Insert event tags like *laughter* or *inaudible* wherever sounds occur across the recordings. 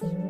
Crack,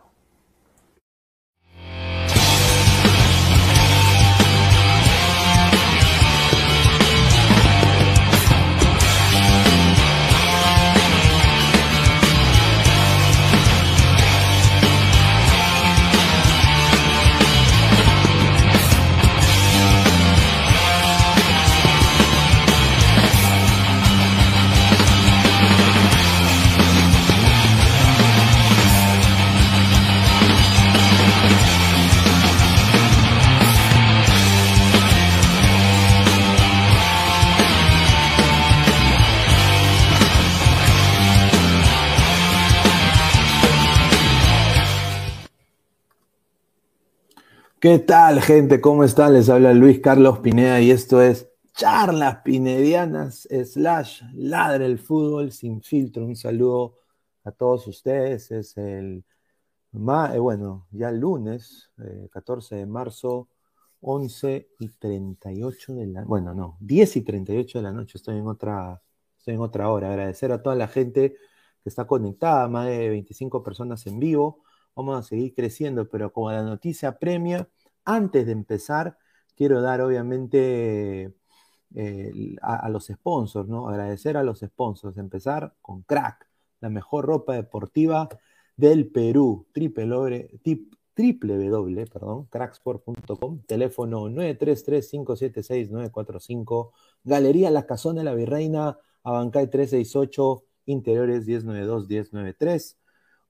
¿Qué tal, gente? ¿Cómo están? Les habla Luis Carlos Pineda y esto es Charlas Pinedianas slash Ladre el Fútbol sin filtro. Un saludo a todos ustedes. Es el, eh, bueno, ya el lunes, 14 eh, de marzo, 11 y 38 de la, bueno, no, 10 y 38 de la noche. Estoy en otra, estoy en otra hora. Agradecer a toda la gente que está conectada, más de 25 personas en vivo vamos a seguir creciendo, pero como la noticia premia, antes de empezar, quiero dar obviamente a, los sponsors, ¿no? Agradecer a los sponsors, empezar con Crack, la mejor ropa deportiva del Perú, triple, triple perdón, cracksport.com, teléfono 933-576-945, Galería La Cazón de la Virreina, Abancay 368, Interiores 1092-1093,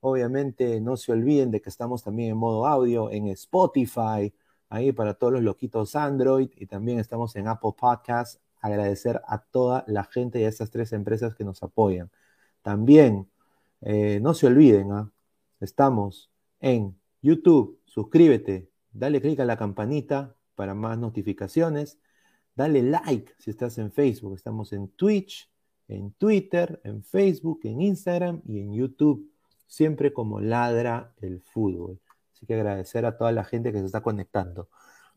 Obviamente no se olviden de que estamos también en modo audio en Spotify, ahí para todos los loquitos Android y también estamos en Apple Podcasts. Agradecer a toda la gente y a estas tres empresas que nos apoyan. También eh, no se olviden, ¿ah? estamos en YouTube, suscríbete, dale click a la campanita para más notificaciones, dale like si estás en Facebook, estamos en Twitch, en Twitter, en Facebook, en Instagram y en YouTube siempre como ladra el fútbol. Así que agradecer a toda la gente que se está conectando.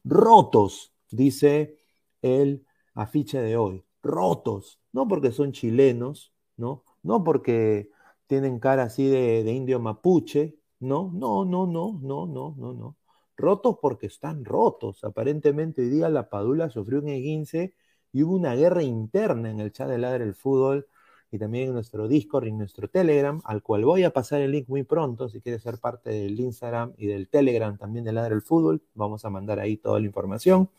Rotos, dice el afiche de hoy. Rotos, no porque son chilenos, ¿no? No porque tienen cara así de, indio mapuche, no, no, no, no, no, no, no, no. Rotos porque están rotos. Aparentemente hoy día la Padula sufrió un esguince y hubo una guerra interna en el chat de Ladra el Fútbol y también en nuestro Discord y en nuestro Telegram, al cual voy a pasar el link muy pronto. Si quieres ser parte del Instagram y del Telegram también de Ladra el Fútbol, vamos a mandar ahí toda la información.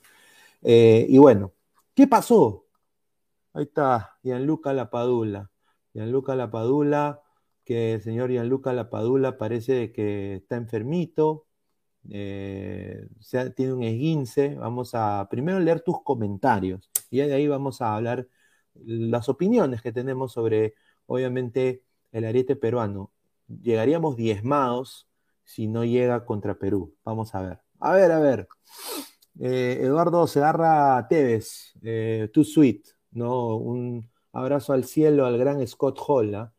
Eh, y bueno, ¿qué pasó? Ahí está, Gianluca Lapadula. Gianluca Lapadula, que el señor Gianluca Lapadula parece que está enfermito, eh, tiene un esguince. Vamos a primero leer tus comentarios y de ahí vamos a hablar las opiniones que tenemos sobre, obviamente, el ariete peruano. Llegaríamos diezmados si no llega contra Perú. Vamos a ver. A ver, a ver. Eh, Eduardo Segarra Tevez, eh, Too Sweet, ¿no? Un abrazo al cielo al gran Scott Hall. ¿ah?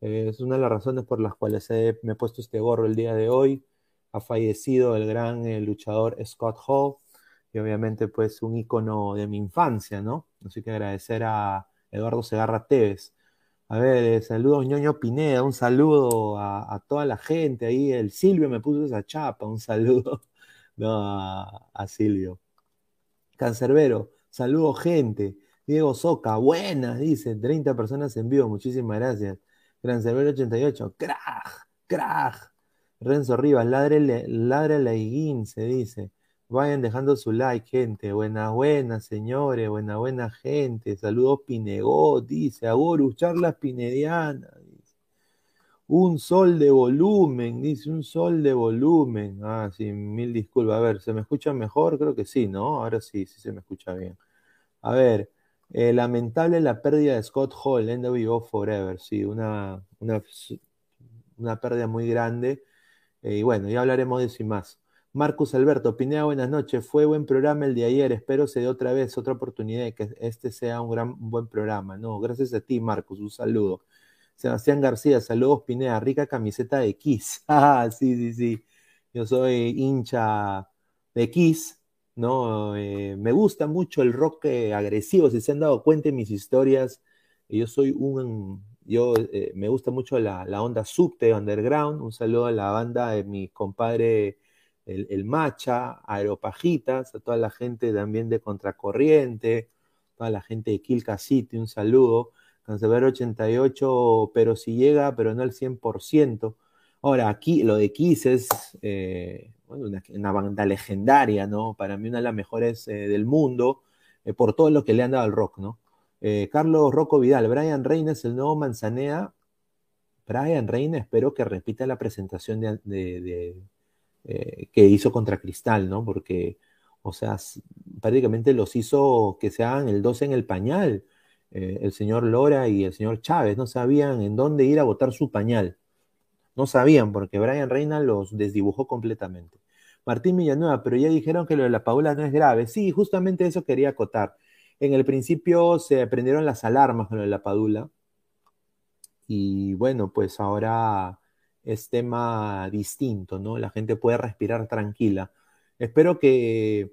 Eh, es una de las razones por las cuales me he puesto este gorro el día de hoy. Ha fallecido el gran luchador Scott Hall y obviamente pues un ícono de mi infancia, ¿no? Así que agradecer a Eduardo Segarra Tevez. A ver, eh, saludos ñoño Pineda, un saludo a, toda la gente ahí. El Silvio me puso esa chapa, un saludo *laughs* no, a, Silvio. Cancerbero, saludo gente. Diego Soca, buenas, dice, 30 personas en vivo, muchísimas gracias. Cancerbero 88, crack, crack. Renzo Rivas, ladre la se dice. Vayan dejando su like, gente. Buena, buena, señores. Buena, buena gente. Saludos Pinegot, dice. Agorus, charlas pinedianas. Un sol de volumen, dice. Un sol de volumen. Ah, sí, mil disculpas. A ver, ¿se me escucha mejor? Creo que sí, ¿no? Ahora sí, sí se me escucha bien. A ver, eh, lamentable la pérdida de Scott Hall, NWO Forever. Sí, una, una, una pérdida muy grande. Eh, y bueno, ya hablaremos de eso y más. Marcus Alberto, Pineda, buenas noches. Fue buen programa el de ayer. Espero se dé otra vez otra oportunidad y que este sea un gran buen programa. No, gracias a ti, Marcus. Un saludo. Sebastián García, saludos, Pineda. Rica camiseta de Kiss. *laughs* Ah, sí, sí, sí. Yo soy hincha de Kiss, ¿no? Eh, me gusta mucho el rock eh, agresivo. Si se han dado cuenta en mis historias, yo soy un. Yo eh, me gusta mucho la, la onda subte underground. Un saludo a la banda de mi compadre el, Macha, Aeropajitas, a toda la gente también de Contracorriente, toda la gente de Kilka City, un saludo. Cancelero 88, pero si llega, pero no al 100%. Ahora, aquí lo de Kiss es eh, una, banda legendaria, ¿no? Para mí una de las mejores eh, del mundo, eh, por todo lo que le han dado al rock, ¿no? Carlos Rocco Vidal, Brian Reina es el nuevo Manzanea. Brian Reina, espero que repita la presentación de eh, que hizo contra Cristal, ¿no? Porque, o sea, prácticamente los hizo que se hagan el 12 en el pañal. Eh, el señor Lora y el señor Chávez no sabían en dónde ir a botar su pañal. No sabían, porque Brian Reina los desdibujó completamente. Martín Villanueva, pero ya dijeron que lo de la Padula no es grave. Sí, justamente eso quería acotar. En el principio se prendieron las alarmas con lo de la Padula. Y bueno, pues ahora es tema distinto, ¿no? La gente puede respirar tranquila. Espero que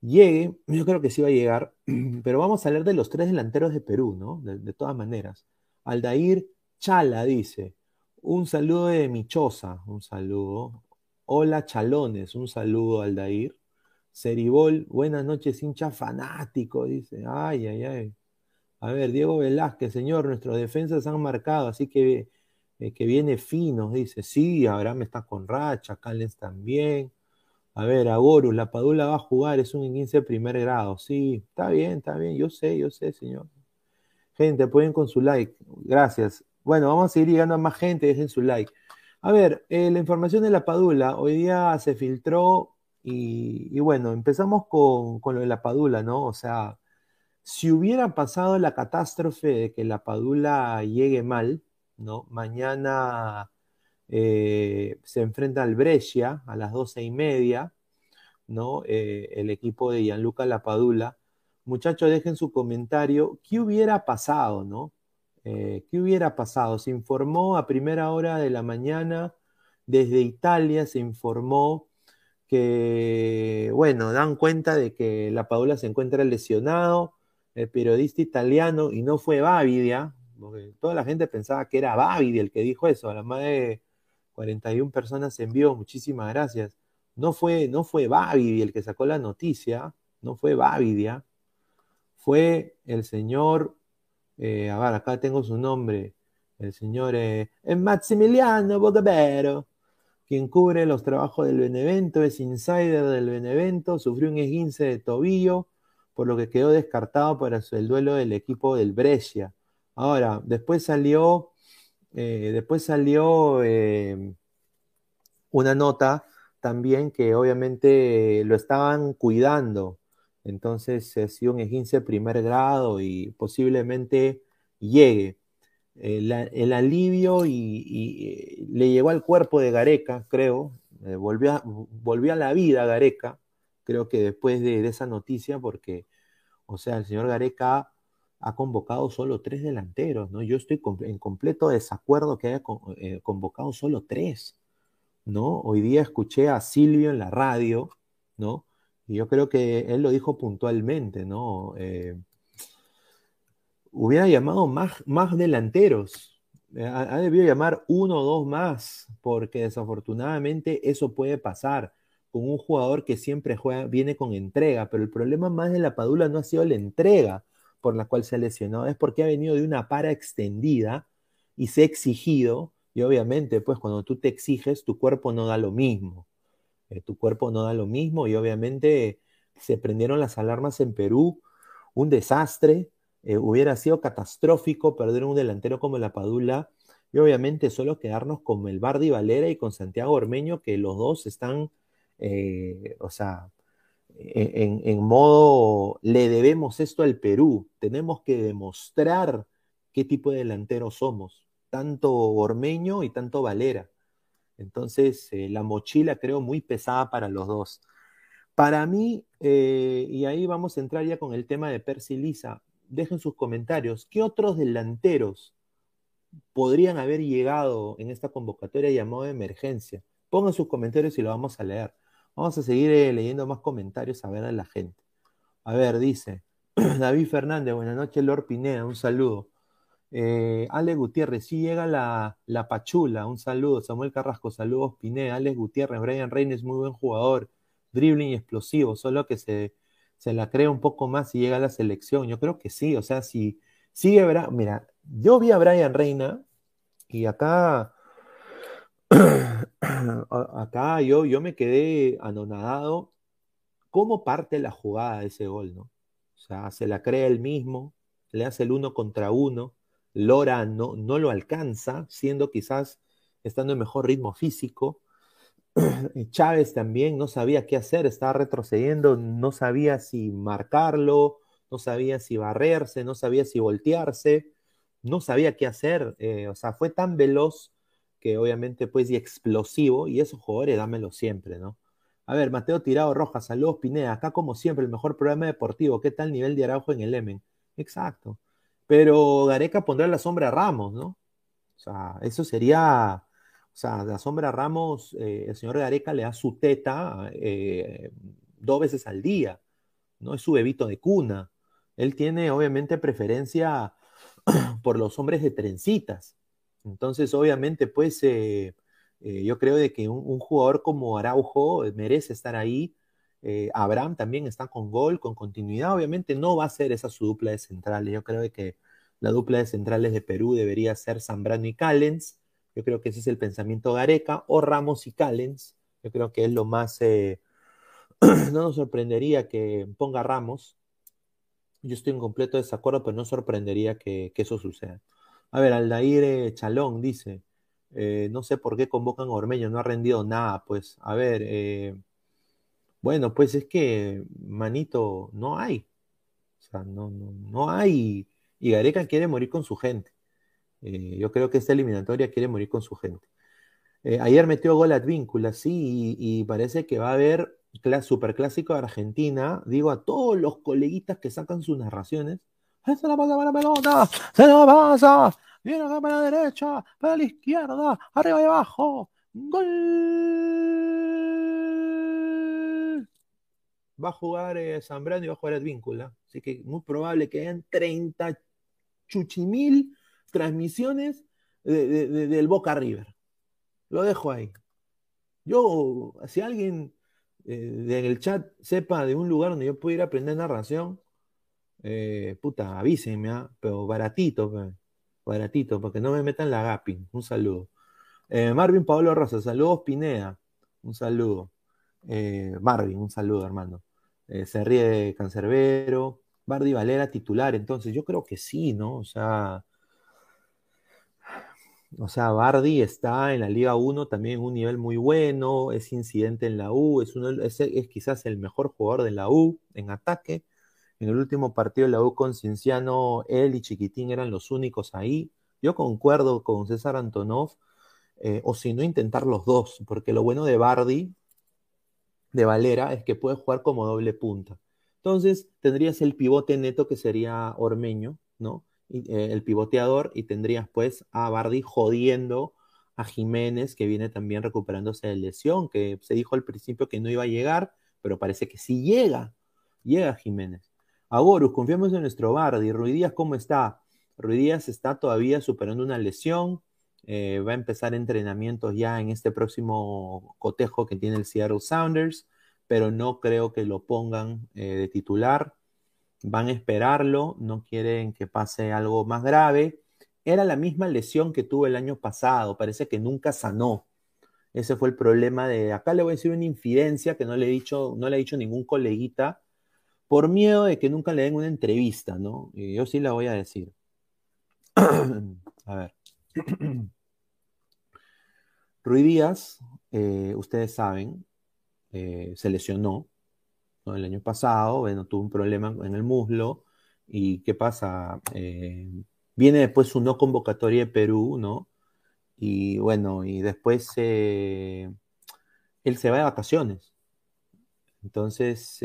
llegue, yo creo que sí va a llegar, *clears throat* pero vamos a hablar de los tres delanteros de Perú, ¿no? De, todas maneras. Aldair Chala dice, un saludo de Michosa, un saludo. Hola Chalones, un saludo Aldair. Seribol, buenas noches, hincha fanático, dice. Ay, ay, ay. A ver, Diego Velázquez, señor, nuestros defensas han marcado, así que, eh, que viene fino, dice. Sí, Abraham está con racha, Callens también. A ver, Agorus, la Padula va a jugar, es un 15 de primer grado. Sí, está bien, está bien, yo sé, yo sé, señor. Gente, pueden con su like. Gracias. Bueno, vamos a seguir llegando a más gente, dejen su like. A ver, eh, la información de la Padula, hoy día se filtró y, bueno, empezamos con, con, lo de la Padula, ¿no? O sea, si hubiera pasado la catástrofe de que la Padula llegue mal, ¿no? Mañana eh, se enfrenta al Brescia a las doce y media, ¿no? Eh, el equipo de Gianluca Lapadula. Muchachos, dejen su comentario. ¿Qué hubiera pasado, no? Eh, ¿Qué hubiera pasado? Se informó a primera hora de la mañana desde Italia, se informó que, bueno, dan cuenta de que la Padula se encuentra lesionado, el periodista italiano, y no fue Bavidia, porque toda la gente pensaba que era Bavidia el que dijo eso, a la madre 41 personas en vivo, muchísimas gracias. No fue, no fue Bavidia el que sacó la noticia, no fue Bavidia, fue el señor, eh, a ver, acá tengo su nombre, el señor eh, Maximiliano Bocabero, quien cubre los trabajos del Benevento, es insider del Benevento, sufrió un esguince de tobillo, por lo que quedó descartado para el duelo del equipo del Brescia. Ahora, después salió eh, después salió eh, una nota también que obviamente lo estaban cuidando. Entonces ha sido un esguince primer grado y posiblemente llegue. El, alivio y, le llegó al cuerpo de Gareca, creo. Eh, volvió, a, volvió, a, la vida Gareca, creo que después de, de esa noticia, porque, o sea, el señor Gareca ha convocado solo tres delanteros, ¿no? Yo estoy en completo desacuerdo que haya eh, convocado solo tres, ¿no? Hoy día escuché a Silvio en la radio, ¿no? Y yo creo que él lo dijo puntualmente, ¿no? Eh, hubiera llamado más, más delanteros, eh, ha, debido llamar uno o dos más, porque desafortunadamente eso puede pasar con un jugador que siempre juega, viene con entrega, pero el problema más de la Padula no ha sido la entrega, por la cual se ha lesionado, es porque ha venido de una para extendida y se ha exigido, y obviamente, pues cuando tú te exiges, tu cuerpo no da lo mismo. Eh, tu cuerpo no da lo mismo y obviamente se prendieron las alarmas en Perú, un desastre, eh, hubiera sido catastrófico perder un delantero como la Padula y obviamente solo quedarnos con el Bardi Valera y con Santiago Ormeño, que los dos están, eh, o sea, en, modo, le debemos esto al Perú, tenemos que demostrar qué tipo de delantero somos, tanto Ormeño y tanto Valera. Entonces, eh, la mochila creo muy pesada para los dos. Para mí, eh, y ahí vamos a entrar ya con el tema de Percy Lisa, dejen sus comentarios, ¿qué otros delanteros podrían haber llegado en esta convocatoria llamada emergencia? Pongan sus comentarios y lo vamos a leer. Vamos a seguir eh, leyendo más comentarios a ver a la gente. A ver, dice *clears throat* David Fernández, buenas noches, Lord Pineda, un saludo. Eh, Ale Gutiérrez, sí llega la, la, Pachula, un saludo. Samuel Carrasco, saludos Pineda. Alex Gutiérrez, Brian Reines, muy buen jugador, dribbling explosivo, solo que se, se la cree un poco más y llega a la selección. Yo creo que sí, o sea, si sigue, mira, yo vi a Brian Reina y acá *coughs* acá yo, yo me quedé anonadado cómo parte la jugada de ese gol, ¿no? O sea, se la cree él mismo, le hace el uno contra uno, Lora no, no lo alcanza, siendo quizás estando en mejor ritmo físico. *coughs* Chávez también no sabía qué hacer, estaba retrocediendo, no sabía si marcarlo, no sabía si barrerse, no sabía si voltearse, no sabía qué hacer, eh, o sea, fue tan veloz que obviamente pues y explosivo, y esos jugadores dámelo siempre, ¿no? A ver, Mateo Tirado Rojas, saludos Pineda, acá como siempre el mejor programa deportivo, ¿qué tal nivel de Araujo en el Emen? Exacto. Pero Gareca pondrá la sombra a Ramos, ¿no? O sea, eso sería, o sea, la sombra a Ramos, eh, el señor Gareca le da su teta eh, dos veces al día, ¿no? Es su bebito de cuna. Él tiene obviamente preferencia *clears throat* por los hombres de trencitas. Entonces, obviamente, pues eh, eh, yo creo de que un, jugador como Araujo merece estar ahí. Eh, Abraham también está con gol, con continuidad. Obviamente no va a ser esa su dupla de centrales. Yo creo de que la dupla de centrales de Perú debería ser Zambrano y Callens. Yo creo que ese es el pensamiento Gareca. O Ramos y Callens. Yo creo que es lo más... *clears throat* no nos sorprendería que ponga Ramos. Yo estoy en completo desacuerdo, pero no sorprendería que, eso suceda. A ver, Aldair Chalón dice, eh, no sé por qué convocan a Ormeño, no ha rendido nada, pues, a ver, eh, bueno, pues es que, manito, no hay. O sea, no, no, no hay. Y Gareca quiere morir con su gente. Eh, yo creo que esta eliminatoria quiere morir con su gente. ayer metió gol Advíncula, sí, y, y, parece que va a haber superclásico de Argentina, digo a todos los coleguitas que sacan sus narraciones, se la pasa para la pelota, se la pasa, viene acá para la derecha, para la izquierda, arriba y abajo, gol. Va a jugar eh, Zambrano y va a jugar Advíncula, así que muy probable que hayan 30 chuchimil transmisiones del Boca River. Lo dejo ahí. Yo, si alguien en eh, el chat sepa de un lugar donde yo pueda ir a aprender narración, eh, puta, avísenme, ¿ah? pero baratito, baratito, porque no me metan la gapi. Un saludo. Eh, Marvin Pablo Rosa, saludos Pineda, un saludo. Marvin, un saludo, hermano. se ríe de Cancerbero. Bardi Valera titular, entonces yo creo que sí, ¿no? O sea, o sea, Bardi está en la Liga 1 también en un nivel muy bueno, es incidente en la U, es, uno, es, quizás el mejor jugador de la U en ataque. En el último partido de la U con él y Chiquitín eran los únicos ahí. Yo concuerdo con César Antonov, eh, o si no, intentar los dos, porque lo bueno de Bardi, de Valera, es que puede jugar como doble punta. Entonces, tendrías el pivote neto que sería Ormeño, ¿no? Eh, el pivoteador y tendrías pues a Bardi jodiendo a Jiménez, que viene también recuperándose de lesión, que se dijo al principio que no iba a llegar, pero parece que sí llega, llega Jiménez. A Borus, confiamos en nuestro Bardi. Ruidías, ¿cómo está? Ruidías está todavía superando una lesión, eh, va a empezar entrenamientos ya en este próximo cotejo que tiene el Seattle Sounders, pero no creo que lo pongan eh, de titular van a esperarlo, no quieren que pase algo más grave. Era la misma lesión que tuvo el año pasado, parece que nunca sanó. Ese fue el problema de, acá le voy a decir una infidencia que no le he dicho, no le he dicho ningún coleguita, por miedo de que nunca le den una entrevista, ¿no? Y yo sí la voy a decir. *clears throat* a ver. *clears throat* Rui Díaz, eh, ustedes saben, eh, se lesionó, el año pasado, bueno, tuvo un problema en el muslo. ¿Y qué pasa? Eh, viene después su no convocatoria de Perú, ¿no? Y bueno, y después él se va de vacaciones. Entonces,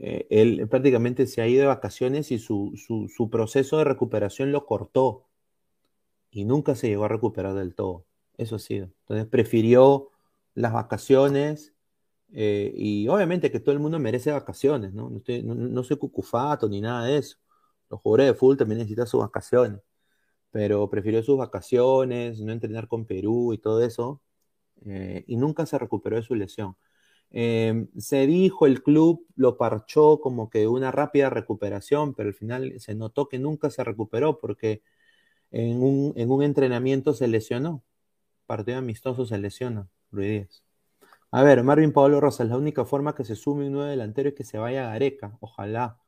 eh, él prácticamente se ha ido de vacaciones y su, su, proceso de recuperación lo cortó. Y nunca se llegó a recuperar del todo. Eso ha sido. Entonces prefirió las vacaciones eh, y obviamente que todo el mundo merece vacaciones, ¿no? No, soy cucufato ni nada de eso. Los jugadores de fútbol también necesitan sus vacaciones. Pero prefirió sus vacaciones, no entrenar con Perú y todo eso. Eh, y nunca se recuperó de su lesión. Em, se dijo, el club lo parchó como que una rápida recuperación, pero al final se notó que nunca se recuperó porque en un, en un entrenamiento se lesionó. Partido amistoso se lesiona, Luis Díaz. A ver, Marvin Pablo Rosas, la única forma que se sume un nuevo delantero es que se vaya a Gareca, ojalá.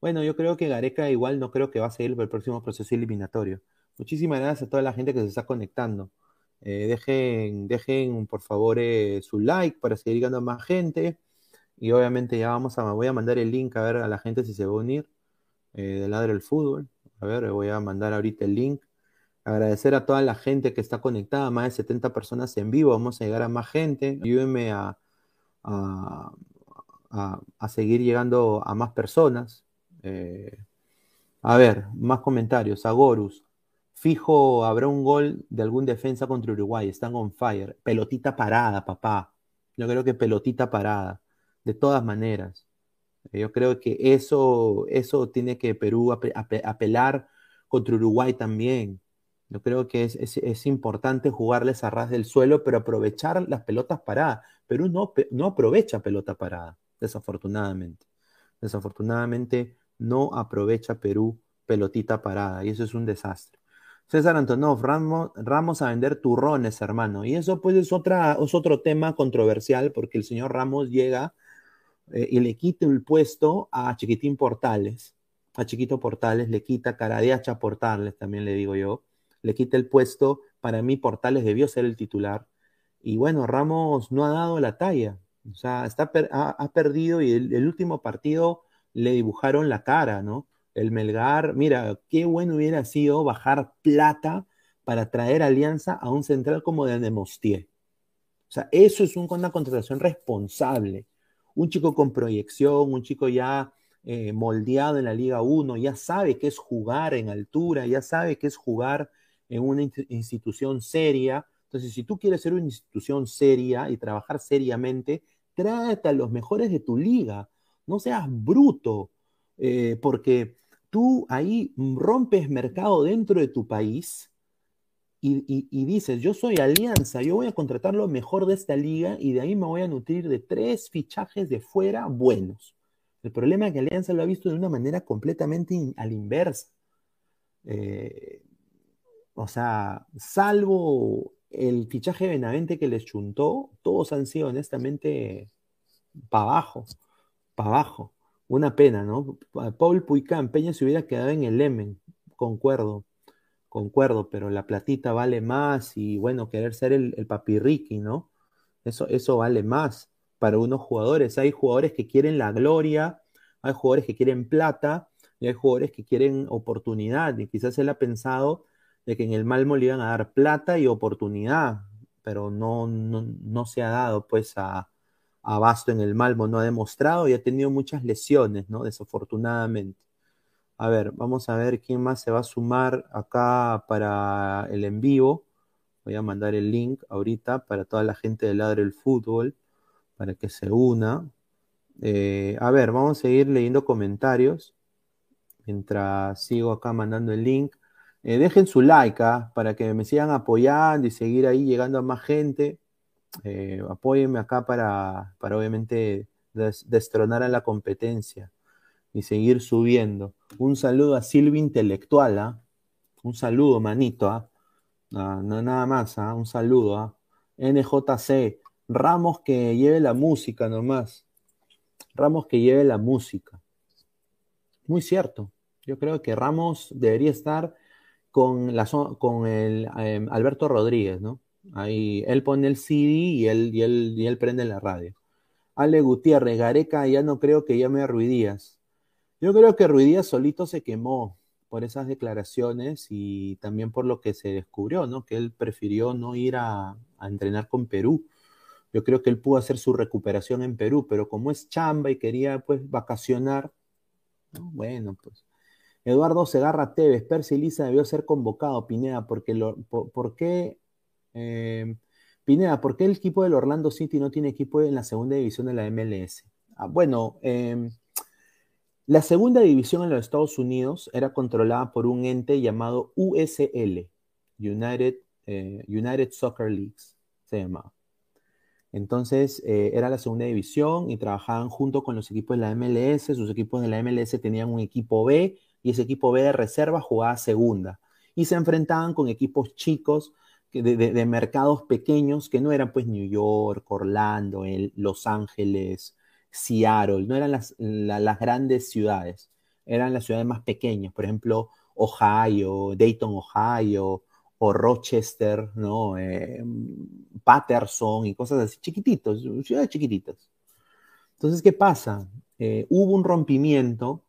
Bueno, yo creo que Gareca igual no creo que va a seguir el próximo proceso eliminatorio. Muchísimas gracias a toda la gente que se está conectando. Eh, dejen, dejen por favor eh, su like para seguir llegando a más gente. Y obviamente ya vamos a, voy a mandar el link a ver a la gente si se va a unir eh, del lado del fútbol. A ver, voy a mandar ahorita el link. Agradecer a toda la gente que está conectada, más de 70 personas en vivo, vamos a llegar a más gente. Ayúdenme a, a, seguir llegando a más personas. Eh, a ver, más comentarios. Agorus. Fijo, habrá un gol de algún defensa contra Uruguay. Están on fire. Pelotita parada, papá. Yo creo que pelotita parada. De todas maneras. Yo creo que eso, eso tiene que Perú apelar contra Uruguay también. Yo creo que es, importante jugarles a ras del suelo, pero aprovechar las pelotas paradas. Perú no, no aprovecha pelota parada, desafortunadamente. Desafortunadamente no aprovecha Perú pelotita parada y eso es un desastre. César Antonov, Ramos, Ramos a vender turrones, hermano. Y eso pues es, otra, es otro tema controversial porque el señor Ramos llega eh, y le quita el puesto a Chiquitín Portales. A Chiquito Portales le quita cara de hacha Portales, también le digo yo le quita el puesto. Para mí, Portales debió ser el titular. Y bueno, Ramos no ha dado la talla. O sea, está, ha, perdido y el, último partido le dibujaron la cara, ¿no? El Melgar, mira, qué bueno hubiera sido bajar plata para traer alianza a un central como de Nemostier. O sea, eso es una contratación responsable. Un chico con proyección, un chico ya eh, moldeado en la Liga 1, ya sabe qué es jugar en altura, ya sabe qué es jugar en una institución seria. Entonces, si tú quieres ser una institución seria y trabajar seriamente, trata a los mejores de tu liga. No seas bruto, eh, porque tú ahí rompes mercado dentro de tu país y, dices, yo soy alianza, yo voy a contratar lo mejor de esta liga y de ahí me voy a nutrir de tres fichajes de fuera buenos. El problema es que Alianza lo ha visto de una manera completamente a la inversa. Eh, o sea, salvo el fichaje de Benavente que les chuntó, todos han sido honestamente para abajo, para abajo. Una pena, ¿no? Paul Puicán, Peña se hubiera quedado en el Lemen, concuerdo, concuerdo, pero la platita vale más y bueno, querer ser el, el papirriqui, ¿no? Eso, eso vale más para unos jugadores. Hay jugadores que quieren la gloria, hay jugadores que quieren plata y hay jugadores que quieren oportunidad y quizás él ha pensado de que en el Malmo le iban a dar plata y oportunidad, pero no, no, se ha dado pues a, a, Basto en el Malmo, no ha demostrado y ha tenido muchas lesiones, ¿no? Desafortunadamente. A ver, vamos a ver quién más se va a sumar acá para el en vivo. Voy a mandar el link ahorita para toda la gente del Ladre del Fútbol, para que se una. Eh, a ver, vamos a seguir leyendo comentarios mientras sigo acá mandando el link. Eh, dejen su like ¿ah? para que me sigan apoyando y seguir ahí llegando a más gente. Eh, apóyenme acá para, para obviamente destronar a la competencia y seguir subiendo. Un saludo a Silvia Intelectual, ¿ah? un saludo, manito, ¿ah? no, nada más, un saludo. NJC, Ramos que lleve la música nomás. Ramos que lleve la música. Muy cierto. Yo creo que Ramos debería estar con, la, con el em, Alberto Rodríguez, ¿no? Ahí él pone el CD y él, y él, y él prende la radio. Ale Gutiérrez, Gareca, ya no creo que llame a Ruidías. Yo creo que Ruidías solito se quemó por esas declaraciones y también por lo que se descubrió, ¿no? Que él prefirió no ir a, entrenar con Perú. Yo creo que él pudo hacer su recuperación en Perú, pero como es chamba y quería pues vacacionar, ¿no? bueno, pues Eduardo Segarra Tevez, Percy Lisa debió ser convocado, Pineda, porque lo, por, qué, eh, Pineda, ¿por qué el equipo del Orlando City no tiene equipo en la segunda división de la MLS? Ah, bueno, em, la segunda división en los Estados Unidos era controlada por un ente llamado USL, United, eh, United Soccer Leagues, se llamaba. Entonces, eh, era la segunda división y trabajaban junto con los equipos de la MLS. Sus equipos de la MLS tenían un equipo B y ese equipo B de reserva jugaba segunda. Y se enfrentaban con equipos chicos de, mercados pequeños que no eran pues New York, Orlando, Los Ángeles, Seattle, no eran las, grandes ciudades, eran las ciudades más pequeñas, por ejemplo, Ohio, Dayton, Ohio, o Rochester, ¿no? Eh, Patterson y cosas así, chiquititos, ciudades chiquititas. Entonces, ¿qué pasa? Eh, hubo un rompimiento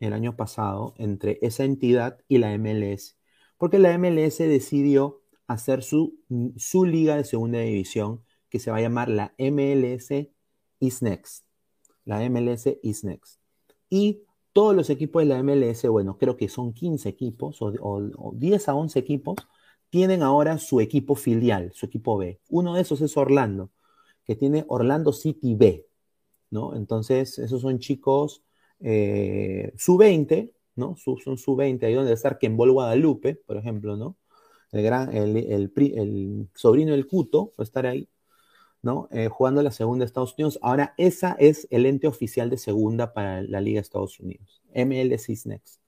el año pasado entre esa entidad y la MLS, porque la MLS decidió hacer su, su liga de segunda división, que se va a llamar la MLS is next. La MLS is next. Y todos los equipos de la MLS, bueno, creo que son 15 equipos o, 10 a 11 equipos, tienen ahora su equipo filial, su equipo B. Uno de esos es Orlando, que tiene Orlando City B, ¿no? Entonces, esos son chicos eh, sub-20, ¿no? son sub-20, ahí donde está Kembol Guadalupe, por ejemplo, ¿no? El, gran, el, el, sobrino del Cuto va a estar ahí, ¿no? Eh, jugando la segunda de Estados Unidos. Ahora, esa es el ente oficial de segunda para la Liga de Estados Unidos, MLS Next.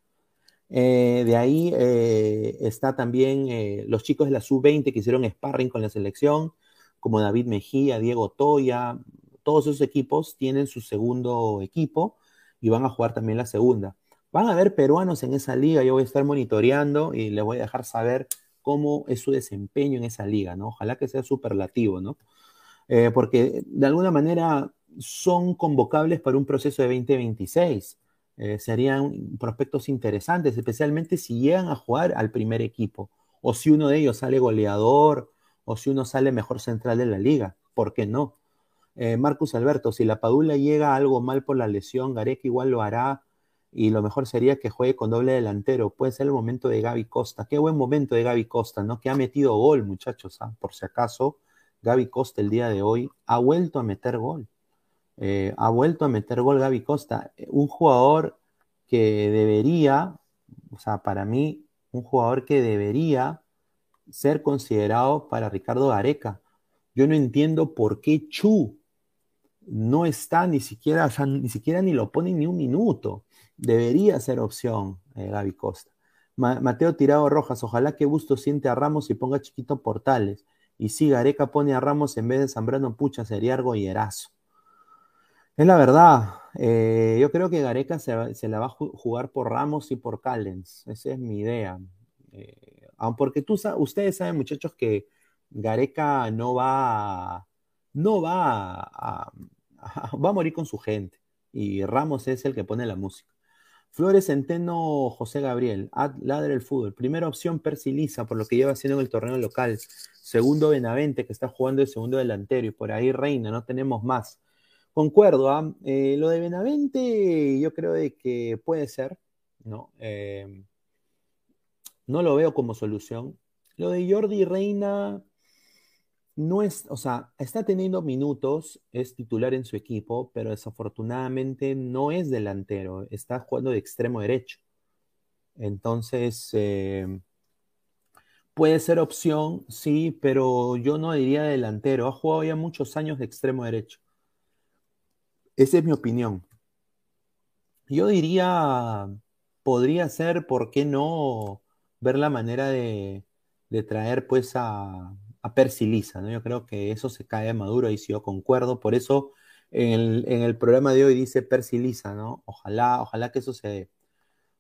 Eh, de ahí eh, está también los chicos de la sub-20 que hicieron sparring con la selección, como David Mejía, Diego Toya, todos esos equipos tienen su segundo equipo y van a jugar también la segunda. Van a haber peruanos en esa liga, yo voy a estar monitoreando y les voy a dejar saber cómo es su desempeño en esa liga, ¿no? Ojalá que sea superlativo, ¿no? Eh, porque de alguna manera son convocables para un proceso de 2026. Eh, serían prospectos interesantes, especialmente si llegan a jugar al primer equipo, o si uno de ellos sale goleador, o si uno sale mejor central de la liga, ¿por qué no? Eh, Marcus Alberto, si la Padula llega algo mal por la lesión, Gareca igual lo hará y lo mejor sería que juegue con doble delantero. Puede ser el momento de Gaby Costa. Qué buen momento de Gaby Costa, ¿no? Que ha metido gol, muchachos. ¿ah? Por si acaso, Gaby Costa el día de hoy ha vuelto a meter gol. Eh, ha vuelto a meter gol Gaby Costa. Un jugador que debería, o sea, para mí, un jugador que debería ser considerado para Ricardo Gareca. Yo no entiendo por qué Chu no está ni siquiera, ni siquiera ni lo pone ni un minuto. Debería ser opción eh, Gaby Costa. Mateo Tirado Rojas, ojalá que Busto siente a Ramos y ponga chiquito Portales. Y si Gareca pone a Ramos en vez de Zambrano Pucha, sería algo hierazo. Es la verdad. Eh, yo creo que Gareca se, la va a jugar por Ramos y por Callens. Esa es mi idea. Eh, porque tú, ustedes saben, muchachos, que Gareca no va, no *laughs* va a morir con su gente. Y Ramos es el que pone la música. Flores Centeno, José Gabriel, Ladre el fútbol. Primera opción, Persilisa, por lo que lleva haciendo en el torneo local. Segundo, Benavente, que está jugando de segundo delantero. Y por ahí Reina, no tenemos más. Concuerdo, ¿ah? eh, lo de Benavente yo creo de que puede ser, ¿no? Eh, no lo veo como solución. Lo de Jordi Reina, no es, o sea, está teniendo minutos, es titular en su equipo, pero desafortunadamente no es delantero, está jugando de extremo derecho. Entonces, eh, puede ser opción, sí, pero yo no diría delantero. Ha jugado ya muchos años de extremo derecho. Esa es mi opinión. Yo diría, podría ser, ¿por qué no ver la manera de, de traer pues a, a Persilisa, ¿no? Yo creo que eso se cae a Maduro, y si yo concuerdo, por eso en el, programa de hoy dice Persilisa, ¿no? Ojalá, ojalá que eso se dé.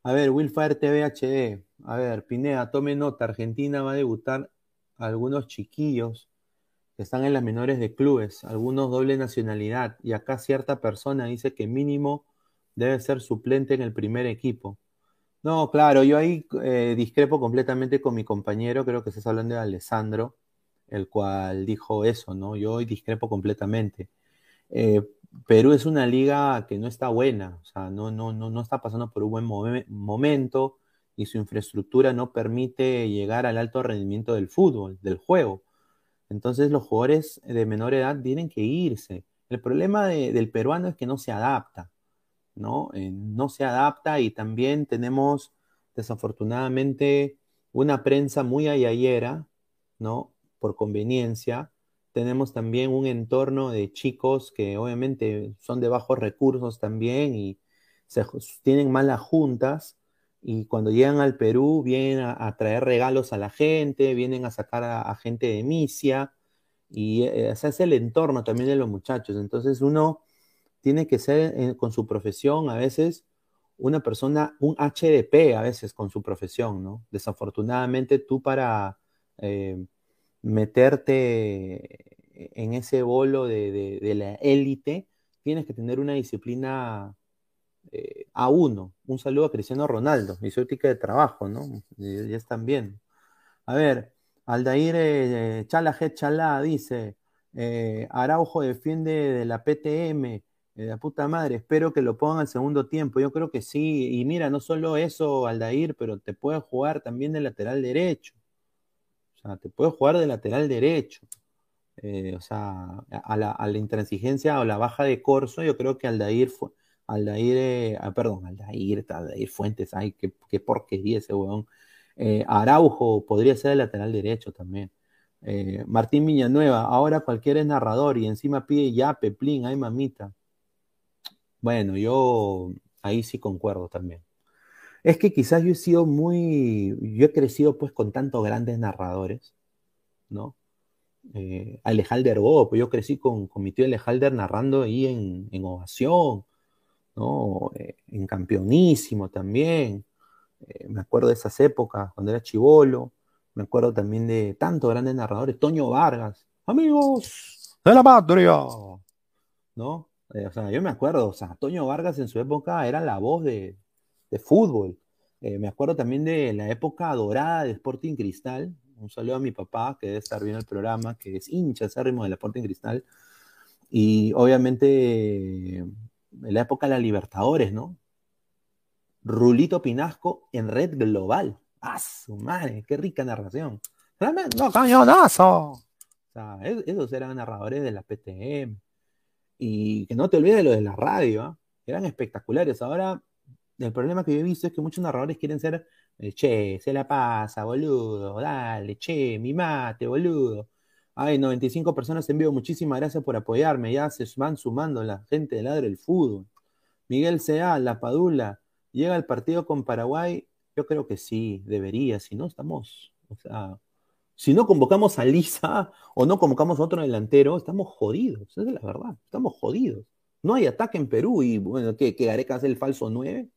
A ver, Wilfire TV HD, a ver, Pineda, tome nota, Argentina va a debutar algunos chiquillos que están en las menores de clubes, algunos doble nacionalidad, y acá cierta persona dice que mínimo debe ser suplente en el primer equipo. No, claro, yo ahí eh, discrepo completamente con mi compañero, creo que estás hablando de Alessandro el cual dijo eso, ¿no? Yo discrepo completamente. Eh, Perú es una liga que no está buena, o sea, no, no, no, no está pasando por un buen momento y su infraestructura no permite llegar al alto rendimiento del fútbol, del juego. Entonces los jugadores de menor edad tienen que irse. El problema del peruano es que no se adapta, ¿no? Eh, no se adapta y también tenemos desafortunadamente una prensa muy ayayera, ¿no? Por conveniencia. Tenemos también un entorno de chicos que obviamente son de bajos recursos también y se, tienen malas juntas y cuando llegan al Perú vienen a, traer regalos a la gente, vienen a sacar a, gente de misia y eh, ese es el entorno también de los muchachos. Entonces uno tiene que ser eh, con su profesión a veces una persona, un HDP a veces con su profesión, ¿no? Desafortunadamente tú para eh, meterte en ese bolo de, la élite, tienes que tener una disciplina eh, a uno. Un saludo a Cristiano Ronaldo, mi ética de trabajo, ¿no? Ya, están bien. A ver, Aldair eh, Chala Chala dice, Eh, Araujo defiende de la PTM, de la puta madre. Espero que lo pongan al segundo tiempo. Yo creo que sí. Y mira, no solo eso, Aldair, pero te puede jugar también de lateral derecho. Te puede jugar de lateral derecho. Eh, o sea, a la, a la, intransigencia o la baja de Corso, yo creo que Aldair. Aldair, eh, ah, perdón, Aldair, Aldair Fuentes, ay, qué, qué porquería ese weón. Eh, Araujo podría ser el lateral derecho también. Eh, Martín Villanueva, ahora cualquiera es narrador y encima pide ya Peplín, ay mamita. Bueno, yo ahí sí concuerdo también. Es que quizás yo he sido muy, yo he crecido pues con tantos grandes narradores, ¿no? Eh, Alejalder pues yo crecí con, mi tío Alejalder narrando ahí en, en Ovación, ¿no? Eh, en Campeonísimo también. Eh, me acuerdo de esas épocas, cuando era chivolo. Me acuerdo también de tantos grandes narradores. Toño Vargas, amigos de la patria, ¿no? Eh, o sea, yo me acuerdo, o sea, Toño Vargas en su época era la voz de, de fútbol. Eh, me acuerdo también de la época dorada de Sporting Cristal. Un saludo a mi papá, que debe estar viendo el programa, que es hincha acérrimo del Sporting Cristal. Y obviamente en la época de la Libertadores, ¿no? Rulito Pinasco en Red Global. ¡Ah, su madre! ¡Qué rica narración! ¡No, cañonazo! O sea, esos eran narradores de la PTM. Y que no te olvides de lo de la radio, ¿eh? eran espectaculares. Ahora, el problema que yo he visto es que muchos narradores quieren ser, eh, che, se la pasa, boludo, dale, che, mi mate, boludo. Ay, 95 personas en vivo, muchísimas gracias por apoyarme. Ya se van sumando la gente de Ladre el Fútbol. Miguel Sea, La Padula, llega el partido con Paraguay. Yo creo que sí, debería. Si no, estamos, o sea, si no convocamos a Lisa o no convocamos a otro delantero, estamos jodidos. Esa es la verdad. Estamos jodidos. No hay ataque en Perú y, bueno. ¿Que Gareca hace el falso 9?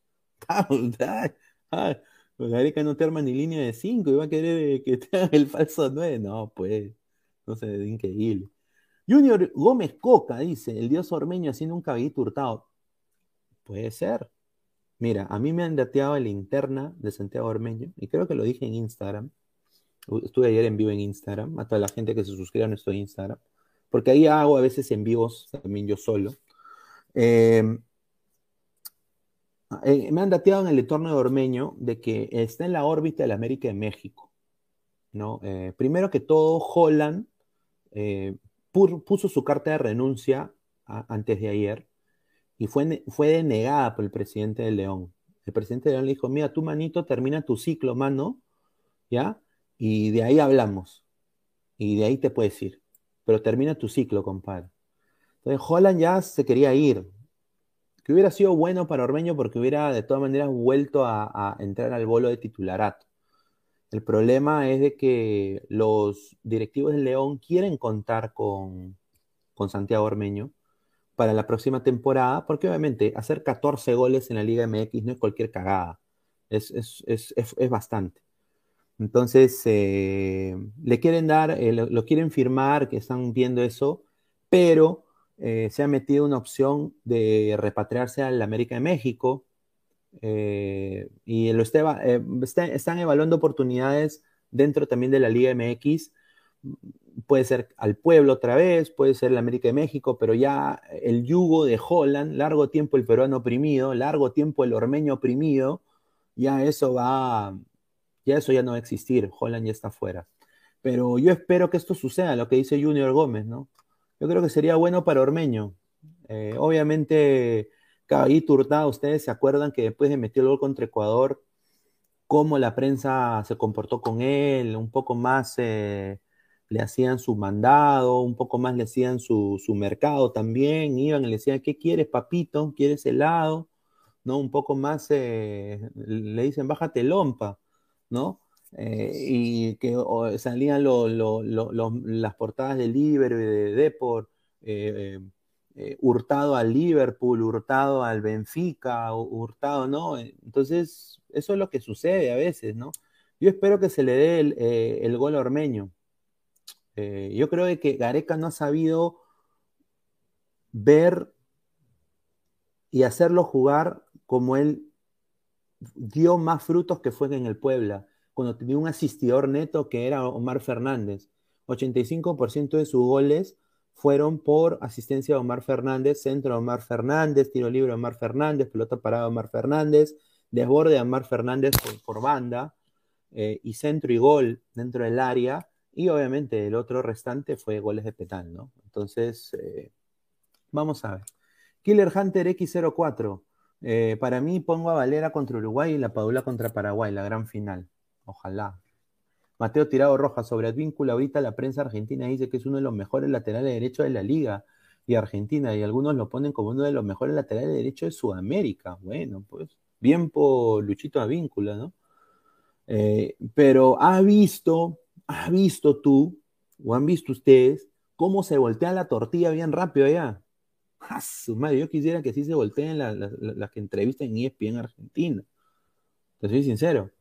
Gareca *laughs* no te arma ni línea de 5 y va a querer que te haga el falso 9. No, pues. No sé, es increíble. Junior Gómez Coca dice: el dios ormeño haciendo un caballito hurtado. Puede ser. Mira, a mí me han dateado la interna de Santiago Ormeño y creo que lo dije en Instagram Estuve ayer en vivo en Instagram, a toda la gente que se suscriba a nuestro Instagram, porque ahí hago a veces en vivos también yo solo. Em, eh, me han dateado en el entorno de Ormeño de que está en la órbita de la América de México. ¿no? Eh, primero que todo, Holland eh, puso su carta de renuncia antes de ayer y fue, fue denegada por el presidente de León. El presidente de León le dijo, mira, tu manito termina tu ciclo, mano, ¿ya? Y de ahí hablamos. Y de ahí te puedes ir. Pero termina tu ciclo, compadre. Entonces, Holland ya se quería ir. Que hubiera sido bueno para Ormeño porque hubiera de todas maneras vuelto a, entrar al bolo de titularato. El problema es de que los directivos de León quieren contar con, con Santiago Ormeño para la próxima temporada, porque obviamente hacer 14 goles en la Liga MX no es cualquier cagada, es, es, es, es bastante. Entonces, eh, le quieren dar, eh, lo, quieren firmar, que están viendo eso, pero eh, se ha metido una opción de repatriarse a la América de México y lo están evaluando oportunidades dentro también de la Liga MX. Puede ser al pueblo otra vez, puede ser la América de México, pero ya el yugo de Holland, largo tiempo el peruano oprimido, largo tiempo el ormeño oprimido, ya eso va, ya eso ya no va a existir, Holland ya está fuera. Pero yo espero que esto suceda, lo que dice Junior Gómez, ¿no? Yo creo que sería bueno para Ormeño. Eh, obviamente, Caballito Hurtado, ustedes se acuerdan que después de meter el gol contra Ecuador, cómo la prensa se comportó con él, un poco más eh, le hacían su mandado, un poco más le hacían su, mercado también, iban y le decían, ¿qué quieres, papito? ¿Quieres helado? ¿No? Un poco más eh, le dicen, bájate lompa. ¿no? Eh, y que salían las portadas del Liverpool de Deport, eh, eh, hurtado al Liverpool, hurtado al Benfica, hurtado, ¿no? Entonces, eso es lo que sucede a veces, ¿no? Yo espero que se le dé el, gol ormeño. yo creo que Gareca no ha sabido ver y hacerlo jugar como él dio más frutos que fue en el Puebla, cuando tenía un asistidor neto que era Omar Fernández. 85% de sus goles fueron por asistencia de Omar Fernández, centro de Omar Fernández, tiro libre de Omar Fernández, pelota parada de Omar Fernández, desborde de Omar Fernández por, banda, eh, y centro y gol dentro del área, y obviamente el otro restante fue goles de Petal, ¿no? Entonces, eh, vamos a ver. Killer Hunter X04. Eh, para mí pongo a Valera contra Uruguay y la Padula contra Paraguay, la gran final. Ojalá. Mateo Tirado Roja, sobre Advíncula, ahorita la prensa argentina dice que es uno de los mejores laterales derechos de la liga y Argentina, y algunos lo ponen como uno de los mejores laterales derechos de Sudamérica. Bueno, pues bien por Luchito Advíncula, ¿no? Eh, pero ha visto, ha visto tú, o han visto ustedes, cómo se voltea la tortilla bien rápido allá. *laughs* ¡Ah, su madre! Yo quisiera que sí se volteen las que entrevistan en ESPN Argentina. Te soy sincero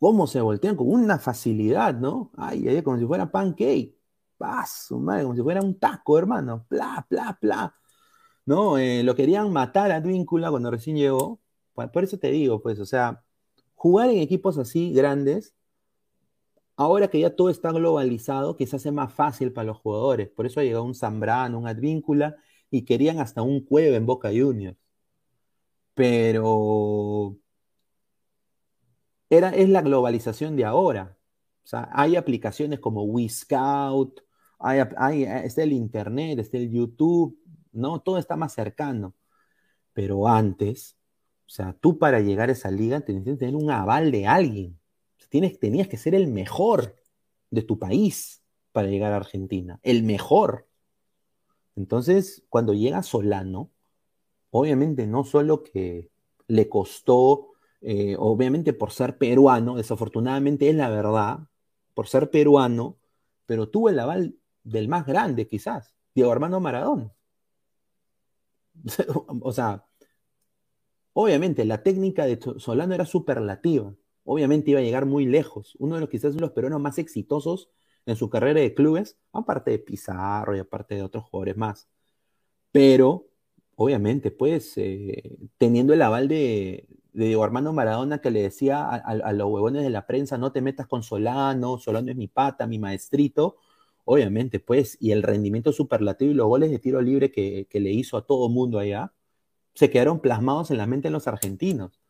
cómo se voltean con una facilidad, ¿no? Ay, como si fuera pancake. Paso, madre, como si fuera un taco, hermano. Pla, pla, pla. ¿No? Eh, lo querían matar a Tvíncula cuando recién llegó. Por eso te digo, pues, o sea, jugar en equipos así grandes, ahora que ya todo está globalizado, que se hace más fácil para los jugadores. Por eso ha llegado un Zambrano, un Advíncula, y querían hasta un Cueva en Boca Juniors. Pero era, es la globalización de ahora. O sea, hay aplicaciones como WeScout, hay, hay, está el Internet, está el YouTube, ¿no? Todo está más cercano. Pero antes, o sea, tú para llegar a esa liga tenías que tener un aval de alguien. Tienes, tenías que ser el mejor de tu país para llegar a Argentina. El mejor. Entonces, cuando llega Solano, obviamente no solo que le costó eh, obviamente por ser peruano, desafortunadamente es la verdad, por ser peruano, pero tuvo el aval del más grande quizás, Diego Armando Maradón. *laughs* o sea, obviamente la técnica de Solano era superlativa, obviamente iba a llegar muy lejos, uno de los quizás los peruanos más exitosos en su carrera de clubes, aparte de Pizarro y aparte de otros jugadores más. Pero, obviamente, pues, eh, teniendo el aval de, de Diego Armando Maradona que le decía a, los huevones de la prensa, no te metas con Solano, Solano es mi pata, mi maestrito, obviamente, pues, y el rendimiento superlativo y los goles de tiro libre que, le hizo a todo mundo allá, se quedaron plasmados en la mente de los argentinos.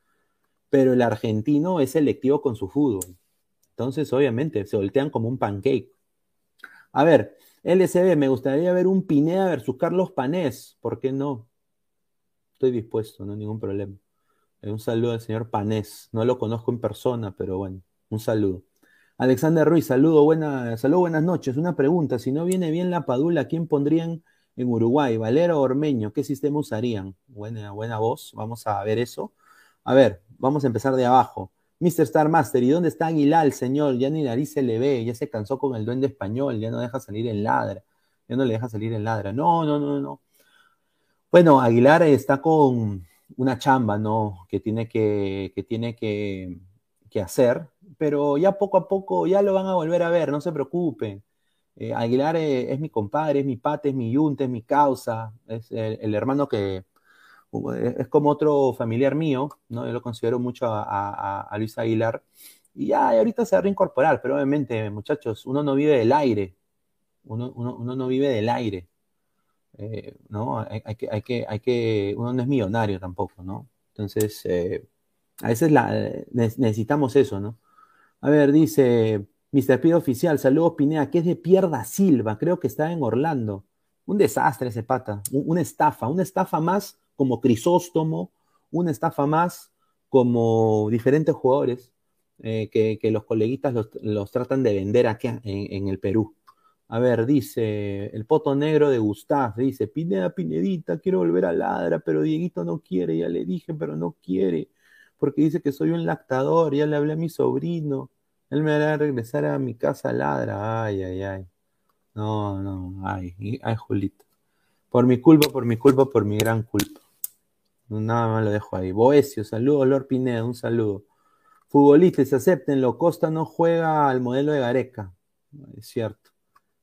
Pero el argentino es selectivo con su fútbol. Entonces, obviamente, se voltean como un pancake. A ver, LCB, me gustaría ver un Pineda versus Carlos Panés. ¿Por qué no? Estoy dispuesto, no hay ningún problema. Un saludo al señor Panés. No lo conozco en persona, pero bueno, un saludo. Alexander Ruiz, saludo, buena, saludo, buenas noches. Una pregunta, si no viene bien la Padula, ¿quién pondrían en Uruguay? ¿Valera o Ormeño? ¿Qué sistema usarían? Buena, buena voz, vamos a ver eso. A ver, vamos a empezar de abajo. Mr. Star Master, ¿y dónde está Aguilar, señor? Ya ni nariz se le ve, ya se cansó con el duende español, ya no deja salir en ladra, ya no le deja salir en ladra. No, no, no, no. Bueno, Aguilar está con, una chamba, ¿no? Que tiene que, que tiene que, hacer, pero ya poco a poco ya lo van a volver a ver, no se preocupen. Eh, Aguilar es, mi compadre, es mi pate, es mi yunte, es mi causa, es el, hermano que es como otro familiar mío, ¿no? Yo lo considero mucho a, Luis Aguilar. Y ya ahorita se va a reincorporar, pero obviamente, muchachos, uno no vive del aire. Uno, uno no vive del aire. Eh, ¿no? Hay, que, hay, que, hay que, uno no es millonario tampoco, ¿no? Entonces, eh, a veces la, necesitamos eso, ¿no? A ver, dice Mr. Pido Oficial, saludos Pinea, que es de Pierda Silva, creo que está en Orlando. Un desastre ese pata, una estafa, una estafa más como Crisóstomo, una estafa más como diferentes jugadores eh, que, los coleguitas los, tratan de vender aquí en el Perú. A ver, dice el poto negro de Gustav, dice, Pineda, Pinedita, quiero volver a ladra, pero Dieguito no quiere, ya le dije, pero no quiere, porque dice que soy un lactador, ya le hablé a mi sobrino, él me hará regresar a mi casa a ladra, ay, ay, ay. No, no, ay, ay, Julito. Por mi culpa, por mi culpa, por mi gran culpa. Nada más lo dejo ahí. Boesio, saludos, Lord Pineda, un saludo. Futbolistas, acéptenlo, Costa no juega al modelo de Gareca. Es cierto.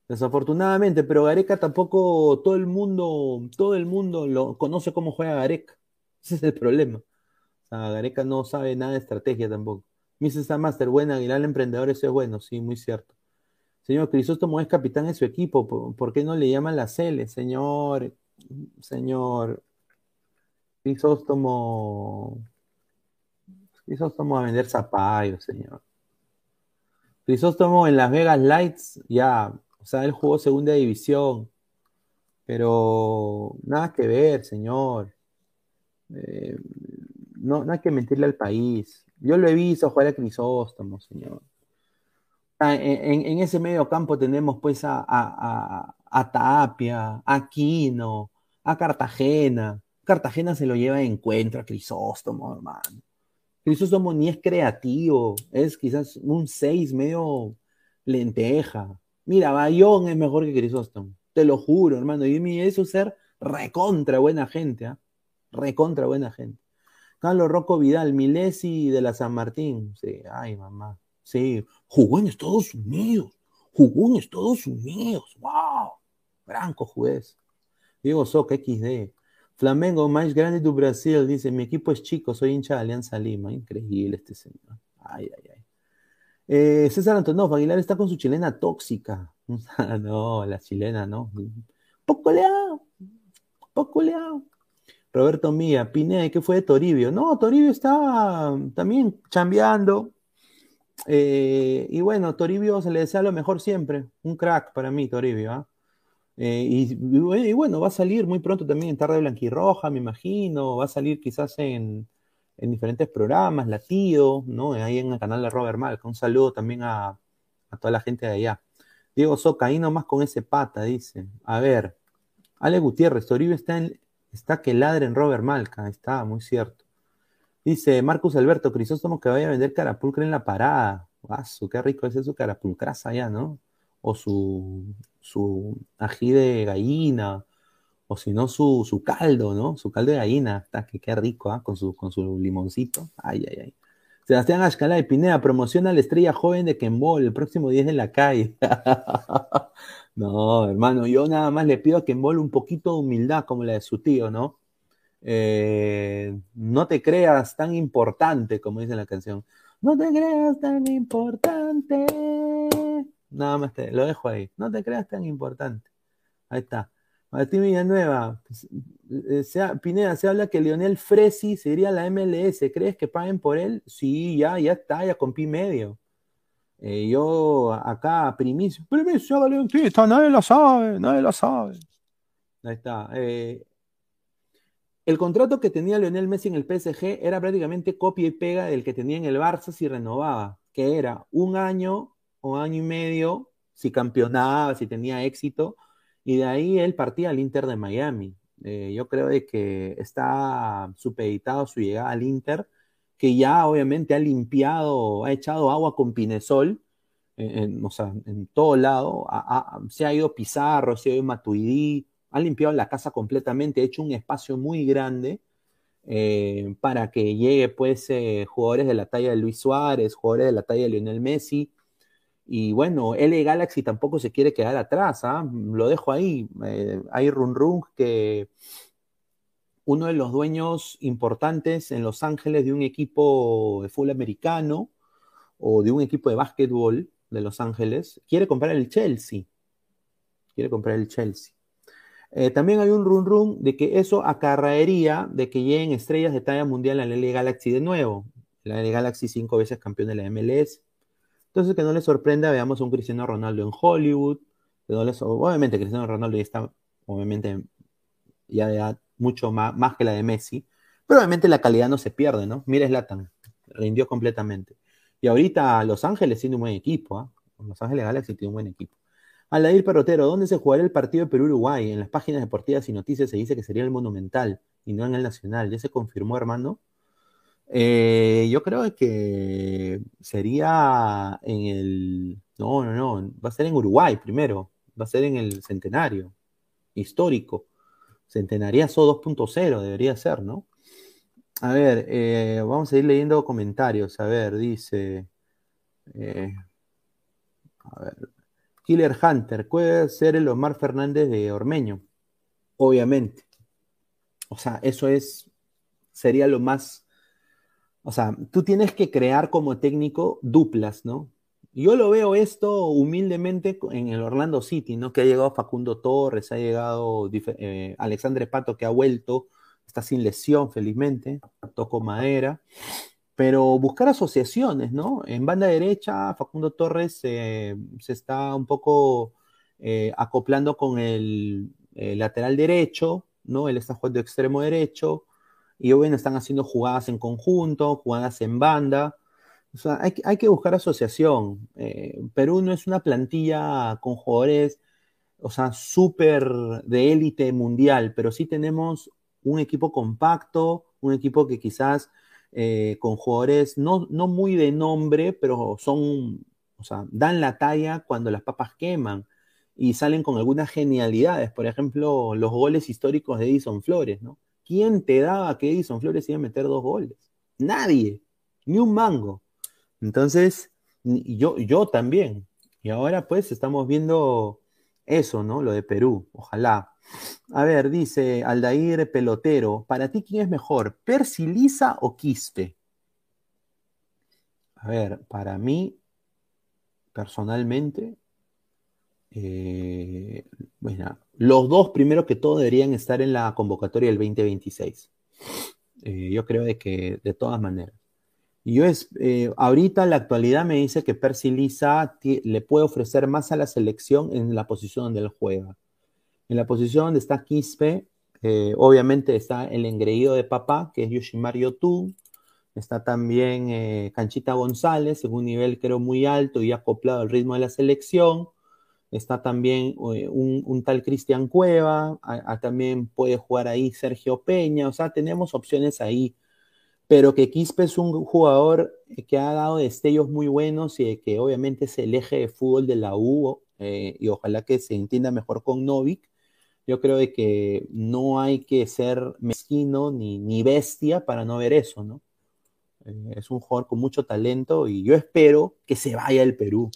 Desafortunadamente, pero Gareca tampoco todo el mundo, todo el mundo lo conoce cómo juega Gareca. *laughs* Ese es el problema. O sea, Gareca no sabe nada de estrategia tampoco. Mrs. Master, buena, Aguilar emprendedor, eso es bueno, sí, muy cierto. Señor Crisóstomo es capitán de su equipo, ¿por, qué no le llaman la Cele? Señor, señor Crisóstomo, Crisóstomo a vender zapallos, señor. Crisóstomo en Las Vegas Lights, ya, sea, él jugó segunda división, pero nada que ver, señor. Eh, no, no hay que mentirle al país. Yo lo he visto jugar a Crisóstomo, señor. Ah, en, ese medio campo tenemos pues a, a, Tapia, a Aquino, a Cartagena. Cartagena se lo lleva de encuentro a Crisóstomo, hermano. Crisóstomo ni es creativo, es quizás un 6 medio lenteja. Mira, Bayón es mejor que Crisóstomo, te lo juro, hermano. Y eso es ser recontra buena gente, ¿ah? Recontra buena gente. Carlos Rocco Vidal, Milesi de la San Martín. Sí, ay, mamá. Sí, jugó en Estados Unidos. Jugó en Estados Unidos. ¡Wow! Branco juez. Diego Soca, XD. Flamengo más grande de Brasil, dice, mi equipo es chico, soy hincha de Alianza Lima. Increíble este señor. Ay, ay, ay. Eh, César Antonov, Aguilar está con su chilena tóxica. *laughs* no, la chilena, no. Poco leado. Poco leado. Roberto Mía, Pineda, ¿qué fue de Toribio? No, Toribio está también chambeando. Eh, y bueno, Toribio se le desea lo mejor siempre. Un crack para mí, Toribio. ¿ah? Eh, y, bueno, va a salir muy pronto también en Tarde Blanquirroja, me imagino. Va a salir quizás en, diferentes programas, Latido, ¿no? Ahí en el canal de Robert Malca. Un saludo también a, toda la gente de allá. Diego Soca, ahí nomás con ese pata, dice. A ver, Ale Gutiérrez, Toribio está, en, está que ladre en Robert Malca. Está, muy cierto. Dice Marcus Alberto Crisóstomo que vaya a vender carapulcra en la parada. Guaso, qué rico es eso, carapulcraza allá, ¿no? O su, su ají de gallina, o si no, su, su, caldo, ¿no? Su caldo de gallina, está que qué rico, ¿ah? Con su, con su limoncito. Ay, ay, ay. Sebastián Ashcala de Pineda promociona a la estrella joven de Kembol el próximo 10 en la calle. *laughs* no, hermano, yo nada más le pido a Kembol un poquito de humildad como la de su tío, ¿no? Eh, no te creas tan importante, como dice la canción. No te creas tan importante. Nada más te lo dejo ahí. No te creas tan importante. Ahí está. Martín Villanueva, eh, Pineda, se habla que Lionel Fresi sería la MLS. ¿Crees que paguen por él? Sí, ya, ya está, ya con pi medio. Eh, yo acá, primicia, primicia Valentista, nadie lo sabe, nadie lo sabe. Ahí está. Eh, el contrato que tenía Lionel Messi en el PSG era prácticamente copia y pega del que tenía en el Barça si renovaba, que era un año o año y medio si campeonaba, si tenía éxito, y de ahí él partía al Inter de Miami. Eh, yo creo de que está supeditado su llegada al Inter, que ya obviamente ha limpiado, ha echado agua con Pinesol, en, o sea, en todo lado, se ha ido Pizarro, se ha ido Matuidi, ha limpiado la casa completamente, ha hecho un espacio muy grande eh, para que llegue pues eh, jugadores de la talla de Luis Suárez, jugadores de la talla de Lionel Messi. Y bueno, LA Galaxy tampoco se quiere quedar atrás, ¿ah? lo dejo ahí. Eh, hay run run que uno de los dueños importantes en Los Ángeles de un equipo de fútbol americano o de un equipo de básquetbol de Los Ángeles quiere comprar el Chelsea. Quiere comprar el Chelsea. Eh, también hay un run run de que eso acarraería de que lleguen estrellas de talla mundial a la LA Galaxy de nuevo. La LA Galaxy cinco veces campeón de la MLS. Entonces que no les sorprenda, veamos a un Cristiano Ronaldo en Hollywood. obviamente Cristiano Ronaldo ya está, obviamente, ya de mucho más, que la de Messi. Pero obviamente la calidad no se pierde, ¿no? Mira Zlatan, rindió completamente. Y ahorita Los Ángeles tiene un buen equipo, ¿ah? Los Ángeles Galaxy tiene un buen equipo. Aladir Perrotero, ¿dónde se jugará el partido de Perú-Uruguay? En las páginas deportivas y noticias se dice que sería el Monumental y no en el Nacional. ¿Ya se confirmó, hermano? Eh, yo creo que sería en el... No, no, no. Va a ser en Uruguay primero. Va a ser en el Centenario. Histórico. Centenariazo 2.0 debería ser, ¿no? A ver, eh, vamos a ir leyendo comentarios. A ver, dice... Eh, a ver, Killer Hunter, puede ser el Omar Fernández de Ormeño, obviamente. O sea, eso es, sería lo más, o sea, tú tienes que crear como técnico duplas, ¿no? yo lo veo esto humildemente en el Orlando City, ¿no? Que ha llegado Facundo Torres, ha llegado eh, Alexandre Pato, que ha vuelto, está sin lesión, felizmente, tocó madera. Pero buscar asociaciones, ¿no? En banda derecha, Facundo Torres eh, se está un poco eh, acoplando con el, lateral derecho, ¿no? Él está jugando extremo derecho, y hoy están haciendo jugadas en conjunto, jugadas en banda o sea, hay, que buscar asociación. Eh, Perú no es una plantilla con jugadores, o sea, súper de élite mundial, pero sí tenemos un equipo compacto, un equipo que quizás eh, con jugadores no, no muy de nombre, pero son, o sea, dan la talla cuando las papas queman y salen con algunas genialidades. Por ejemplo, los goles históricos de Edison Flores, ¿no? ¿Quién te daba que Edison Flores iba a meter dos goles? Nadie, ni un mango. Entonces, yo, yo también. Y ahora pues estamos viendo eso, ¿no? Lo de Perú, ojalá. A ver, dice Aldair Pelotero, ¿para ti quién es mejor, Percy Lisa o Quispe? A ver, para mí, personalmente, eh, bueno, los dos primero que todo deberían estar en la convocatoria del 2026. Eh, yo creo de que de todas maneras. Yo es, eh, ahorita la actualidad me dice que Percy Lisa le puede ofrecer más a la selección en la posición donde él juega. En la posición donde está Quispe, eh, obviamente está el engreído de papá, que es Yoshimar Yotun. Está también eh, Canchita González, en un nivel creo muy alto y acoplado al ritmo de la selección. Está también un, tal Cristian Cueva, también puede jugar ahí Sergio Peña, o sea, tenemos opciones ahí pero que Quispe es un jugador que ha dado destellos muy buenos y que obviamente es el eje de fútbol de la U eh, y ojalá que se entienda mejor con Novik. Yo creo de que no hay que ser mezquino ni, ni bestia para no ver eso, ¿no? Eh, es un jugador con mucho talento y yo espero que se vaya al Perú.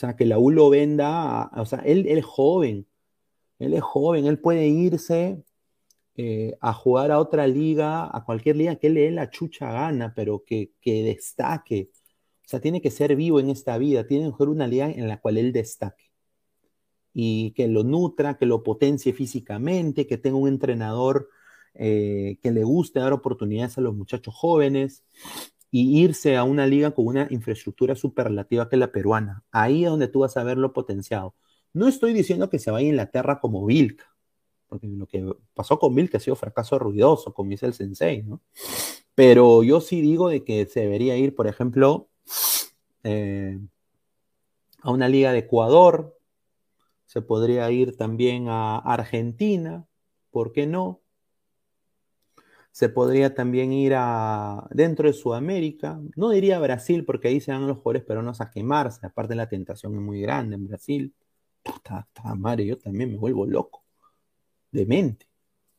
Sea, que la U lo venda, o sea, él, él es joven, él es joven, él puede irse eh, a jugar a otra liga, a cualquier liga que le dé la chucha gana, pero que, destaque. O sea, tiene que ser vivo en esta vida, tiene que jugar una liga en la cual él destaque. Y que lo nutra, que lo potencie físicamente, que tenga un entrenador eh, que le guste dar oportunidades a los muchachos jóvenes y irse a una liga con una infraestructura superlativa que la peruana. Ahí es donde tú vas a verlo potenciado. No estoy diciendo que se vaya a Inglaterra como Vilca, porque lo que pasó con que ha sido fracaso ruidoso, como dice el sensei, ¿no? Pero yo sí digo de que se debería ir, por ejemplo, eh, a una liga de Ecuador, se podría ir también a Argentina, ¿por qué no? Se podría también ir a dentro de Sudamérica, no diría Brasil, porque ahí se van los jugadores peruanos a quemarse, aparte la tentación es muy grande en Brasil. Puta, madre, yo también me vuelvo loco demente.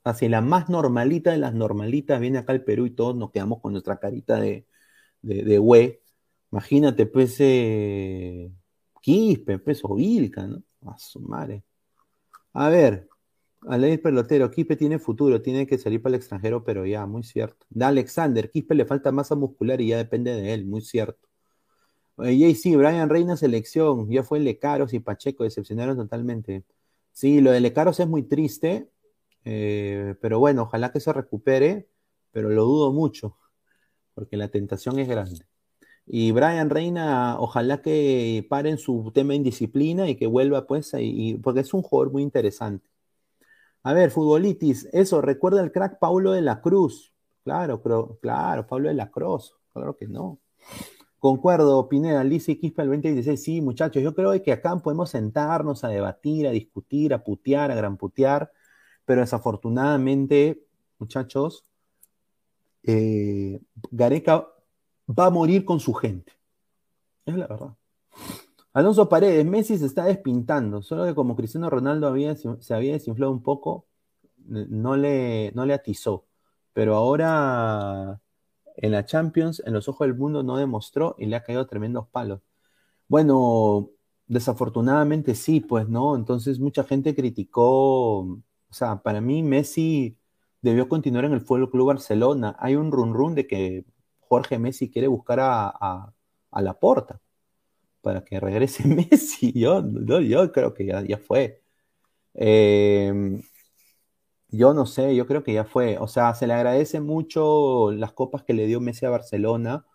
Así la más normalita de las normalitas viene acá al Perú y todos nos quedamos con nuestra carita de, de, hue. Imagínate, pues, eh, Quispe, pues, o Vilca, ¿no? A su madre. A ver, Alex Pelotero, Quispe tiene futuro, tiene que salir para el extranjero, pero ya, muy cierto. Da Alexander, Quispe le falta masa muscular y ya depende de él, muy cierto. Y sí, Brian Reina selección, ya fue Lecaros y Pacheco, decepcionaron totalmente. Sí, lo de Lecaros es muy triste, eh, pero bueno, ojalá que se recupere, pero lo dudo mucho, porque la tentación es grande. Y Brian Reina, ojalá que pare en su tema de indisciplina y que vuelva, pues, porque es un jugador muy interesante. A ver, futbolitis, eso, recuerda el crack Paulo de la Cruz. Claro, pero, claro, Pablo de la Cruz, claro que no. Concuerdo, Pineda, Lice y Quispe el 2016. Sí, muchachos, yo creo que acá podemos sentarnos a debatir, a discutir, a putear, a gran putear, pero desafortunadamente, muchachos, eh, Gareca va a morir con su gente. Es la verdad. Alonso Paredes, Messi se está despintando, solo que como Cristiano Ronaldo había, se había desinflado un poco, no le, no le atizó. Pero ahora en la Champions, en los ojos del mundo, no demostró y le ha caído tremendos palos. Bueno, desafortunadamente sí, pues, ¿no? Entonces mucha gente criticó, o sea, para mí Messi debió continuar en el Fútbol Club Barcelona. Hay un run run de que Jorge Messi quiere buscar a, a, la porta. Para que regrese *laughs* Messi. Yo, yo, creo que ya, ya fue. Em, yo no sé, yo creo que ya fue. O sea, se le agradece mucho las copas que le dio Messi a Barcelona.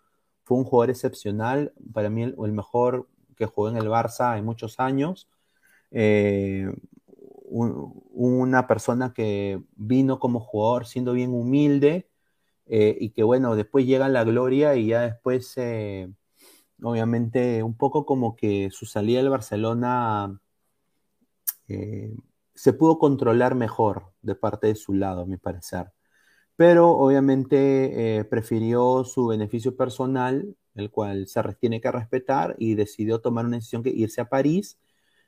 Fue un jugador excepcional, para mí el, mejor que jugó en el Barça en muchos años. Eh, una persona que vino como jugador siendo bien humilde eh, y que bueno, después llega la gloria y ya después, obviamente, un poco como que su salida del Barcelona se pudo controlar mejor de parte de su lado, a mi parecer. Pero obviamente prefirió su beneficio personal, el cual se tiene que respetar, y decidió tomar una decisión que irse a París.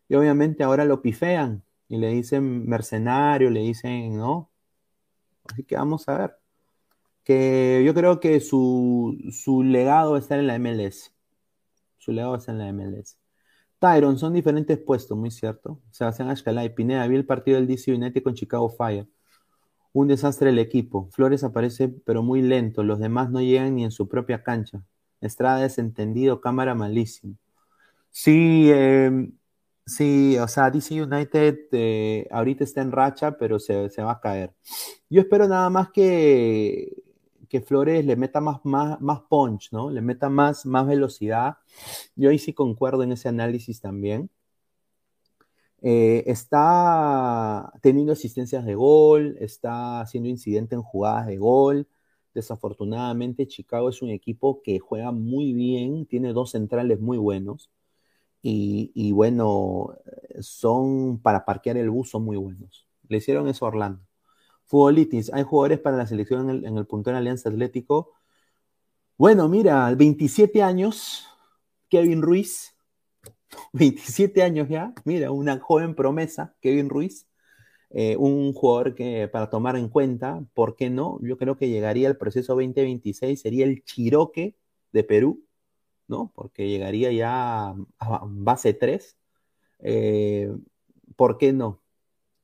Y obviamente ahora lo pifean, y le dicen mercenario, le dicen, ¿no? Así que vamos a ver. Que yo creo que su, legado va a estar en la MLS. Estar en la MLS. Tyron, son diferentes puestos, muy cierto. Sebastián Ashcalay, Pineda, vi el partido del DC United con Chicago Fire. Un desastre el equipo. Flores aparece, pero muy lento. Los demás no llegan ni en su propia cancha. Estrada desentendido, cámara malísimo. Sí, eh, Sí, o sea, DC United eh, ahorita está en racha, pero se, va a caer. Yo espero nada más que, que Flores le meta más, más, más punch, ¿no? Le meta más, más velocidad. Yo ahí sí concuerdo en ese análisis también. Eh, está teniendo asistencias de gol, está haciendo incidente en jugadas de gol. Desafortunadamente, Chicago es un equipo que juega muy bien, tiene dos centrales muy buenos y, bueno, son para parquear el bus, son muy buenos. Le hicieron eso a Orlando. Futbolitis, hay jugadores para la selección en el, en el puntero Alianza Atlético. Bueno, mira, 27 años, Kevin Ruiz, *laughs* 27 años ya, mira, una joven promesa, Kevin Ruiz, eh, un jugador que para tomar en cuenta, ¿por qué no? Yo creo que llegaría al proceso 2026, sería el Chiroque de Perú, ¿no? Porque llegaría ya a base 3. Eh, ¿Por qué no?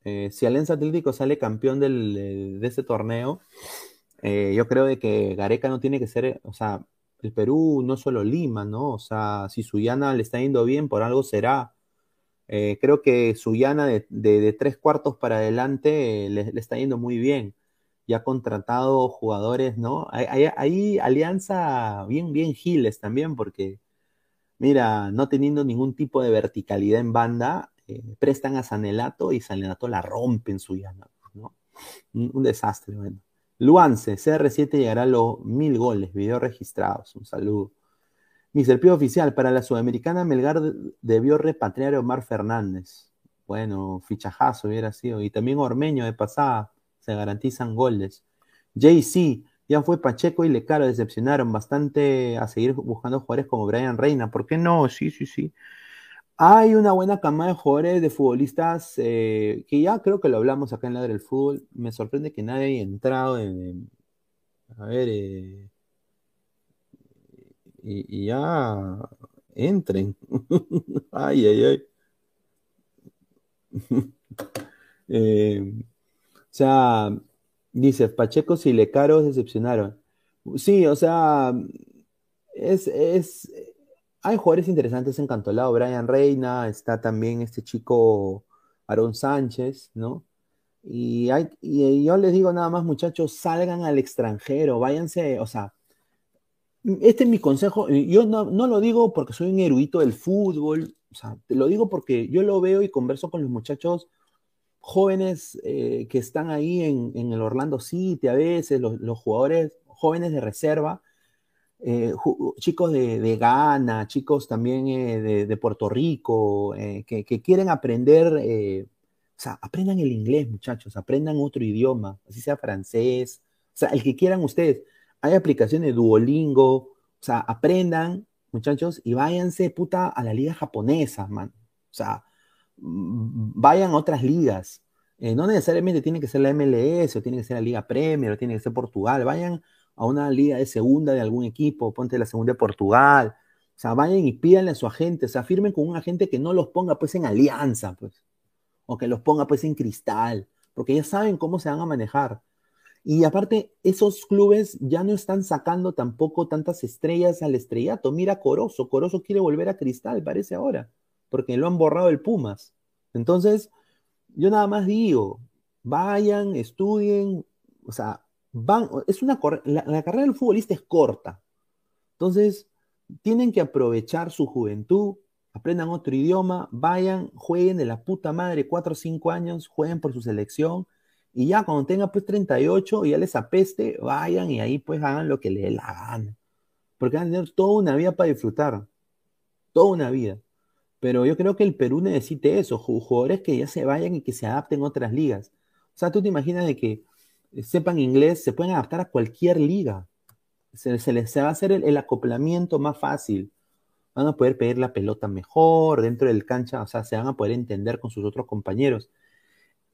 Eh, si Alianza Atlético sale campeón de este torneo, eh, yo creo de que Gareca no tiene que ser, o sea, el Perú no solo Lima, ¿no? O sea, si Suyana le está yendo bien, por algo será. creo que Suyana de, de, tres cuartos para adelante le, le, está yendo muy bien ya ha contratado jugadores, ¿no? Hay, alianza bien, bien giles también, porque, mira, no teniendo ningún tipo de verticalidad en banda, eh, prestan a Sanelato y Sanelato la rompe en su llana, ¿no? Un, desastre, bueno. Luance, CR7 llegará a los mil goles, video registrados, un saludo. Mi servicio oficial, para la Sudamericana, Melgar debió repatriar a Omar Fernández. Bueno, fichajazo hubiera sido. Y también Ormeño de pasada se garantizan goles. JC, ya fue Pacheco y Lecaro, decepcionaron bastante a seguir buscando jugadores como Brian Reina. ¿Por qué no? Sí, sí, sí. Hay una buena cama de jugadores, de futbolistas, eh, que ya creo que lo hablamos acá en la del fútbol. Me sorprende que nadie haya entrado en. a ver. Eh, y, ya entren. *laughs* ay, ay, ay. *laughs* eh, o sea, dice, Pacheco y Lecaro decepcionaron. Sí, o sea, es, es, hay jugadores interesantes en Cantolao, Brian Reina, está también este chico Aaron Sánchez, ¿no? Y, hay, y yo les digo nada más, muchachos, salgan al extranjero, váyanse, o sea, este es mi consejo, yo no, no lo digo porque soy un erudito del fútbol, o sea, te lo digo porque yo lo veo y converso con los muchachos jóvenes eh, que están ahí en, el Orlando City, a veces los, jugadores jóvenes de reserva, eh, chicos de, Ghana, chicos también eh, de, Puerto Rico, que, quieren aprender, o sea, aprendan el inglés, muchachos, aprendan otro idioma, así sea francés, o sea, el que quieran ustedes. Hay aplicaciones de Duolingo, o sea, aprendan, muchachos, y váyanse, puta, a la liga japonesa, man. O sea, vayan a otras ligas. Eh, no necesariamente tiene que ser la MLS o tiene que ser la Liga Premier o tiene que ser Portugal. Vayan a una liga de segunda de algún equipo, ponte la segunda de Portugal. O sea, vayan y pídanle a su agente, o sea, firmen con un agente que no los ponga pues en alianza, pues, o que los ponga pues en cristal, porque ya saben cómo se van a manejar. Y aparte, esos clubes ya no están sacando tampoco tantas estrellas al estrellato. Mira Corozo, Corozo quiere volver a Cristal, parece ahora, porque lo han borrado el Pumas. Entonces, yo nada más digo, vayan, estudien, o sea, van, es una la, carrera del futbolista es corta. Entonces, tienen que aprovechar su juventud, aprendan otro idioma, vayan, jueguen de la puta madre, cuatro o cinco años, jueguen por su selección, y ya cuando tengan pues 38 y ya les apeste, vayan y ahí pues hagan lo que les dé la gana. Porque van a tener toda una vida para disfrutar, toda una vida. Pero yo creo que el Perú necesita eso, jugadores que ya se vayan y que se adapten a otras ligas. O sea, tú te imaginas de que sepan inglés, se pueden adaptar a cualquier liga. Se, les va a hacer el, acoplamiento más fácil. Van a poder pedir la pelota mejor dentro del cancha, o sea, se van a poder entender con sus otros compañeros.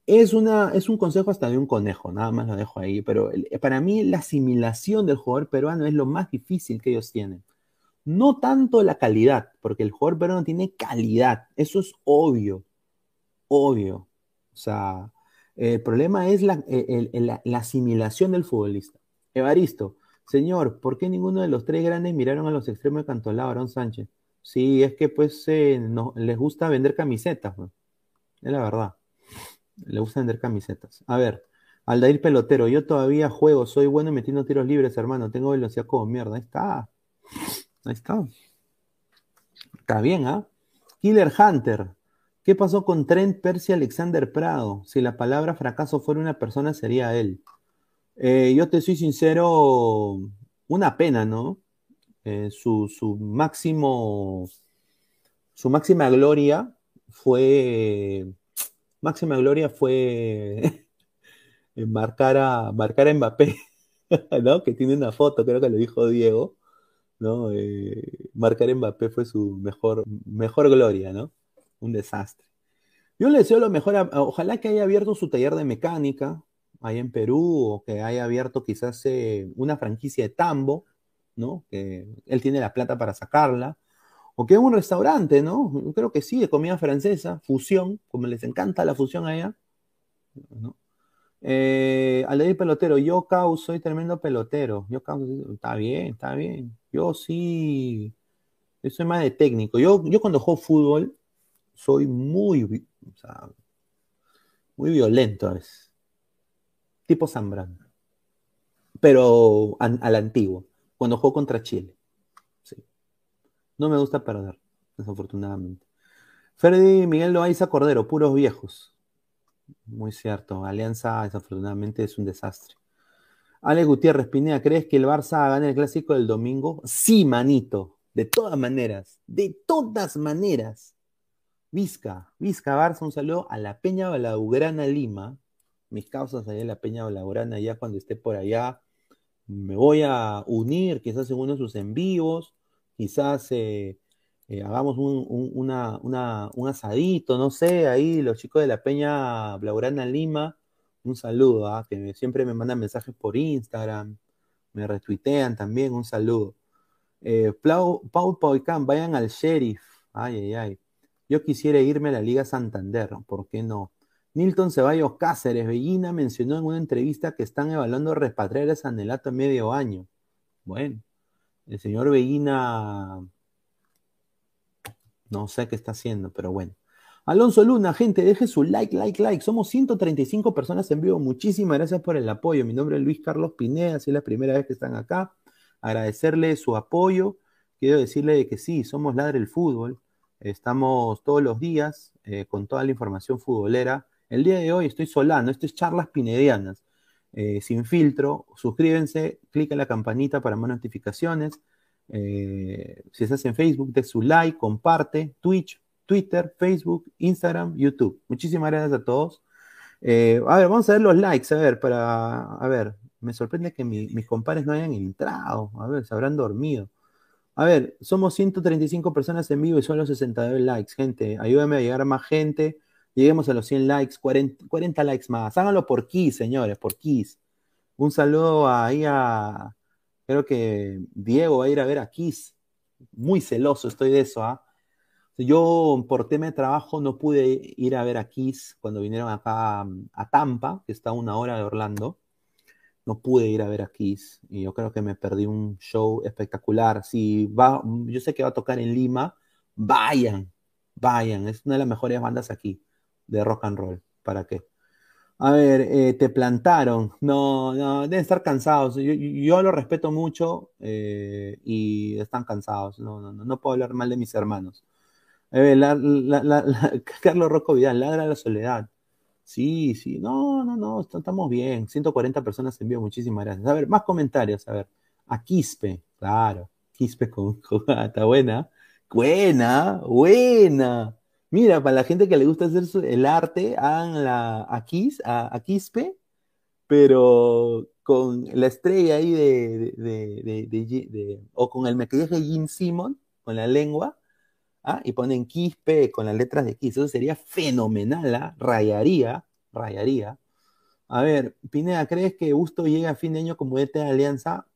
Es, una, es un consejo hasta de un conejo, nada más lo dejo ahí, pero para mí la asimilación del jugador peruano es lo más difícil que ellos tienen. No tanto la calidad, porque el jugador peruano tiene calidad, eso es obvio, obvio. O sea, el problema es la, la asimilación del futbolista. Evaristo, Señor, ¿por qué ninguno de los tres grandes miraron a los extremos de Cantolao, Aaron Sánchez? Sí, es que pues eh, no, les gusta vender camisetas, es la verdad. Les gusta vender camisetas. A ver, Aldair Pelotero, yo todavía juego, soy bueno metiendo tiros libres, hermano. Tengo velocidad como mierda. Ahí está. Ahí está. Está bien, ¿ah? Killer Hunter. ¿Qué pasó con Trent Percy Alexander Prado? Si la palabra fracaso fuera una persona, sería él. Eh, yo te soy sincero, una pena, ¿no? Eh, su, máximo, su máxima gloria fue, máxima gloria fue *laughs* marcar a, marcar a Mbappé, *laughs* ¿no? Que tiene una foto, creo que lo dijo Diego, ¿no? Eh, marcar a Mbappé fue su mejor, mejor gloria, ¿no? Un desastre. Yo le deseo lo mejor, ojalá que haya abierto su taller de mecánica, ahí en Perú o que haya abierto quizás eh, una franquicia de tambo, ¿no? Que él tiene la plata para sacarla. O que un restaurante, ¿no? Creo que sí, de comida francesa, fusión, como les encanta la fusión allá. ¿no? Eh, al pelotero, yo causo, soy tremendo pelotero. Yo causo, está bien, está bien. Yo sí, yo soy más de técnico. Yo, yo cuando juego fútbol, soy muy, o sea, muy violento a veces tipo Zambrano. Pero al antiguo, cuando jugó contra Chile. Sí. No me gusta perder, desafortunadamente. Freddy Miguel Loaiza Cordero, puros viejos. Muy cierto. Alianza, desafortunadamente, es un desastre. Ale Gutiérrez Pineda, ¿crees que el Barça gane el clásico del domingo? Sí, manito. De todas maneras. De todas maneras. Vizca, Vizca Barça, un saludo a la Peña Balaugrana Lima, mis causas allá en la Peña Laurana, ya cuando esté por allá, me voy a unir, quizás en uno de sus envíos, quizás eh, eh, hagamos un, un, asadito, no sé, ahí los chicos de la Peña Blaugrana Lima, un saludo, ¿ah? que siempre me mandan mensajes por Instagram, me retuitean también, un saludo. Eh, Paul Poicán, vayan al sheriff, ay, ay, ay. Yo quisiera irme a la Liga Santander, ¿por qué no? Milton Ceballos Cáceres, Bellina mencionó en una entrevista que están evaluando repatriar a Sanelato en medio año. Bueno, el señor Bellina no sé qué está haciendo, pero bueno. Alonso Luna, gente, deje su like, like, like. Somos 135 personas en vivo. Muchísimas gracias por el apoyo. Mi nombre es Luis Carlos Pineda, si es la primera vez que están acá. Agradecerle su apoyo. Quiero decirle que sí, somos Ladre el Fútbol. Estamos todos los días eh, con toda la información futbolera el día de hoy estoy solano, esto es charlas pinedianas, eh, sin filtro. Suscríbense, clica en la campanita para más notificaciones. Eh, si estás en Facebook, de su like, comparte, Twitch, Twitter, Facebook, Instagram, YouTube. Muchísimas gracias a todos. A ver, vamos a ver los likes, a ver, para, a ver, me sorprende que mis compadres no hayan entrado, a ver, se habrán dormido. A ver, somos 135 personas en vivo y solo 69 likes, gente, ayúdame a llegar a más gente. Lleguemos a los 100 likes, 40, likes más. Háganlo por Kiss, señores, por Kiss. Un saludo ahí a. Creo que Diego va a ir a ver a Kiss. Muy celoso estoy de eso, ¿ah? Yo, por tema de trabajo, no pude ir a ver a Kiss cuando vinieron acá a Tampa, que está a una hora de Orlando. No pude ir a ver a Kiss y yo creo que me perdí un show espectacular. Si va, yo sé que va a tocar en Lima, vayan, vayan, es una de las mejores bandas aquí de rock and roll. ¿Para qué? A ver, eh, te plantaron. No, no, deben estar cansados. Yo, lo respeto mucho eh, y están cansados. No, no, no, puedo hablar mal de mis hermanos. *laughs* Carlos Rocco Vidal, ladra la soledad. Sí, sí, no, no, no, estamos bien. 140 personas en vivo, muchísimas gracias. A ver, más comentarios, a ver. A Quispe, claro. Quispe con, *laughs* está buena. Buena, buena. Mira, para la gente que le gusta hacer el arte, hagan la, a, Quis, a, Quispe, pero con la estrella ahí de, de, o con el maquillaje de Jim Simon, con la lengua, ¿ah? y ponen Quispe con las letras de Quis. Eso sería fenomenal, ¿ah? rayaría, rayaría. A ver, Pineda, ¿crees que Gusto llegue a fin de año como ET de Alianza?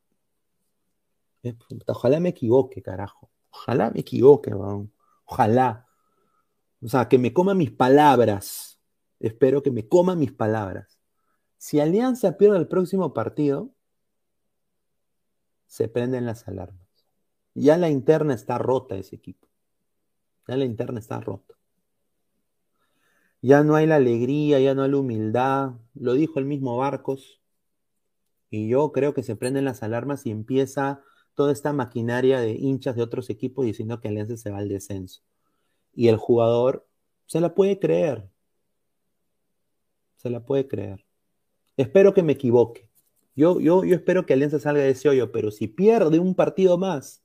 Eh, ojalá me equivoque, carajo. Ojalá me equivoque, Ojalá. O sea, que me coma mis palabras. Espero que me coma mis palabras. Si Alianza pierde el próximo partido, se prenden las alarmas. Ya la interna está rota ese equipo. Ya la interna está rota. Ya no hay la alegría, ya no hay la humildad. Lo dijo el mismo Barcos. Y yo creo que se prenden las alarmas y empieza toda esta maquinaria de hinchas de otros equipos diciendo que Alianza se va al descenso. Y el jugador se la puede creer. Se la puede creer. Espero que me equivoque. Yo, yo, yo espero que Alianza salga de ese hoyo, pero si pierde un partido más,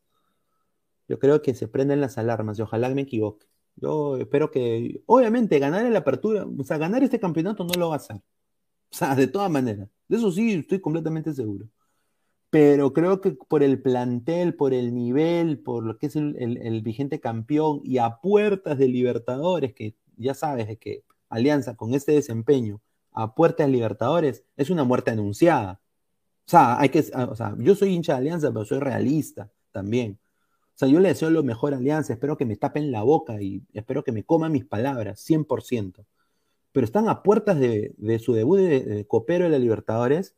yo creo que se prenden las alarmas y ojalá me equivoque. Yo espero que, obviamente, ganar la apertura, o sea, ganar este campeonato no lo va a hacer. O sea, de todas maneras. De eso sí, estoy completamente seguro. Pero creo que por el plantel, por el nivel, por lo que es el, vigente campeón y a puertas de Libertadores, que ya sabes que Alianza con este desempeño a puertas de Libertadores es una muerte anunciada. O sea, hay que, o sea, yo soy hincha de Alianza, pero soy realista también sea, yo le deseo lo mejor a Alianza, espero que me tapen la boca y espero que me coman mis palabras, 100%. Pero están a puertas de, su debut de, copero de la Libertadores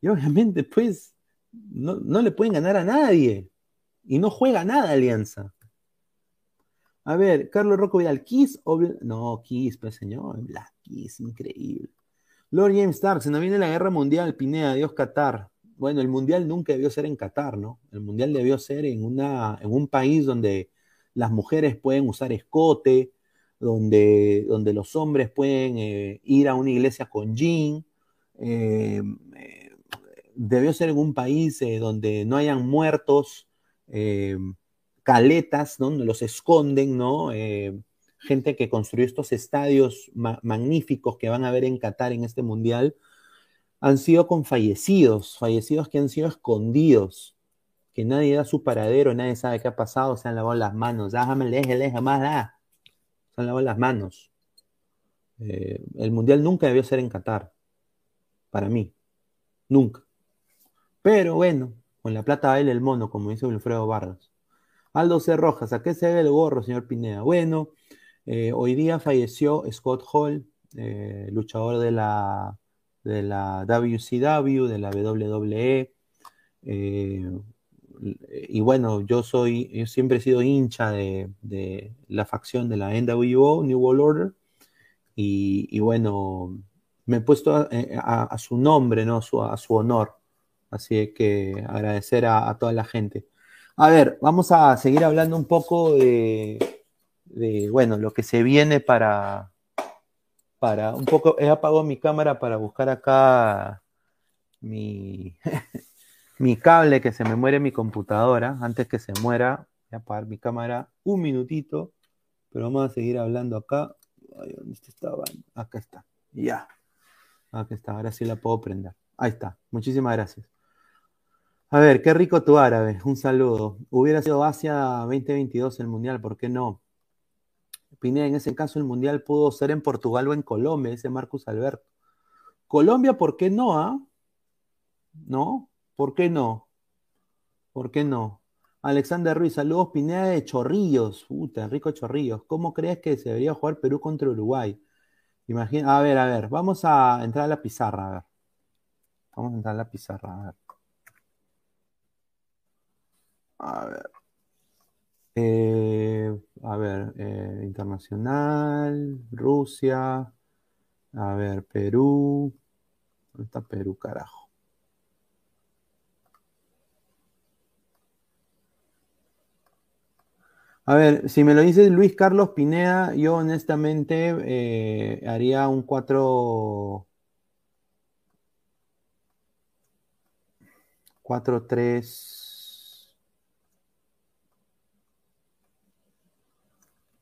y obviamente, pues, no, le pueden ganar a nadie. Y no juega nada Alianza. A ver, Carlos Rocco Vidal, Kiss o... No, Kiss, pues señor, la Kiss, increíble. Lord James Stark, se nos viene la guerra mundial, Pineda, Dios Qatar bueno, el mundial nunca debió ser en Qatar, ¿no? El mundial debió ser en, una, en un país donde las mujeres pueden usar escote, donde, donde los hombres pueden eh, ir a una iglesia con jean. Eh, eh, debió ser en un país donde no hayan muertos, caletas, donde los esconden, ¿no? gente que construyó estos estadios magníficos que van a ver en Qatar en este mundial han sido con fallecidos, fallecidos que han sido escondidos, que nadie da su paradero, nadie sabe qué ha pasado, se han lavado las manos, déjame, déjame, jamás da, se han lavado las manos. Eh, el mundial nunca debió ser en Qatar, para mí, nunca. Pero bueno, con la plata baila el mono, como dice Wilfredo Vargas. Aldo C. Rojas, ¿a qué se ve el gorro, señor Pineda? Bueno, eh, hoy día falleció Scott Hall, eh, luchador de la de la WCW, de la WWE. Eh, y bueno, yo soy, yo siempre he sido hincha de, la facción de la NWO, New World Order. Y, bueno, me he puesto a, su nombre, ¿no? a su honor. Así que agradecer a, toda la gente. A ver, vamos a seguir hablando un poco de, de bueno, lo que se viene para, para un poco, he apagado mi cámara para buscar acá mi, *laughs* mi cable que se me muere mi computadora. Antes que se muera, voy a apagar mi cámara un minutito, pero vamos a seguir hablando acá. ¿dónde estaba? Acá está. Ya. Acá está, ahora sí la puedo prender. Ahí está. Muchísimas gracias. A ver, qué rico tu árabe. Un saludo. Hubiera sido Asia 2022 el mundial, ¿por qué no? Pineda, en ese caso el Mundial pudo ser en Portugal o en Colombia, dice Marcus Alberto. Colombia, ¿por qué no? Ah? ¿No? ¿Por qué no? ¿Por qué no? Alexander Ruiz, saludos Pineda de Chorrillos. Puta, rico Chorrillos. ¿Cómo crees que se debería jugar Perú contra Uruguay? Imagina, a ver, a ver, vamos a entrar a la pizarra, a ver. Vamos a entrar a la pizarra. A ver. A ver. Eh, a ver, eh, internacional, Rusia. A ver, Perú. ¿Dónde está Perú, carajo? A ver, si me lo dice Luis Carlos Pineda, yo honestamente eh, haría un 4. 4-3.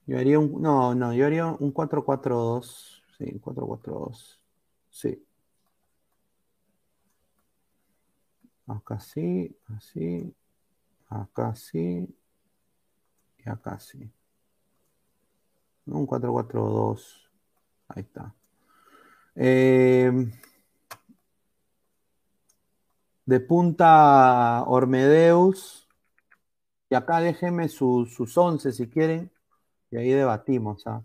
Yo haría un. No, no, yo haría un 4-4-2. Sí, 4-4-2. Sí. Acá sí, así. Acá sí. Y acá sí. Un 4-4-2. Ahí está. Eh, de punta Ormedeus. Y acá déjenme sus 11 si quieren. Y ahí debatimos. ¿ah?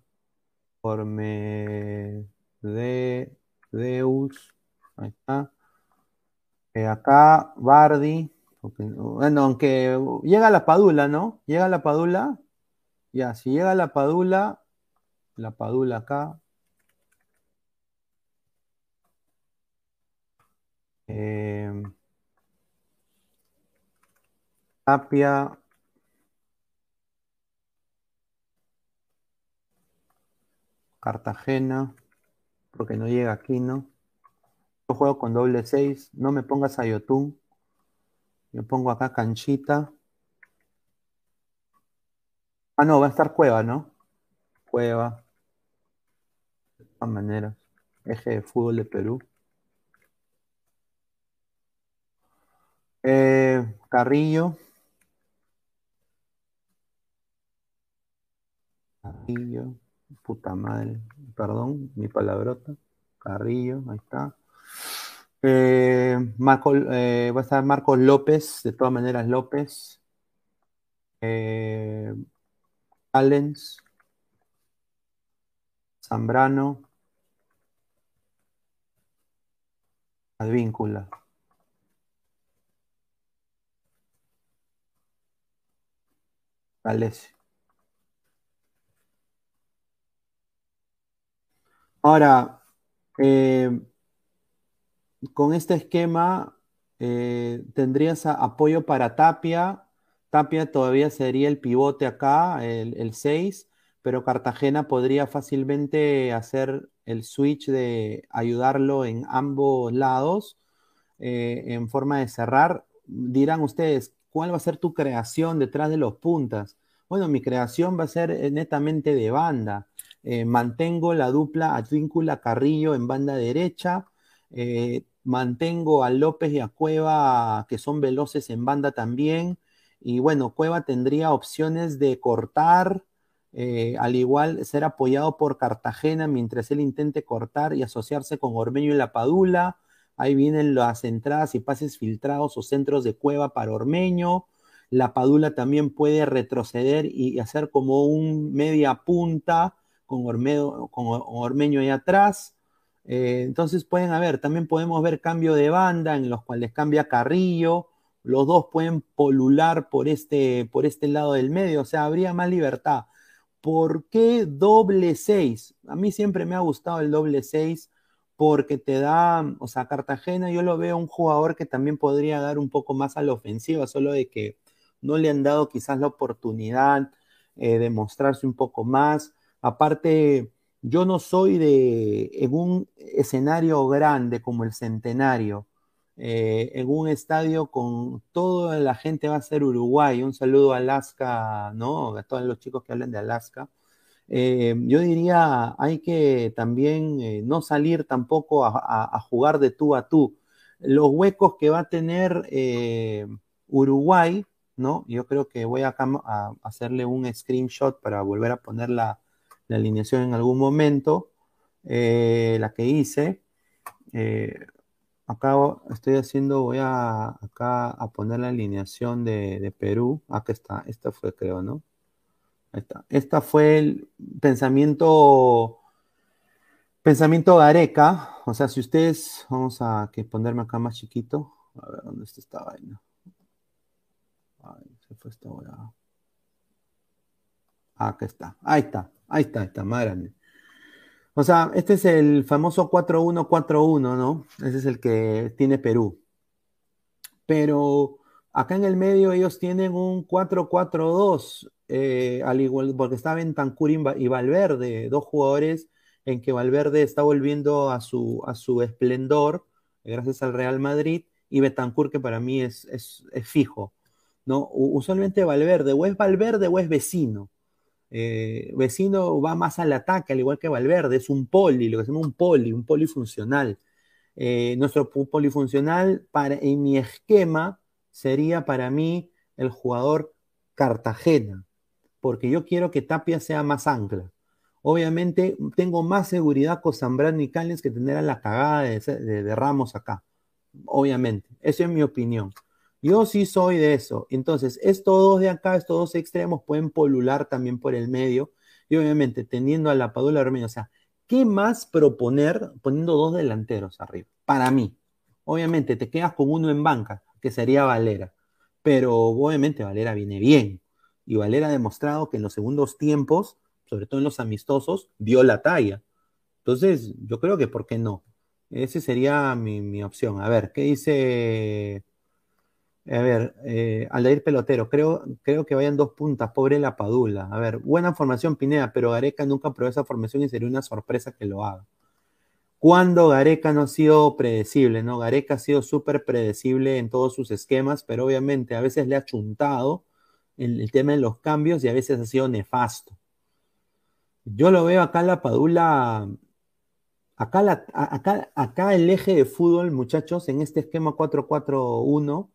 Ormedeus. Ahí está. Eh, acá Bardi. bueno, aunque llega la Padula, ¿no? Llega la Padula. Ya, si llega la Padula, la Padula acá. Eh, Tapia. Cartagena, porque no llega aquí, ¿no? Yo juego con doble 6, no me pongas a Yotun. Yo pongo acá Canchita. Ah, no, va a estar Cueva, ¿no? Cueva. De todas maneras. Eje de fútbol de Perú. Eh, Carrillo. Carrillo. Puta madre. Perdón, mi palabrota. Carrillo, ahí está. Eh, Marco, eh, va a estar Marcos López, de todas maneras López. Eh, Allens. Zambrano. Advíncula. Galese. Ahora, eh, con este esquema eh, tendrías apoyo para Tapia. Tapia todavía sería el pivote acá, el 6, pero Cartagena podría fácilmente hacer el switch de ayudarlo en ambos lados eh, en forma de cerrar. Dirán ustedes, ¿cuál va a ser tu creación detrás de los puntas? Bueno, mi creación va a ser netamente de banda. Eh, mantengo la dupla Advíncula Carrillo en banda derecha. eh, mantengo a López y a Cueva, que son veloces en banda también. Y bueno, Cueva tendría opciones de cortar, eh, al igual ser apoyado por Cartagena mientras él intente cortar y asociarse con Ormeño y La Padula. Ahí vienen las entradas y pases filtrados o centros de Cueva para Ormeño. La Padula también puede retroceder y hacer como un media punta con, Ormeño ahí atrás. Eh, entonces pueden haber, también podemos ver cambio de banda en los cuales cambia Carrillo, los dos pueden polular por este, por este lado del medio, o sea, habría más libertad. ¿Por qué doble 6? A mí siempre me ha gustado el doble 6 porque te da, o sea, Cartagena yo lo veo un jugador que también podría dar un poco más a la ofensiva, solo de que no le han dado quizás la oportunidad eh, de mostrarse un poco más. Aparte, yo no soy de, en un escenario grande como el Centenario, eh, en un estadio con toda la gente va a ser Uruguay. Un saludo a Alaska, ¿no? A todos los chicos que hablan de Alaska. Eh, yo diría, hay que también eh, no salir tampoco a, a, jugar de tú a tú. Los huecos que va a tener Uruguay, ¿no? Yo creo que voy a hacerle un screenshot para volver a poner la, la alineación en algún momento, eh, la que hice. Eh, acá estoy haciendo, voy a acá a poner la alineación de, de Perú. Acá está, esta fue creo, ¿no? Ahí está. Esta fue el pensamiento Pensamiento Gareca, o sea, si ustedes, vamos a que ponerme acá más chiquito, a ver dónde está esta vaina. Ay, se fue esta hora. Ah, acá está, ahí está, ahí está, está más. O sea, este es el famoso 4-1-4-1, ¿no? Ese es el que tiene Perú. Pero acá en el medio ellos tienen un 4-4-2, eh, al igual, porque está Bentancur y Valverde, dos jugadores en que Valverde está volviendo a su, a su esplendor gracias al Real Madrid y Betancourt que para mí es, es, fijo. ¿no? Usualmente Valverde o es Valverde o es vecino. Eh, vecino va más al ataque, al igual que Valverde, es un poli, lo que se llama un poli, un polifuncional. Eh, nuestro polifuncional para, en mi esquema sería para mí el jugador Cartagena, porque yo quiero que Tapia sea más ancla. Obviamente tengo más seguridad con Zambrano y Callens que tener a la cagada de, Ramos acá. Obviamente, esa es mi opinión. Yo sí soy de eso. Entonces, estos dos de acá, estos dos extremos pueden polular también por el medio. Y obviamente, teniendo a la Padula Armenia, o sea, ¿qué más proponer poniendo dos delanteros arriba? Para mí. Obviamente, te quedas con uno en banca, que sería Valera. Pero obviamente Valera viene bien. Y Valera ha demostrado que en los segundos tiempos sobre todo en los amistosos, dio la talla. Entonces, yo creo que, ¿por qué no? Esa sería mi, opción. A ver, ¿qué dice? A ver, eh, Pelotero, creo, creo que vayan dos puntas, pobre la Padula. A ver, buena formación Pineda, pero Gareca nunca probó esa formación y sería una sorpresa que lo haga. Cuando Gareca no ha sido predecible, ¿no? Gareca ha sido súper predecible en todos sus esquemas, pero obviamente a veces le ha chuntado el tema de los cambios y a veces ha sido nefasto. Yo lo veo acá la Padula, acá, acá, acá el eje de fútbol, muchachos, en este esquema 4-4-1,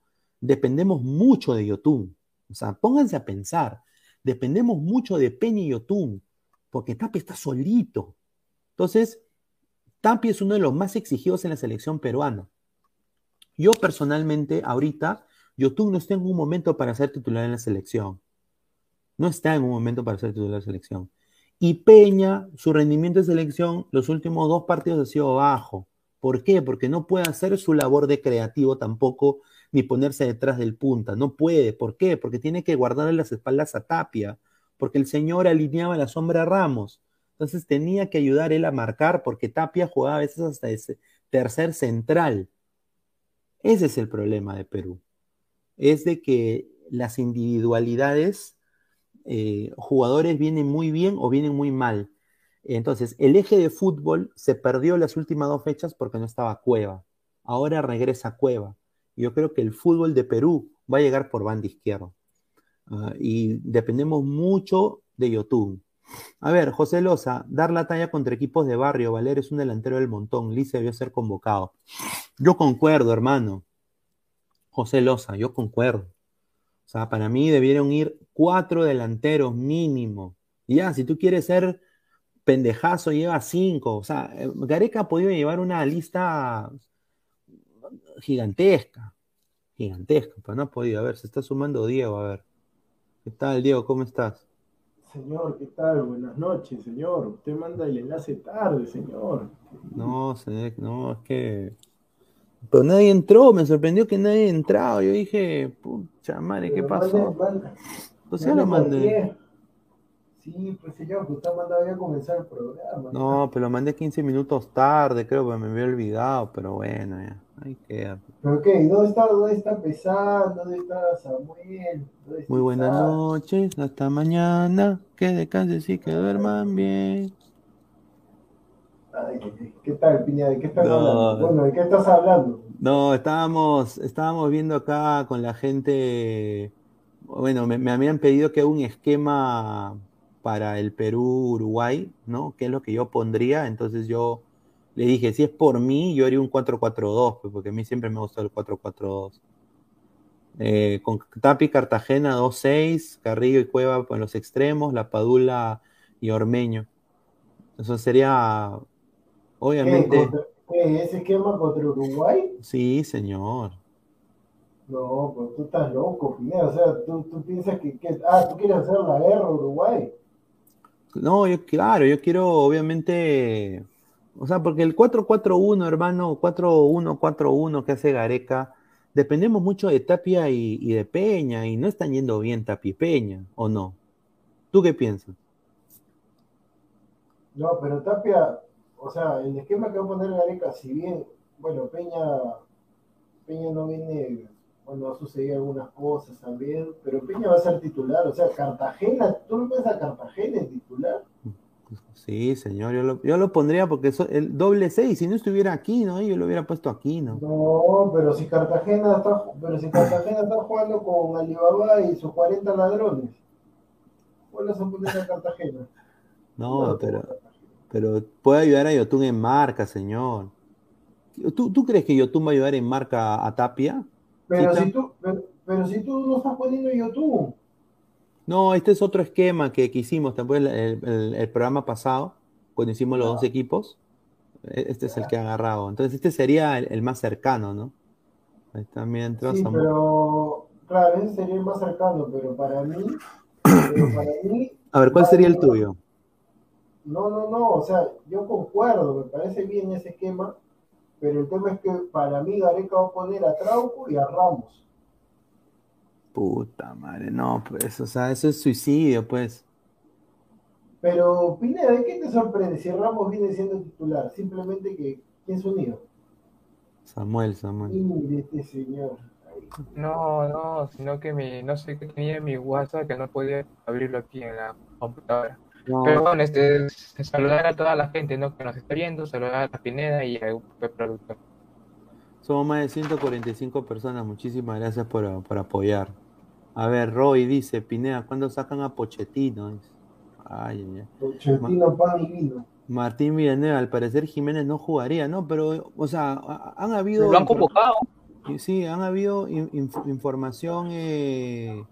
dependemos mucho de Yotun. O sea, pónganse a pensar, dependemos mucho de Peña y Yotun, porque Tapia está solito. Entonces, Tapia es uno de los más exigidos en la selección peruana. Yo personalmente, ahorita, Yotun no está en un momento para ser titular en la selección. No está en un momento para ser titular en la selección. Y Peña, su rendimiento de selección, los últimos dos partidos ha sido bajo. ¿Por qué? Porque no puede hacer su labor de creativo tampoco, ni ponerse detrás del punta. No puede. ¿Por qué? Porque tiene que guardarle las espaldas a Tapia. Porque el señor alineaba la sombra a Ramos. Entonces tenía que ayudar él a marcar, porque Tapia jugaba a veces hasta ese tercer central. Ese es el problema de Perú. Es de que las individualidades eh, jugadores vienen muy bien o vienen muy mal. Entonces, el eje de fútbol se perdió las últimas dos fechas porque no estaba Cueva. Ahora regresa Cueva. Yo creo que el fútbol de Perú va a llegar por banda izquierda. Ah, y dependemos mucho de YouTube. A ver, José Loza, dar la talla contra equipos de barrio. Valer es un delantero del montón. Lice debió ser convocado. Yo concuerdo, hermano. José Loza, yo concuerdo. O sea, para mí debieron ir cuatro delanteros mínimo. Ya, si tú quieres ser pendejazo, lleva cinco. O sea, eh, Gareca ha podido llevar una lista gigantesca. Gigantesca, pero no ha podido. A ver, se está sumando Diego, a ver. ¿Qué tal, Diego? ¿Cómo estás? Señor, ¿qué tal? Buenas noches, señor. Usted manda el enlace tarde, señor. No, no, es que pero nadie entró, me sorprendió que nadie entrado. Yo dije, pucha madre, ¿qué pasó? pues ya lo mandé. Sí, pues señor, usted mandaba ya a comenzar el programa. No, pero lo mandé 15 minutos tarde, creo que me había olvidado, pero bueno, ya. Ahí queda. ¿Pero qué? ¿Dónde está, dónde está Pesán? ¿Dónde está Samuel? Muy buenas noches, hasta mañana. Que descansen y que duerman bien. ¿Qué tal, Piña? ¿De qué estás hablando? Bueno, ¿de qué estás hablando? No, estábamos, estábamos viendo acá con la gente. Bueno, me, habían pedido que haga un esquema para el Perú-Uruguay, ¿no? ¿Qué es lo que yo pondría? Entonces yo le dije, si es por mí, yo haría un 4-4-2, pues, porque a mí siempre me gusta el 4-4-2. Eh, con Tapi Cartagena 2-6, Carrillo y Cueva en los extremos, La Padula y Ormeño. Eso sería Obviamente. ¿Qué, ¿Ese esquema contra Uruguay? Sí, señor. No, pues tú estás loco, Pineda. O sea, tú, tú piensas que, que, Ah, tú quieres hacer la guerra a Uruguay. No, yo, claro, yo quiero, obviamente. O sea, porque el 4-4-1, hermano, 4-1-4-1 que hace Gareca, dependemos mucho de Tapia y, de Peña, y no están yendo bien Tapia y Peña, ¿o no? ¿Tú qué piensas? No, pero Tapia, o sea, el esquema que va a poner Gareca, si bien, bueno, Peña, Peña no viene, bueno, ha sucedido algunas cosas también, pero Peña va a ser titular, o sea, Cartagena, ¿tú no ves a Cartagena en titular? Sí, señor, yo lo, yo lo pondría porque eso, el doble seis, si no estuviera aquí, ¿no? Yo lo hubiera puesto aquí, ¿no? No, pero si Cartagena está, pero si Cartagena está jugando con Alibaba y sus 40 ladrones, ¿cuál vas a poner a Cartagena? No, *laughs* no pero, pero puede ayudar a Yotun en marca, señor. ¿Tú, ¿Tú, crees que Yotun va a ayudar en marca a Tapia? Pero, si tú, pero, pero si tú no estás poniendo Yotun. No, este es otro esquema que, que hicimos también el, el, el, programa pasado, cuando hicimos los ah. dos equipos. Este es el que ha agarrado. Entonces, este sería el, el más cercano, ¿no? Ahí también sí, pero, claro, ese sería el más cercano, pero para mí, *coughs* pero para mí A ver, ¿cuál sería el tuyo? No, no, no, o sea, yo concuerdo, me parece bien ese esquema, pero el tema es que para mí Gareca va a poner a Trauco y a Ramos. Puta madre, no, pues, o sea, eso es suicidio, pues. Pero, Pineda, ¿de qué te sorprende si Ramos viene siendo titular? Simplemente que, ¿quién se unió? Samuel, Samuel. Mire este señor. No, no, sino que mi, no sé qué tenía en mi WhatsApp que no podía abrirlo aquí en la computadora. No. Pero bueno, este, saludar a toda la gente ¿no? que nos está viendo, saludar a la Pineda y al productor. Somos más de 145 personas, muchísimas gracias por, por apoyar. A ver, Roy dice, Pineda, ¿cuándo sacan a Pochettino? Ay, ay, ay. Pochettino, pan y vino. Martín Villanueva, al parecer Jiménez no jugaría, ¿no? Pero, o sea, han habido... Lo han convocado. Sí, han habido inf información eh,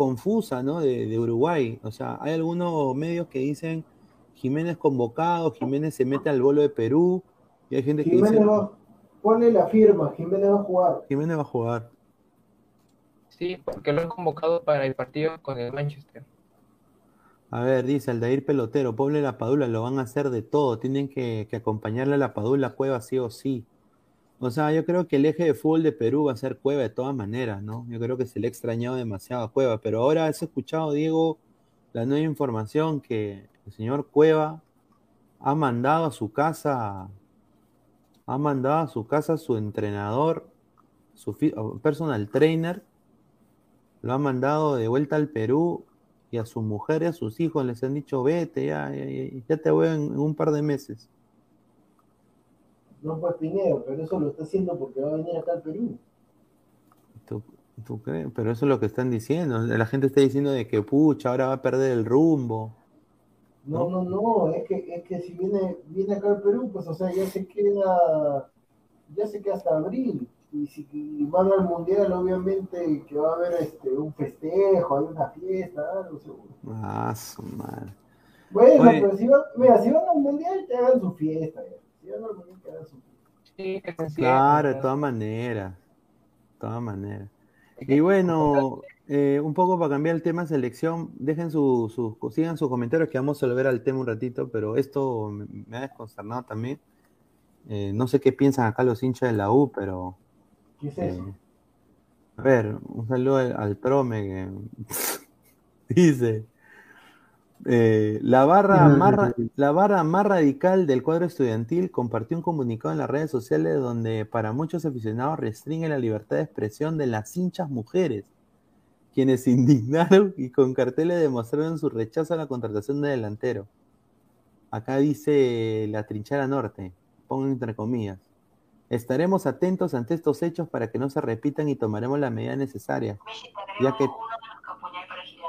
confusa, ¿no? De, de, Uruguay. O sea, hay algunos medios que dicen Jiménez convocado, Jiménez se mete al bolo de Perú, y hay gente Jiménez que dice... Va, pone la firma, Jiménez va a jugar. Jiménez va a jugar. Sí, porque lo han convocado para el partido con el Manchester. A ver, dice Aldair Pelotero, pobre la Padula, lo van a hacer de todo, tienen que, que acompañarle a la Padula Cueva sí o sí. O sea, yo creo que el eje de fútbol de Perú va a ser Cueva de todas maneras, ¿no? Yo creo que se le ha extrañado demasiado a Cueva, pero ahora has escuchado, Diego, la nueva información que el señor Cueva ha mandado a su casa, ha mandado a su casa a su entrenador, su personal trainer, lo ha mandado de vuelta al Perú y a su mujer y a sus hijos les han dicho, vete, ya, ya, ya te voy en, en, un par de meses. No fue Pineda, pero eso lo está haciendo porque va a venir acá al Perú. ¿Tú, ¿Tú, crees? Pero eso es lo que están diciendo. La gente está diciendo de que, pucha, ahora va a perder el rumbo. No, no, no, no. Es, que, es que si viene, viene acá al Perú, pues, o sea, ya se queda, ya se queda hasta abril y si van al mundial, obviamente que va a haber este, un festejo, hay una fiesta, algo seguro. Ah, su madre. Bueno, Oye. pero si van, mira, si van al mundial, te hagan su fiesta. Ya. Claro, de todas maneras. De todas maneras. Y bueno, eh, un poco para cambiar el tema selección, dejen sus, su, sigan sus comentarios que vamos a volver al tema un ratito, pero esto me, me ha desconcertado también. Eh, no sé qué piensan acá los hinchas de la U, pero ¿Qué es eso? Eh, a ver, un saludo al, al Trome que *laughs* dice eh, la, barra más, la barra más radical del cuadro estudiantil compartió un comunicado en las redes sociales donde para muchos aficionados restringe la libertad de expresión de las hinchas mujeres, quienes se indignaron y con carteles demostraron su rechazo a la contratación de delantero. Acá dice la trinchera norte, pongo entre comillas. Estaremos atentos ante estos hechos para que no se repitan y tomaremos la medida necesaria, ya que...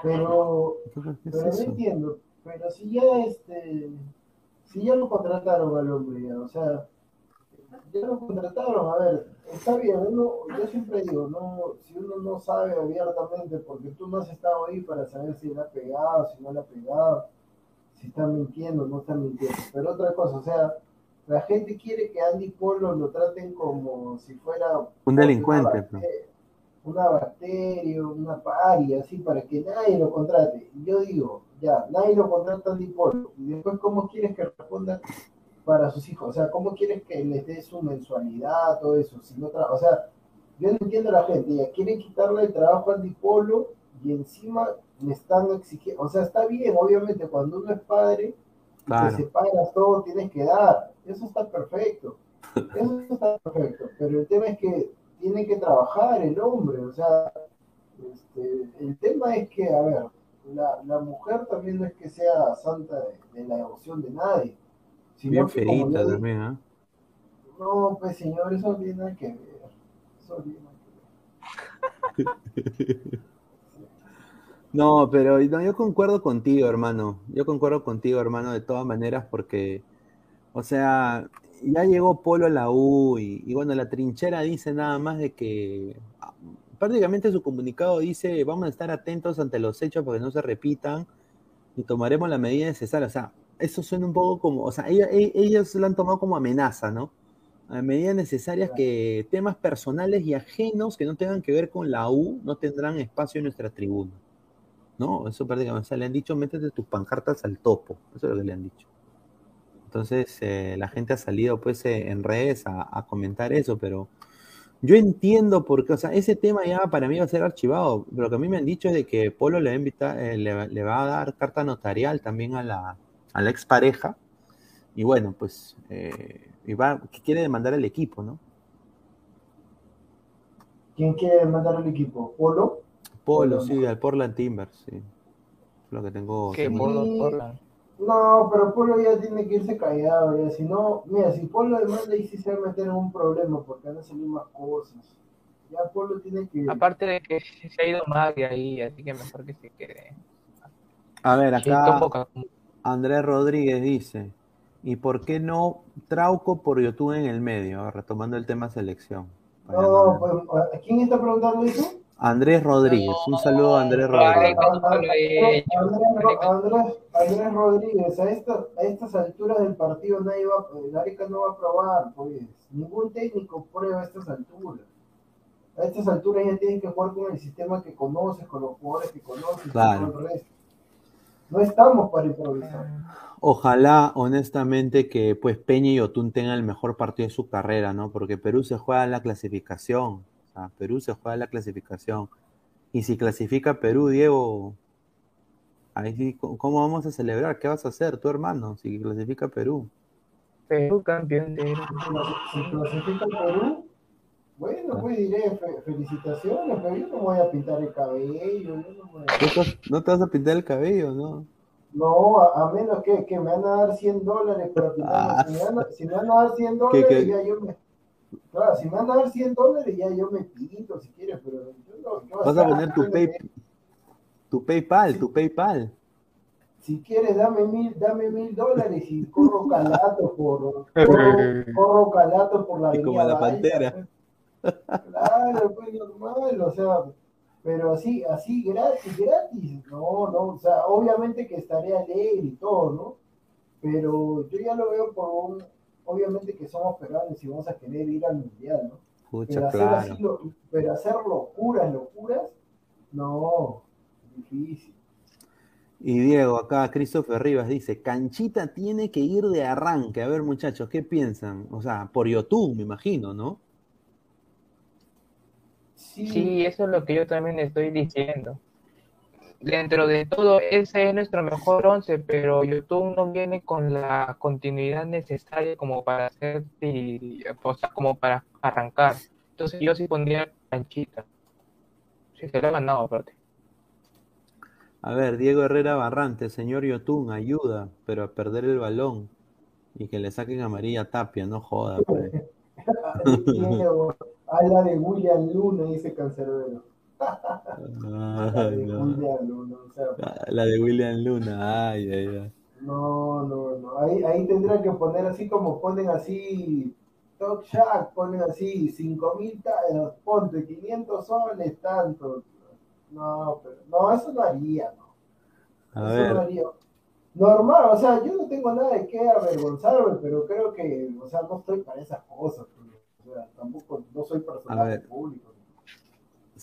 Pero, pero no entiendo, pero si ya este, si ya lo contrataron al hombre, ya, o sea, ya lo contrataron, a ver, está bien, uno, yo siempre digo, no, si uno no sabe abiertamente, porque tú no has estado ahí para saber si le ha pegado, si no le ha pegado, si está mintiendo, no está mintiendo, pero otra cosa, o sea, la gente quiere que Andy Polo lo traten como si fuera un delincuente. Una bacteria, una, bacteria, una paria, así, para que nadie lo contrate. Yo digo, ya, nadie lo contrata Andy Polo. Y después, ¿cómo quieres que responda para sus hijos? O sea, ¿cómo quieres que les dé su mensualidad, todo eso? Si no o sea, yo no entiendo a la gente, ya quieren quitarle el trabajo al dipolo y encima le están exigiendo, o sea, está bien, obviamente, cuando uno es padre, Claro. te separas todo, tienes que dar, eso está perfecto, eso está perfecto, pero el tema es que tiene que trabajar el hombre, o sea, este, el tema es que, a ver, la, la mujer también no es que sea santa de, de la devoción de nadie, sino Bien que ferita también, ¿ah? no, pues señor, eso tiene que ver. Eso tiene que ver. *laughs* No, pero no, yo concuerdo contigo, hermano. Yo concuerdo contigo, hermano, de todas maneras, porque, o sea, ya llegó Polo a la U y, bueno, la trinchera dice nada más de que ah, prácticamente su comunicado dice, vamos a estar atentos ante los hechos para que no se repitan y tomaremos la medida necesaria. O sea, eso suena un poco como, o sea, e- ellos lo han tomado como amenaza, ¿no? A medidas necesarias que temas personales y ajenos que no tengan que ver con la U no tendrán espacio en nuestra tribuna. ¿no? Eso prácticamente, o sea, le han dicho, métete tus pancartas al topo, eso es lo que le han dicho. Entonces, eh, la gente ha salido, pues, eh, en redes a, a comentar eso, pero yo entiendo por qué, o sea, ese tema ya para mí va a ser archivado, pero lo que a mí me han dicho es de que Polo le va a invitar, eh, le, va- le va a dar carta notarial también a la, a la expareja, y bueno, pues, eh, y va, que quiere demandar al equipo, ¿no? ¿Quién quiere mandar al equipo? ¿Polo? Polo, Polo, sí, ¿no? al Portland Timbers, sí. Lo que tengo. Sí. Portland. No, pero Polo ya tiene que irse callado, ya. Si no, mira, si Polo demanda ahí sí se va a meter en un problema porque van a salir más cosas. Ya Polo tiene que. Aparte de que se ha ido más de ahí, así que mejor que se quede. A ver, acá. Andrés Rodríguez dice, ¿y por qué no Trauco por YouTube en el medio? Retomando el tema selección. No, no- pues, ¿a ¿quién está preguntando eso? Andrés Rodríguez, un saludo a Andrés Rodríguez. Andrés, Ro- Andrés, Andrés Rodríguez, a, esta- a estas alturas del partido nadie va, el Arica no va a probar, pues. Ningún técnico prueba a estas alturas. A estas alturas ya tienen que jugar con el sistema que conoces, con los jugadores que conoces, y Claro. todo el resto. No estamos para improvisar. Ojalá, honestamente, que pues Peña y Otún tengan el mejor partido de su carrera, ¿no? Porque Perú se juega en la clasificación. Sea, Perú se juega en la clasificación. Y si clasifica Perú, Diego, ahí sí, ¿cómo vamos a celebrar? ¿Qué vas a hacer, tu hermano, si clasifica Perú? Perú campeón de Si clasifica Perú, bueno, pues diré fe- felicitaciones, pero yo no voy a pintar el cabello, yo no me voy a- ¿No te, no te vas a pintar el cabello, no? No, a, a menos que, que me van a dar 100 dólares para pintarme. Si me van a, si me van a dar 100 dólares, qué? ya yo me. Claro, si me van a dar 100 dólares, ya yo me pinto si quieres, pero yo no. Vas a poner tu, pay, tu PayPal, tu PayPal. Si quieres, dame mil, dame mil dólares y corro calato por. Corro, *laughs* corro calato por la Y como la pantera. pues. Claro, pues normal, o sea, pero así, así gratis, gratis, no, no, o sea, obviamente que estaré alegre y todo, ¿no? Pero yo ya lo veo por un, obviamente que somos peruanos y vamos a querer ir al mundial, ¿no? Pero hacer, claro. así lo- pero hacer locuras, locuras, no, difícil. Y Diego, acá Christopher Rivas dice, Canchita tiene que ir de arranque. A ver, muchachos, ¿qué piensan? O sea, por YouTube, me imagino, ¿no? Sí, Sí, eso es lo que yo también estoy diciendo. Dentro de todo, ese es nuestro mejor once, pero YouTube no viene con la continuidad necesaria como para hacer, y- o sea, como para arrancar. Entonces yo sí pondría canchita. Si se lo ha ganado, aparte. A ver, Diego Herrera Barrante, señor Yotun, ayuda, pero a perder el balón y que le saquen amarilla a Tapia, no joda, pues. *laughs* Diego, habla de William Luna, dice Cancerbero. Ay, de no. William Luna, o sea, La de William Luna, ay, ay, ay. No, no, no. Ahí, ahí tendrán que poner así como ponen así, Talk Shack, ponen así, 5 mil, ponte 500 soles, tanto. No, pero no, eso no haría, no. A Eso no haría. Normal, o sea, yo no tengo nada de qué avergonzarme, pero creo que, o sea, no estoy para esas cosas. O sea, tampoco, no soy personaje público.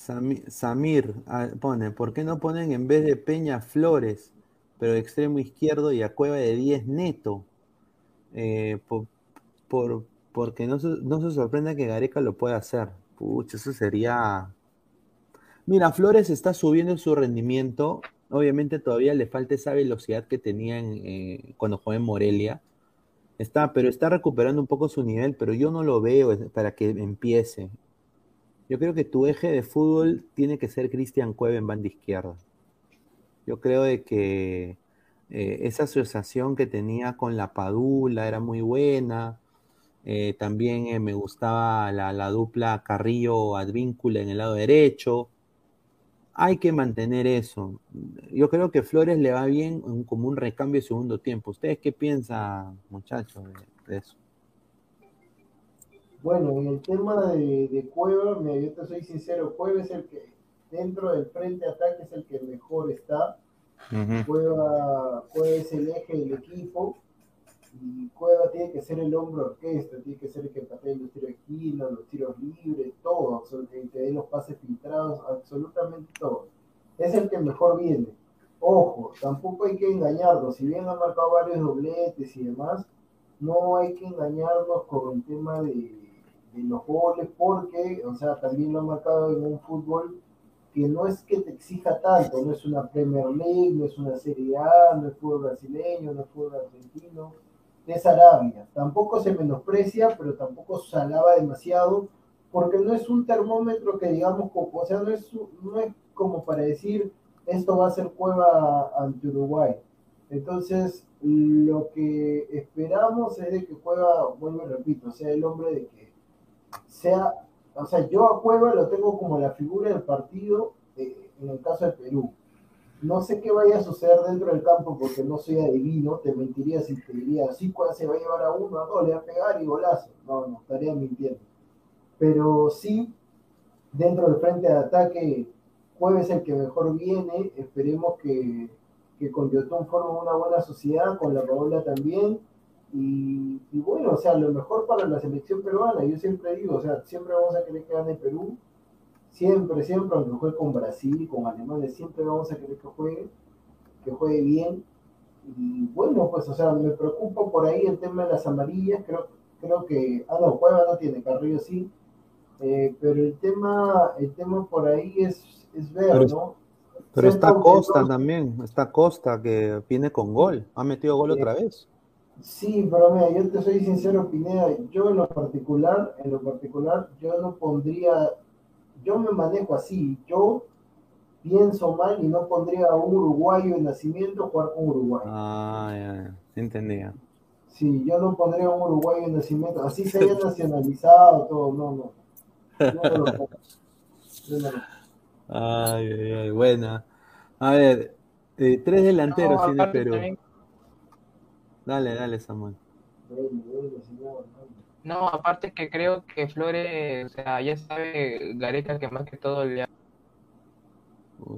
Sami- Samir ah, pone, ¿por qué no ponen en vez de Peña Flores, pero de extremo izquierdo y a Cueva de 10 neto? eh, por, por- porque no se, no se sorprenda que Gareca lo pueda hacer. Pucha, eso sería. Mira, Flores está subiendo su rendimiento. Obviamente todavía le falta esa velocidad que tenía en, eh, cuando jugó en Morelia. Está, pero está recuperando un poco su nivel, pero yo no lo veo es- para que empiece. Yo creo que tu eje de fútbol tiene que ser Cristian Cueva en banda izquierda. Yo creo de que eh, esa asociación que tenía con la Padula era muy buena. Eh, también eh, me gustaba la, la dupla Carrillo-Advíncula en el lado derecho. Hay que mantener eso. Yo creo que Flores le va bien como un recambio de segundo tiempo. ¿Ustedes qué piensan, muchachos, de eso? Bueno, en el tema de, de Cueva, mira, yo te soy sincero, Cueva es el que dentro del frente de ataque es el que mejor está. Cueva, Cueva es el eje del equipo y Cueva tiene que ser el hombro orquesta, tiene que ser el que patee los tiros de esquina, los tiros libres, todo, el que dé los pases filtrados, absolutamente todo. Es el que mejor viene. Ojo, tampoco hay que engañarnos, si bien ha marcado varios dobletes y demás, no hay que engañarnos con el tema de, los goles, porque, o sea, también lo ha marcado en un fútbol que no es que te exija tanto, no es una Premier League, no es una Serie A, no es fútbol brasileño, no es fútbol argentino, es Arabia. Tampoco se menosprecia, pero tampoco se alaba demasiado, porque no es un termómetro que digamos, o sea, no es, no es como para decir esto va a ser Cueva ante Uruguay. Entonces, lo que esperamos es de que Cueva, vuelvo y repito, sea el hombre de que sea, o sea, yo a Cueva lo tengo como la figura del partido eh, en el caso de Perú. No sé qué vaya a suceder dentro del campo porque no soy adivino, te mentiría si te diría, sí, se va a llevar a uno, a dos, le va a pegar y golazo. No, no, estaría mintiendo. Pero sí, dentro del frente de ataque, Cueva es el que mejor viene, esperemos que, que con Yotun formen una buena sociedad, con la Paola también, y, y bueno, o sea, lo mejor para la selección peruana, yo siempre digo, o sea, siempre vamos a querer que gane Perú, siempre, siempre, aunque juegue con Brasil, con Alemania, siempre vamos a querer que juegue, que juegue bien, y bueno, pues, o sea, me preocupa por ahí el tema de las amarillas, creo, creo que, ah, no, Cueva no tiene, Carrillo sí, eh, pero el tema, el tema por ahí es, es ver, Pero- ¿no? Pero está Costa también, está Costa que viene con gol. Ha metido gol otra vez. Sí, pero mira, yo te soy sincero, Pineda, yo en lo particular, en lo particular, yo no pondría, yo me manejo así, yo pienso mal y no pondría a un uruguayo de nacimiento a jugar con Uruguay. Ah, ya, ya, sí entendía. Sí, yo no pondría a un uruguayo de nacimiento, así se haya nacionalizado, todo, no, no. Yo no lo pongo. Yo no lo Ay, ay, ay, buena. A ver, eh, tres delanteros No, tiene Perú. también- Dale, dale, Samuel. no. No, aparte que creo que Flores, o sea, ya sabe Gareca que más que todo le ha-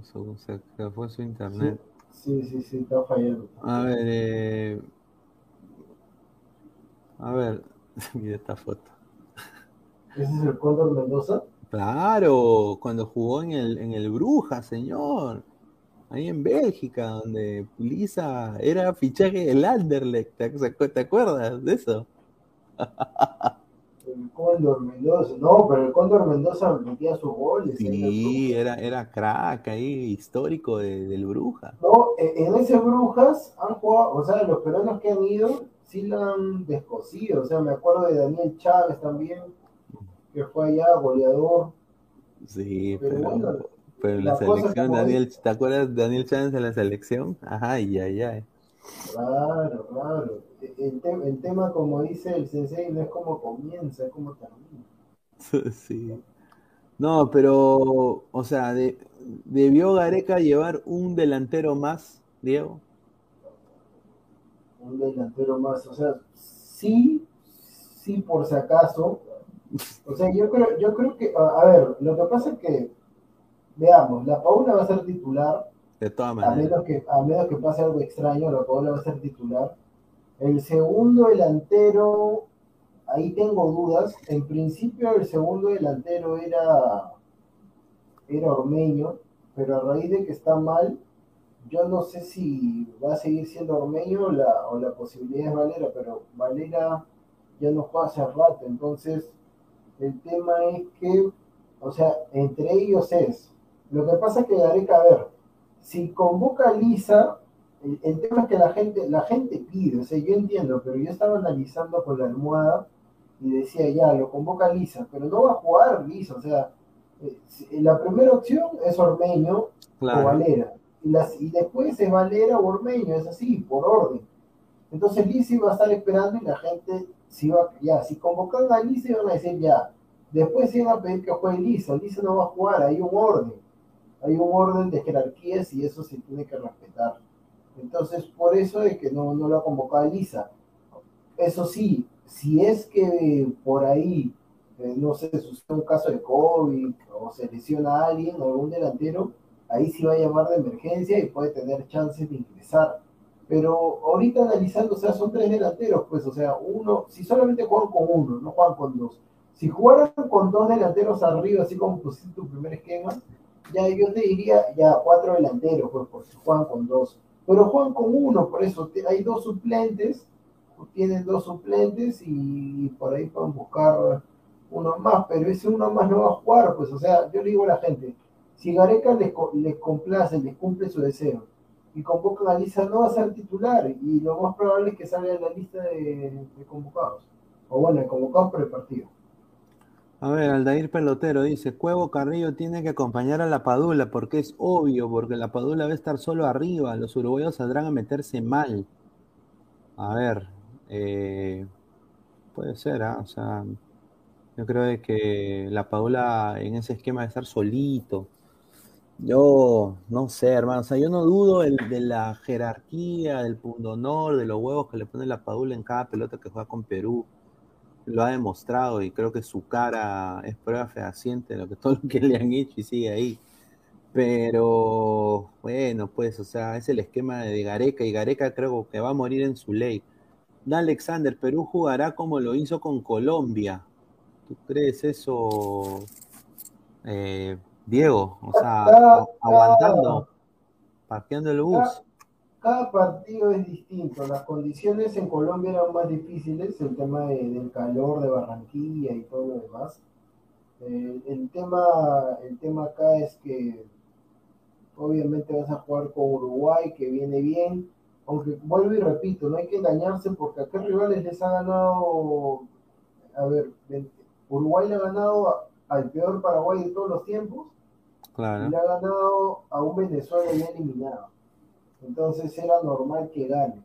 se, se- se fue su internet. Sí, sí, sí, está fallando. A ver, eh, a ver, *laughs* mira esta foto. ¿Ese es el Cóndor Mendoza? Claro, cuando jugó en el, en el Bruja, señor. Ahí en Bélgica, donde Pulisa era fichaje del Anderlecht. ¿Te, acu- te acuerdas de eso? *laughs* El Cóndor Mendoza. No, pero el Cóndor Mendoza metía sus goles. Sí, era, era crack ahí, histórico de- del Bruja. No, e- en ese Brujas han jugado, o sea, los peruanos que han ido, sí la han descosido. O sea, me acuerdo de Daniel Chávez también, que fue allá, goleador. Sí, Pero pero, bueno, pero en la selección, Daniel, ¿te acuerdas de Daniel Chávez en la selección? Ajá, ay, ay, ay. Claro, claro. E- El, te- el tema, como dice el sensei, no es como comienza, es como termina. *laughs* Sí. No, pero, o sea, de- debió Gareca llevar un delantero más, Diego. Un delantero más. O sea, sí, sí, por si acaso. O sea, yo creo, yo creo que, a, a ver, lo que pasa es que, veamos, la Paula va a ser titular, De todas a maneras. menos que, a menos que pase algo extraño, la Paula va a ser titular. El segundo delantero, ahí tengo dudas. En principio el segundo delantero era, era Ormeño, pero a raíz de que está mal, yo no sé si va a seguir siendo Ormeño o la, o la posibilidad es Valera, pero Valera ya no juega hace rato, entonces el tema es que, o sea, entre ellos es, lo que pasa es que Gareca, a ver, si convoca a Lisa, el, el tema es que la gente, la gente pide, o sea, yo entiendo, pero yo estaba analizando con la almohada y decía, ya, lo convoca Lisa, pero no va a jugar Lisa, o sea, eh, si- la primera opción es Ormeño Claro. o Valera, y, las, y después es Valera o Ormeño, es así, por orden. Entonces Lisa iba a estar esperando y la gente se iba, ya, si convocan a Lisa iban a decir ya, después iban a pedir que juegue Lisa, Lisa no va a jugar, hay un orden, hay un orden de jerarquías y eso se tiene que respetar. Entonces, por eso es que no, no lo ha convocado a Lisa. Eso sí, si es que por ahí, eh, no sé, sucede un caso de COVID o se lesiona a alguien o algún delantero, ahí sí va a llamar de emergencia y puede tener chances de ingresar. Pero ahorita analizando, o sea, son tres delanteros, pues, o sea, uno, si solamente juegan con uno, no juegan con dos. Si jugaran con dos delanteros arriba, así como pusiste tu primer esquema, ya yo te diría, ya cuatro delanteros, pues, porque juegan con dos. Pero juegan con uno, por eso hay dos suplentes, tienen dos suplentes y por ahí pueden buscar uno más, pero ese uno más no va a jugar, pues, o sea, yo le digo a la gente, si Gareca les, les complace, les cumple su deseo, y convocan a Lisa, no va a ser titular, y lo más probable es que salga en la lista de, de convocados, o bueno, de convocados por el partido. A ver, Aldair Pelotero dice, Cuevo Carrillo tiene que acompañar a la Padula porque es obvio, porque la Padula va a estar solo arriba, los uruguayos saldrán a meterse mal. A ver, eh, puede ser, ¿ah? O sea, yo creo de que la Padula en ese esquema a estar solito. Yo no sé, hermano, o sea, yo no dudo el- de la jerarquía, del pundonor, de los huevos que le pone la Padula en cada pelota que juega con Perú lo ha demostrado y creo que su cara es prueba fehaciente de lo que *laughs* todo lo que le han hecho y sigue ahí. Pero bueno, pues, o sea, es el esquema de Gareca y Gareca creo que va a morir en su ley. Da Alexander, Perú jugará como lo hizo con Colombia. ¿Tú crees eso, eh, Diego? O sea, aguantando, parqueando el bus. Cada, partido es distinto, las condiciones en Colombia eran más difíciles, el tema de- del calor de Barranquilla y todo lo demás. Eh, el tema, el tema acá es que obviamente vas a jugar con Uruguay, que viene bien, aunque vuelvo y repito, no hay que engañarse porque a qué rivales les ha ganado, a ver, Uruguay le ha ganado al peor Paraguay de todos los tiempos y Claro. le ha ganado a un Venezuela ya eliminado. Entonces era normal que gane.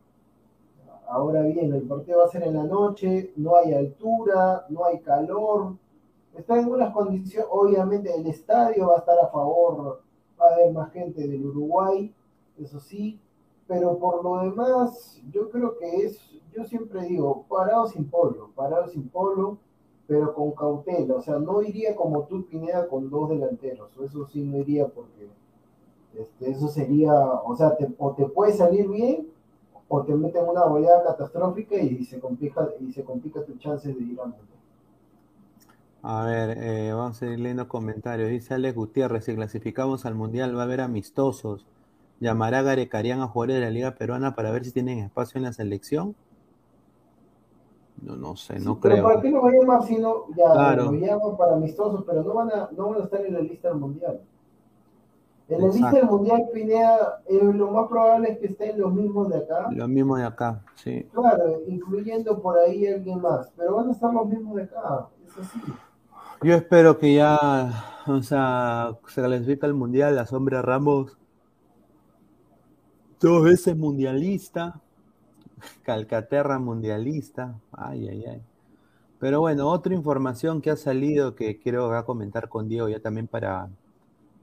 Ahora bien, el partido va a ser en la noche, no hay altura, no hay calor, está en unas condiciones, obviamente el estadio va a estar a favor, va a haber más gente del Uruguay, eso sí, pero por lo demás, yo creo que es, yo siempre digo, parado sin polo, parado sin polo, pero con cautela, o sea, no iría como tú, Pineda, con dos delanteros, eso sí no iría porque este, eso sería, o sea, te, o te puede salir bien o te meten una goleada catastrófica y se complica, y se complica tu chance de ir a. A ver, eh, vamos a ir leyendo comentarios. Dice Alex Gutiérrez, si clasificamos al Mundial va a haber amistosos. ¿Llamará Garecarian a jugadores de la Liga Peruana para ver si tienen espacio en la selección? No, no sé, no Sí, pero creo. ¿para qué lo va a llamar si no, ya Claro. lo llaman para amistosos, pero no van a, no van a estar en la lista del mundial? En lista Exacto. del mundial, Pineda, eh, lo más probable es que estén los mismos de acá, Lo mismo de acá, sí. claro, incluyendo por ahí alguien más, pero van a estar los mismos de acá, es así. Yo espero que ya, o sea, se clasifica al Mundial, la sombra Ramos, dos veces mundialista, Calcaterra mundialista, ay, ay, ay. Pero bueno, otra información que ha salido que quiero acá comentar con Diego ya también para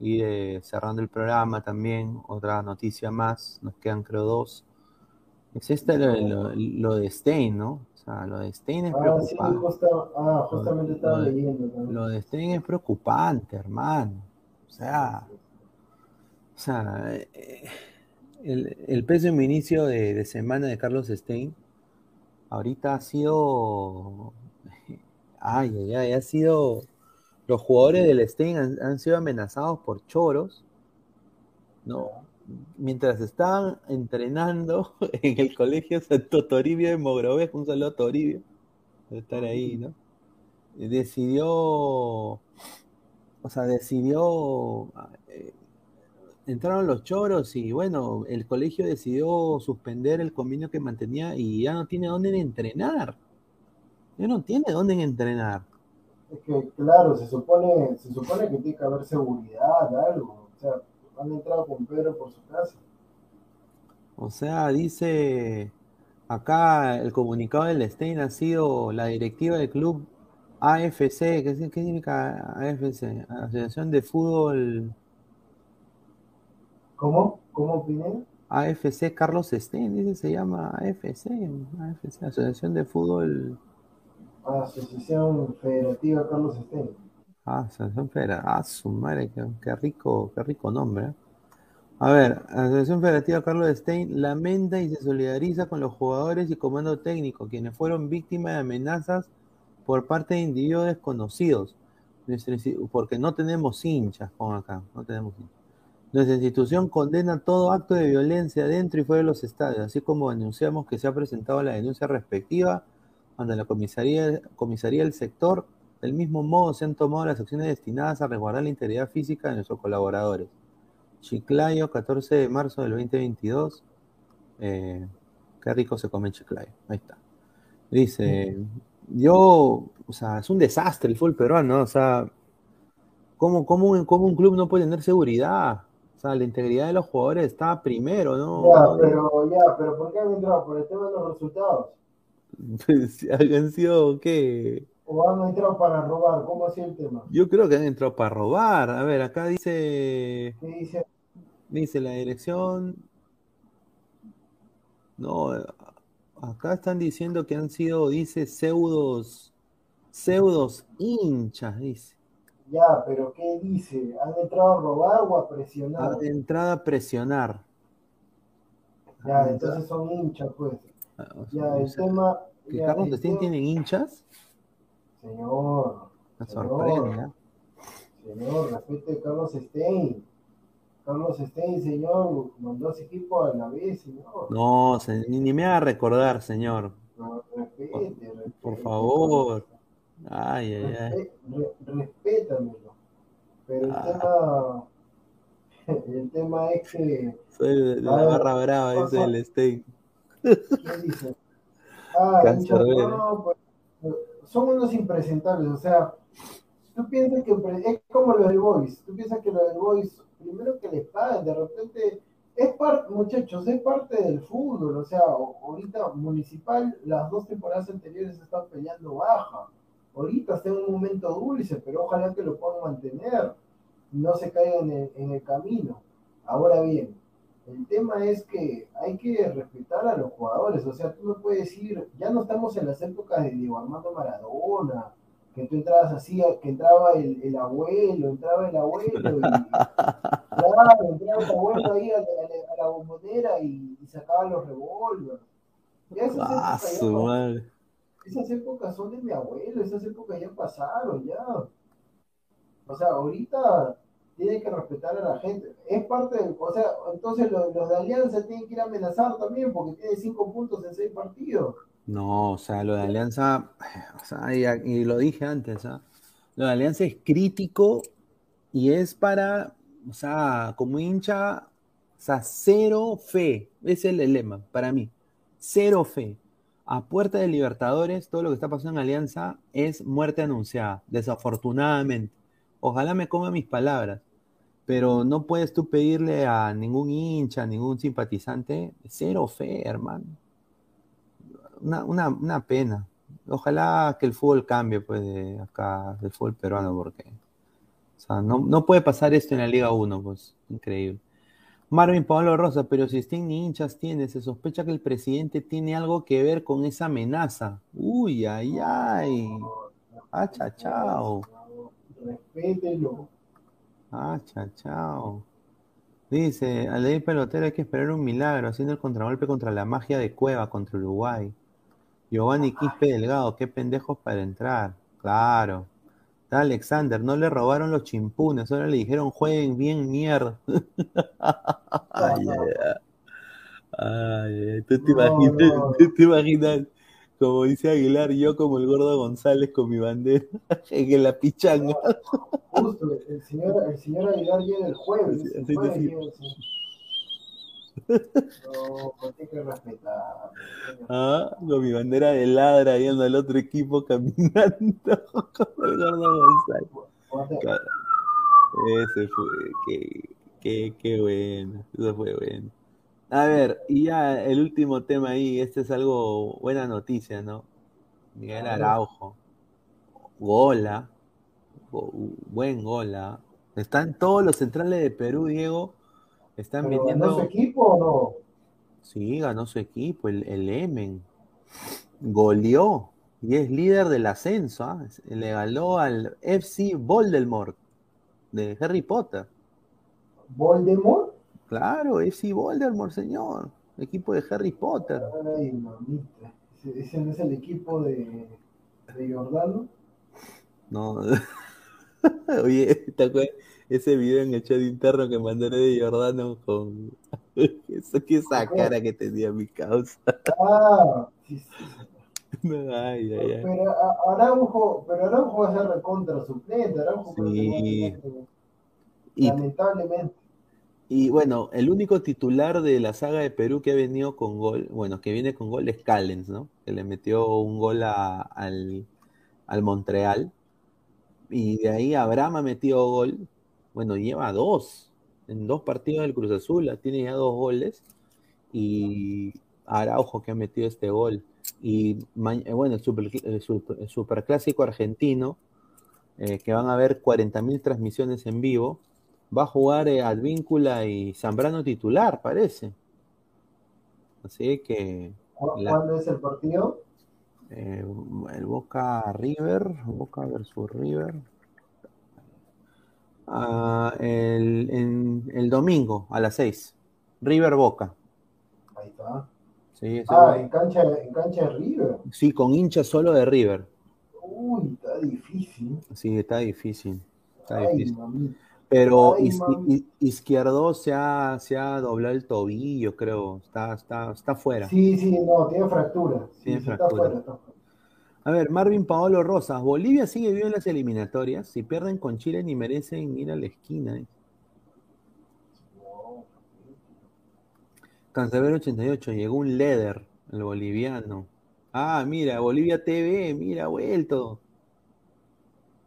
ir eh, cerrando el programa también, otra noticia más, nos quedan creo dos. Es esta lo, lo- lo de Stein, ¿no? O sea, lo de Stein es Ah, sí, preocupante. justa- ah, justamente estaba Lo de- leyendo. también. Lo de Stein es preocupante, hermano. O sea, o sea, eh, el, el pésimo inicio de, de semana de Carlos Stein ahorita ha sido, *laughs* ay, ay, ay, ha sido, los jugadores del Stein han, sido amenazados por choros, ¿no? mientras estaban entrenando *laughs* en el colegio Santo Toribio de Mogrovejo, un saludo a Toribio, de estar ahí, ¿no? Decidió, o sea, decidió, eh, entraron los choros y bueno, el colegio decidió suspender el convenio que mantenía y ya no tiene dónde entrenar. Ya no tiene dónde entrenar. Es que, claro, se supone, se supone que tiene que haber seguridad, algo. O sea, han entrado con Pedro por su casa. O sea, dice acá el comunicado del Stein ha sido la directiva del club AFC. ¿Qué, qué significa AFC? Asociación de Fútbol. ¿Cómo? ¿Cómo opiné? AFC Carlos Stein, dice, se llama AFC, AFC, Asociación de Fútbol. Asociación Federativa Carlos Stein. Ah, Asociación Federativa. Ah, su madre, qué, rico, qué rico nombre. ¿eh? A ver, Asociación Federativa Carlos Stein lamenta y se solidariza con los jugadores y comando técnico, quienes fueron víctimas de amenazas por parte de individuos desconocidos. Porque no tenemos hinchas, pon acá, no tenemos. Nuestra institución condena todo acto de violencia dentro y fuera de los estadios, así como anunciamos que se ha presentado la denuncia respectiva ante la comisaría, comisaría del sector. Del mismo modo, se han tomado las acciones destinadas a resguardar la integridad física de nuestros colaboradores. Chiclayo, 14 de marzo del 2022. Eh, qué rico se come Chiclayo. Ahí está. Dice, yo, o sea, es un desastre el fútbol peruano, o sea, ¿cómo, cómo, un club no puede tener seguridad? O sea, la integridad de los jugadores está primero, ¿no? Ya, pero, ya, pero ¿por qué han entrado? ¿Por el tema de los resultados? *laughs* ¿Han sido qué? ¿O han entrado para robar? ¿Cómo sido el tema? Yo creo que han entrado para robar. A ver, acá dice... ¿Qué dice? Dice la dirección. No, acá están diciendo que han sido, dice, pseudos, pseudos hinchas, dice. Ya, pero ¿qué dice? ¿Han entrado a robar o a presionar? Han entrado a presionar. Ya, entonces son hinchas, pues. Ah, Ya, el tema. ¿Que ya, Carlos Stein tienen hinchas? Señor. Me sorprende, ¿eh? Señor, respete a Carlos Stein. Carlos Stein, señor, mandó a ese equipo a la vez, señor. No, se- ni, ni me haga recordar, señor. No, respete, respete. Por favor. Ay, ay, ay. Respétamelo. Pero el Ah. tema. *laughs* El tema es que. Soy la A ver, barra brava, dice el Stein. Pues, son unos impresentables, o sea, tú piensas que es como lo del Boys, tú piensas que lo del Boys, primero que les paguen, de repente, es parte, muchachos, es parte del fútbol, o sea, ahorita Municipal, las dos temporadas anteriores están peleando baja, ahorita está en un momento dulce, pero ojalá que lo puedan mantener, no se caigan en el, en el camino. Ahora bien, el tema es que hay que respetar a los jugadores. O sea, tú no puedes decir, ya no estamos en las épocas de Diego Armando Maradona, que tú entrabas así, que entraba el, el abuelo, entraba el abuelo, y, *laughs* claro, entraba el abuelo ahí a, la- a la- a la bombonera y, y sacaba los revólveres. Ya esas Ah, épocas ya esas épocas son de mi abuelo, esas épocas ya pasaron, ya. O sea, ahorita tiene que respetar a la gente. Es parte del, o sea, entonces los, de Alianza tienen que ir a amenazar también porque tiene cinco puntos en seis partidos. No, o sea, lo de Alianza, o sea, y, y lo dije antes, ¿ah? Lo de Alianza es crítico y es para, o sea, como hincha, o sea, cero fe. Ese es el lema para mí. Cero fe. A puerta de Libertadores, todo lo que está pasando en Alianza es muerte anunciada, desafortunadamente. Ojalá me coma mis palabras, pero no puedes tú pedirle a ningún hincha, ningún simpatizante, cero fe, hermano una, una, una pena. Ojalá que el fútbol cambie, pues, de acá, del fútbol peruano, porque o sea, no, no puede pasar esto en la Liga 1, pues, increíble. Marvin Pablo Rosa, pero si Stein ni hinchas tiene, se sospecha que el presidente tiene algo que ver con esa amenaza. Uy, ay, ay. Ah, cha, chao. Respételo. Ah, cha, chao. Dice, al ley pelotero hay que esperar un milagro, haciendo el contragolpe contra la magia de Cueva contra Uruguay. Giovanni Quispe Delgado, qué pendejos para entrar. Claro. Está Alexander, no le robaron los chimpunes, ahora le dijeron jueguen bien mierda. ay, *laughs* ay, tú te imaginas, tú te imaginas, como dice Aguilar, yo como el gordo González con mi bandera *laughs* en la pichanga. Justo, el señor, el señor Aguilar llega el jueves. Sí, el sí. *laughs* No, pues hay que respetar. Ah, con mi bandera de ladra yendo al otro equipo *laughs* caminando como el gordo González. Ese fue, qué, qué, qué bueno, eso fue bueno. A ver, y ya el último tema ahí, este es algo, buena noticia, ¿no? Miguel. Araujo, gola, go- buen gola. Están todos los centrales de Perú, Diego, están ¿Pero ganó vendiendo. su equipo o no? Sí, ganó su equipo, el, el Emen. Goleó y es líder del ascenso. ¿ah? Le ganó al FC Voldemort de Harry Potter. ¿Voldemort? Claro, FC Voldemort, señor. Equipo de Harry Potter. Ay, mamita. ¿Ese, no es el equipo de, de Jordano? No. *laughs* Oye, ¿te acuerdas? Ese video en el chat interno que mandé de Jordano con *laughs* eso que esa cara que tenía mi causa. Ah, sí, sí. *laughs* Ay, ay, ay. Pero a- Araujo, pero Araujo va a ser recontra suplente. Araujo Sí. Y lamentablemente. Y bueno, el único titular de la saga de Perú que ha venido con gol, bueno, que viene con gol es Callens, ¿no? Que le metió un gol a- al, al Montreal. Y de ahí Abraham ha metido gol. Bueno, lleva dos. En dos partidos del Cruz Azul, tiene ya dos goles. Y Araujo que ha metido este gol. Y eh, bueno, el, super, super- superclásico argentino, eh, que van a haber 40.000 transmisiones en vivo. Va a jugar eh, Advíncula y Zambrano titular, parece. Así que ¿Cu- La- ¿Cuándo es el partido? eh, el Boca River, Boca versus River. Ah, el, en- el domingo a las 6. River Boca. Ahí está. Sí, Ah, en cancha, en cancha de River. Sí, con hinchas solo de River. Uy, está difícil. Sí, está difícil. Está Ay, difícil. mamita. Pero Ay, Izquierdo se ha, se ha doblado el tobillo, creo. Está, está, está fuera. Sí, sí, no, tiene fractura. Sí, Tiene está fractura. fuera, está fuera. A ver, Marvin Paolo Rosas. Bolivia sigue vivo en las eliminatorias. Si pierden con Chile ni merecen ir a la esquina. eh. Cancerbero 88. Llegó un Leder, el boliviano. Ah, mira, Bolivia TV, mira, vuelto.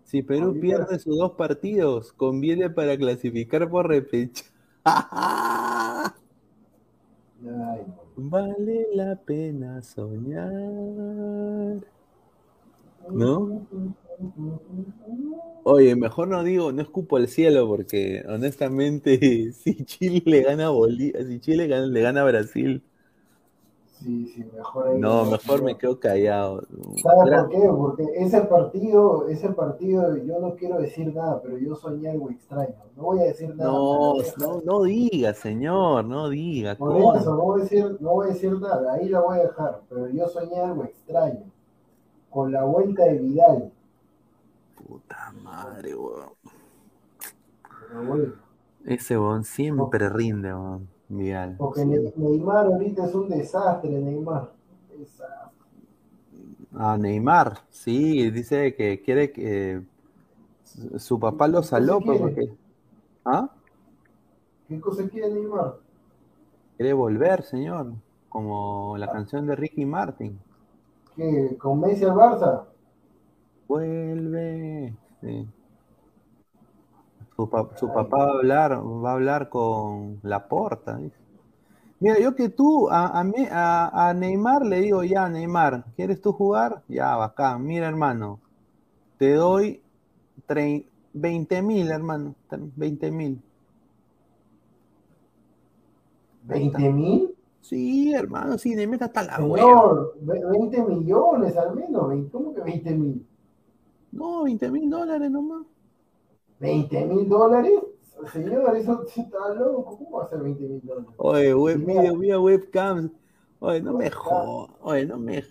Si Perú pierde sus dos partidos, conviene para clasificar por repechaje. Ay, Vale la pena soñar. ¿No? Oye, mejor no digo, no escupo al cielo porque honestamente *laughs* si Chile le gana a Bolivia, si Chile gana- le gana a Brasil, Sí, sí, mejor ahí. no, mejor me quedo callado. ¿Sabes por qué? Porque ese partido, ese partido, yo no quiero decir nada, pero yo soñé algo extraño. No voy a decir nada. No, no, no diga, señor, no diga. Por ¿cómo? eso, no voy, a decir, no voy a decir nada, ahí la voy a dejar, pero yo soñé algo extraño. Con la vuelta de Vidal. Puta madre, weón. Ese weón siempre rinde, weón. Porque Ne- Neymar ahorita es un desastre, Neymar. Desastre. A Neymar, sí, dice que quiere que su- su papá lo ¿Qué saló, pues, porque ¿ah? ¿Qué cosa quiere Neymar? quiere volver, señor, como la canción de Ricky Martin. ¿Que con Messi al Barça? Vuelve. sí. Su, su papá va a hablar, va a hablar con Laporta. dice. Mira, yo que tú a, a, mí- a- Neymar le digo, ya, Neymar, ¿quieres tú jugar? Ya, bacán. Mira, hermano, te doy trein- 20 mil, hermano, 20 mil. ¿20 mil? Sí, hermano, sí, Neymar está hasta la hueva. Señor, ve- 20 millones al menos. ¿Cómo que 20 mil? No, 20 mil dólares nomás. ¿20 mil dólares? Señor, eso está loco. ¿Cómo va a ser 20 mil dólares? Oye, web, Mira. video, vía webcams. Oye, no me jodas. Oye, no me.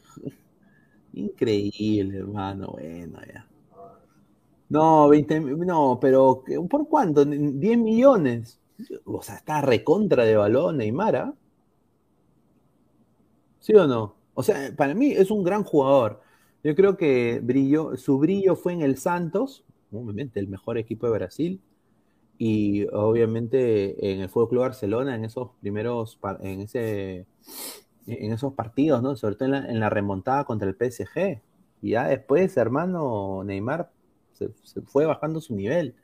Increíble, hermano. Bueno, ya. No, 20, no, pero ¿por cuánto? ¿10 millones? O sea, está recontra de balón Neymar, ¿ah? ¿Sí o no? O sea, para mí es un gran jugador. Yo creo que brilló, su brillo fue en el Santos, obviamente el mejor equipo de Brasil, y obviamente en el Fútbol Club Barcelona, en esos primeros, en ese, en esos partidos, ¿no? Sobre todo en la, remontada contra el PSG. Y ya después, hermano, Neymar se, fue bajando su nivel.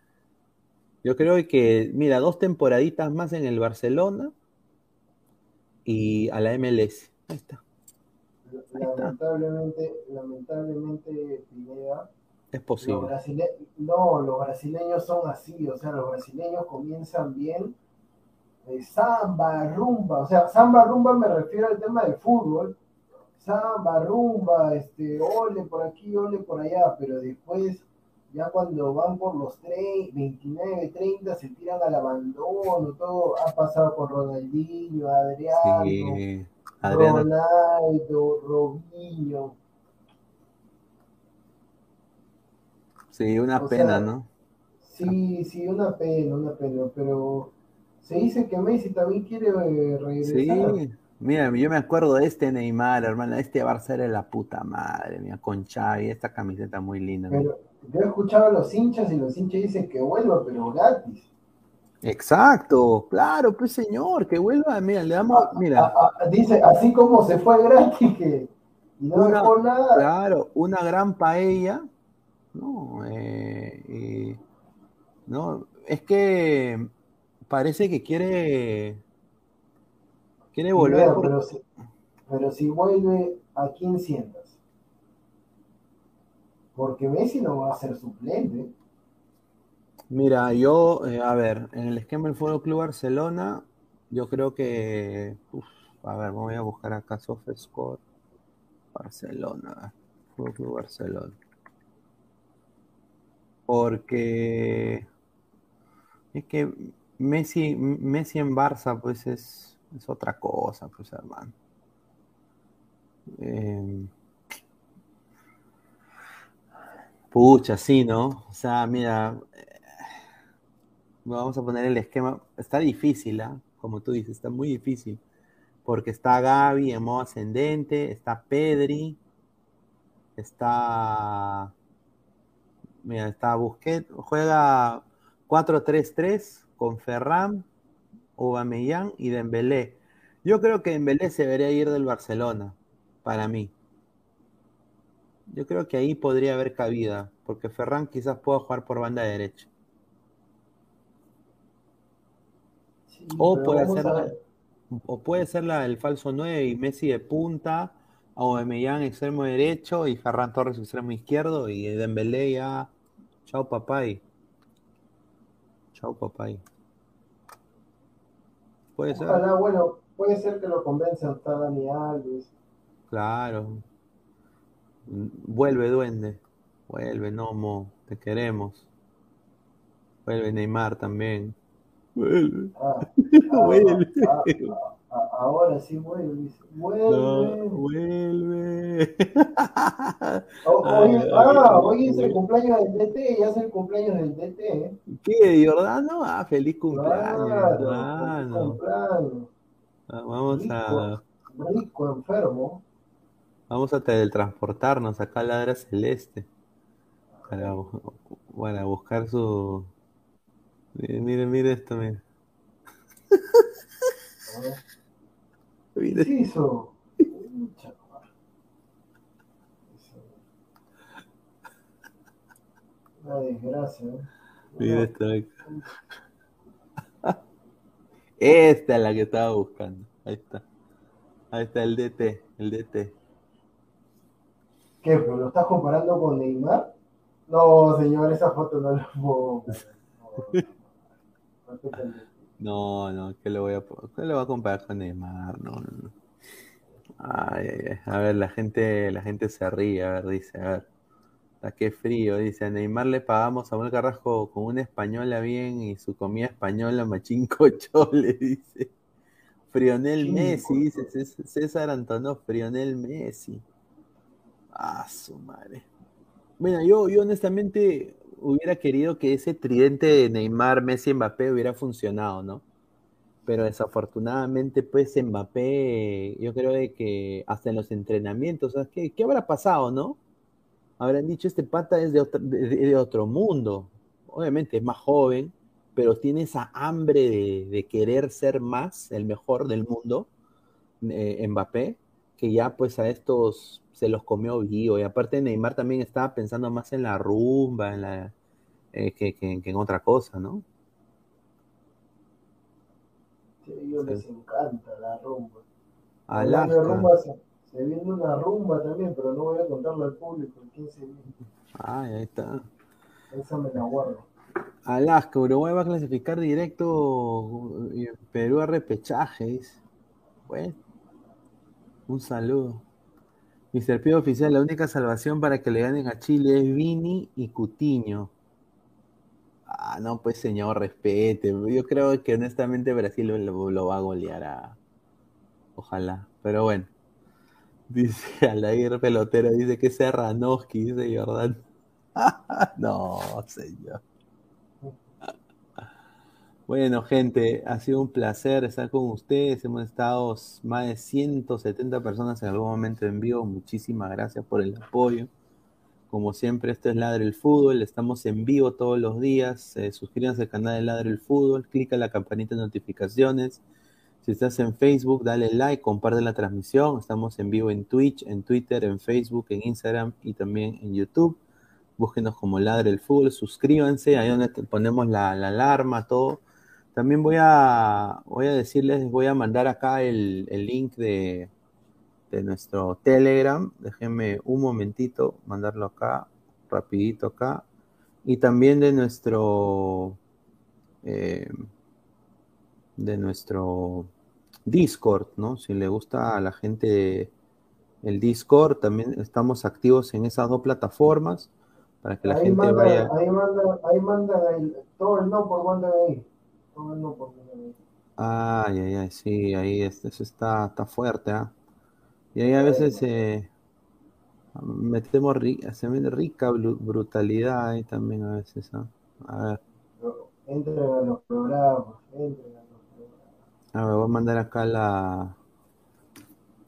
Yo creo que, mira, dos temporaditas más en el Barcelona y a la MLS. Ahí está. Lamentablemente, lamentablemente, Pineda, es posible. no, los brasileños son así, o sea, los brasileños comienzan bien, eh, samba, rumba, o sea, samba, rumba me refiero al tema del fútbol, samba, rumba, este, ole por aquí, ole por allá, pero después, ya cuando van por los 3, 29, 30, se tiran al abandono, todo, ha pasado con Ronaldinho, Adriano, sí, Adriano. Ronaldo, Robinho, Sí, una pena, ¿no? Sí, sí, una pena, una pena, pero se dice que Messi también quiere eh, regresar. Sí, mira, yo me acuerdo de este Neymar, hermano, este Barça era la puta madre, mira, con Xavi, esta camiseta muy linda. Pero yo he escuchado a los hinchas y los hinchas dicen que vuelva, pero gratis. Exacto, claro, pues señor, que vuelva, mira, le damos, mira. dice, así como se fue gratis que no dejó nada. Claro, una gran paella no, eh, no, es que parece que quiere quiere volver. pero, si, vuelve, ¿a quién sientas? Porque Messi no va a ser suplente. Mira, yo, eh, a ver, en el esquema del Fútbol Club Barcelona, yo creo que, a ver, voy a buscar acá SofaScore Barcelona, Fútbol Club Barcelona porque es que Messi, Messi en Barça, pues es, otra cosa, pues hermano. Em, pucha, sí, ¿no? O sea, mira, eh, vamos a poner el esquema. Está difícil, ¿ah? Como tú dices, está muy difícil. Porque está Gaby en modo ascendente, está Pedri, está Mira, está Busquets, juega 4-3-3 con Ferran, Aubameyang y Dembélé. Yo creo que Dembélé se debería ir del Barcelona, para mí. Yo creo que ahí podría haber cabida, porque Ferran quizás pueda jugar por banda derecha. o, puede ser o puede ser la, el falso 9 y Messi de punta Aubameyang extremo derecho y Ferran Torres extremo izquierdo y Dembélé ya chao papay chao papay puede ser. Bueno puede ser que lo convenza hasta Dani Alves. Claro. Vuelve duende. Vuelve Nomo te queremos. Vuelve Neymar también. Vuelve. Ah, *laughs* vuelve. ah, ah, Ahora sí vuelve. Vuelve. vuelve. hoy, *laughs* ah, hoy es el cumpleaños del DT, ya es el cumpleaños del DT. ¿eh? ¿Qué, Jordano? Ah, feliz cumpleaños, claro, cumpleaños. Ah, vamos a. Rico, enfermo. Vamos a teletransportarnos acá a la era celeste. Para, para buscar su. Mire, mire esto, mire. ¿Qué hizo? Una desgracia. ¿eh? Mira esta. Esta es la que estaba buscando. Ahí está. Ahí está el DT, el DT. ¿Qué? ¿Pero lo estás comparando con Neymar? No, señor, esa foto no la puedo. No, no, ¿qué le voy a, qué le voy a comparar con Neymar? No, no, Ay, ay, ay. A ver, la gente, la gente se ríe, a ver, dice, a ver. A qué frío, dice, a Neymar le pagamos a Manuel Carrasco con una española bien y su comida española machinco *laughs* chole, dice. Frionel Messi, dice César Antonov, Frionel Messi. Ah, su madre. Bueno, yo, yo honestamente, hubiera querido que ese tridente de Neymar, Messi, Mbappé hubiera funcionado, ¿no? Pero desafortunadamente, pues Mbappé, yo creo que hasta en los entrenamientos, ¿sabes qué, qué habrá pasado, no? Habrán dicho, este pata es de otro, de, otro mundo. Obviamente es más joven, pero tiene esa hambre de, de querer ser más, el mejor del mundo, eh, Mbappé, que ya pues a estos se los comió vivo. Y aparte Neymar también estaba pensando más en la rumba, en la, eh, que, que, que, en otra cosa, ¿no? Sí, a ellos les encanta la rumba. Alaska. La rumba se, se, viene una rumba también, pero no voy a contarlo al público. ¿Quién se viene? Ay, ahí está. Esa me la guardo. Alaska, Uruguay va a clasificar directo Perú a repechajes. Bueno, un saludo. Mr. Pío Oficial, la única salvación para que le ganen a Chile es Vini y Cutiño. Ah, no, pues señor, respete. Yo creo que honestamente Brasil lo, va a golear a. Ojalá. Pero bueno. *laughs* Dice Alair Pelotero, dice que es Serranoski, dice Jordan. *laughs* no, señor. Bueno, gente, ha sido un placer estar con ustedes. Hemos estado más de 170 personas en algún momento en vivo. Muchísimas gracias por el apoyo. Como siempre, esto es Ladre el Fútbol. Estamos en vivo todos los días. Eh, suscríbanse al canal de Ladre el Fútbol. Clica la campanita de notificaciones. Si estás en Facebook, dale like, comparte la transmisión. Estamos en vivo en Twitch, en Twitter, en Facebook, en Instagram y también en YouTube. Búsquenos como Ladre el Fútbol. Suscríbanse. Ahí donde ponemos la, la alarma, todo también voy a, voy a decirles, voy a mandar acá el, el link de, de, nuestro Telegram. Déjenme un momentito mandarlo acá, rapidito acá. Y también de nuestro, eh, de nuestro Discord, ¿no? Si le gusta a la gente el Discord, también estamos activos en esas dos plataformas para que la ahí gente manda, vaya. Ahí manda, ahí manda el, todo el no por mandan ahí. No, Ay, ay, ay, sí, ahí es, eso está, está fuerte, ¿ah? Y ahí a veces eh, metemos rica, se ve rica brutalidad ahí también a veces, ¿ah? A ver. Entren a los programas, entren a los programas. A ver, voy a mandar acá la.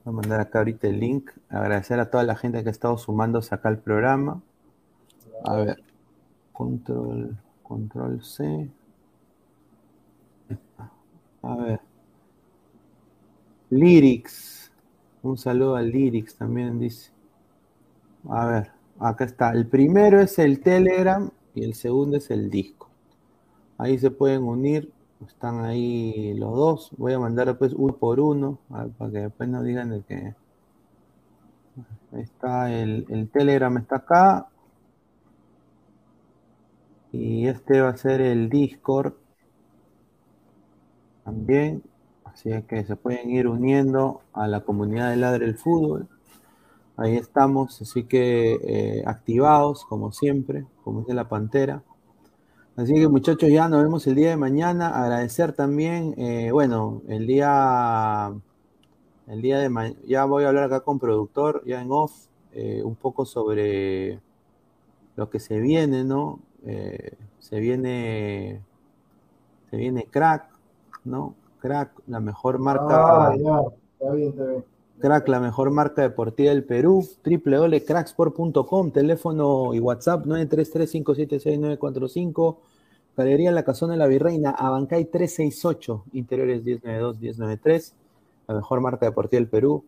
Voy a mandar acá ahorita el link. Agradecer a toda la gente que ha estado sumándose acá al programa. A ver. Control, control C. A ver. Lyrics. Un saludo a Lyrics también dice. A ver, acá está. El primero es el Telegram y el segundo es el disco. Ahí se pueden unir. Están ahí los dos. Voy a mandar después uno por uno. Para que después no digan de que. Ahí está el Telegram está acá. Y este va a ser el Discord también. Así que se pueden ir uniendo a la comunidad de Ladre el Fútbol. Ahí estamos, así que eh, activados, como siempre, como es de la Pantera. Así que muchachos, ya nos vemos el día de mañana. Agradecer también, eh, bueno, el día, el día de mañana, ya voy a hablar acá con productor, ya en off, eh, un poco sobre lo que se viene, ¿no? Se viene, se viene crack, ¿no? Crack, la mejor marca. Ah, ya, está bien, está bien. Crack, la mejor marca deportiva del Perú, www.cracksport.com, teléfono y WhatsApp 933-576-945, Galería La Casona de la Virreina, Abancay 368, Interiores 1092-1093, la mejor marca deportiva del Perú,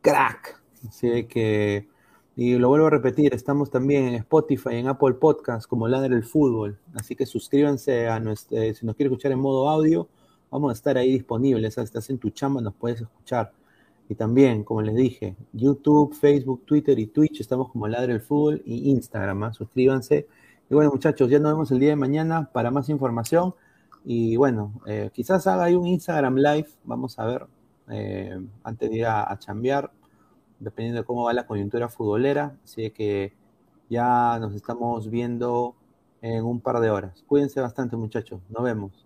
Crack. Así que, y lo vuelvo a repetir, estamos también en Spotify, en Apple Podcast, como Ladder el Fútbol, así que suscríbanse a nuestro, si nos quiere escuchar en modo audio, vamos a estar ahí disponibles, estás en tu chamba, nos puedes escuchar. Y también, como les dije, YouTube, Facebook, Twitter y Twitch, estamos como Ladre el Fútbol y Instagram. ¿ah? Suscríbanse. Y bueno, muchachos, ya nos vemos el día de mañana para más información. Y bueno, eh, quizás haga ahí un Instagram Live, vamos a ver, eh, antes de ir a, a chambear, dependiendo de cómo va la coyuntura futbolera. Así que ya nos estamos viendo en un par de horas. Cuídense bastante, muchachos. Nos vemos.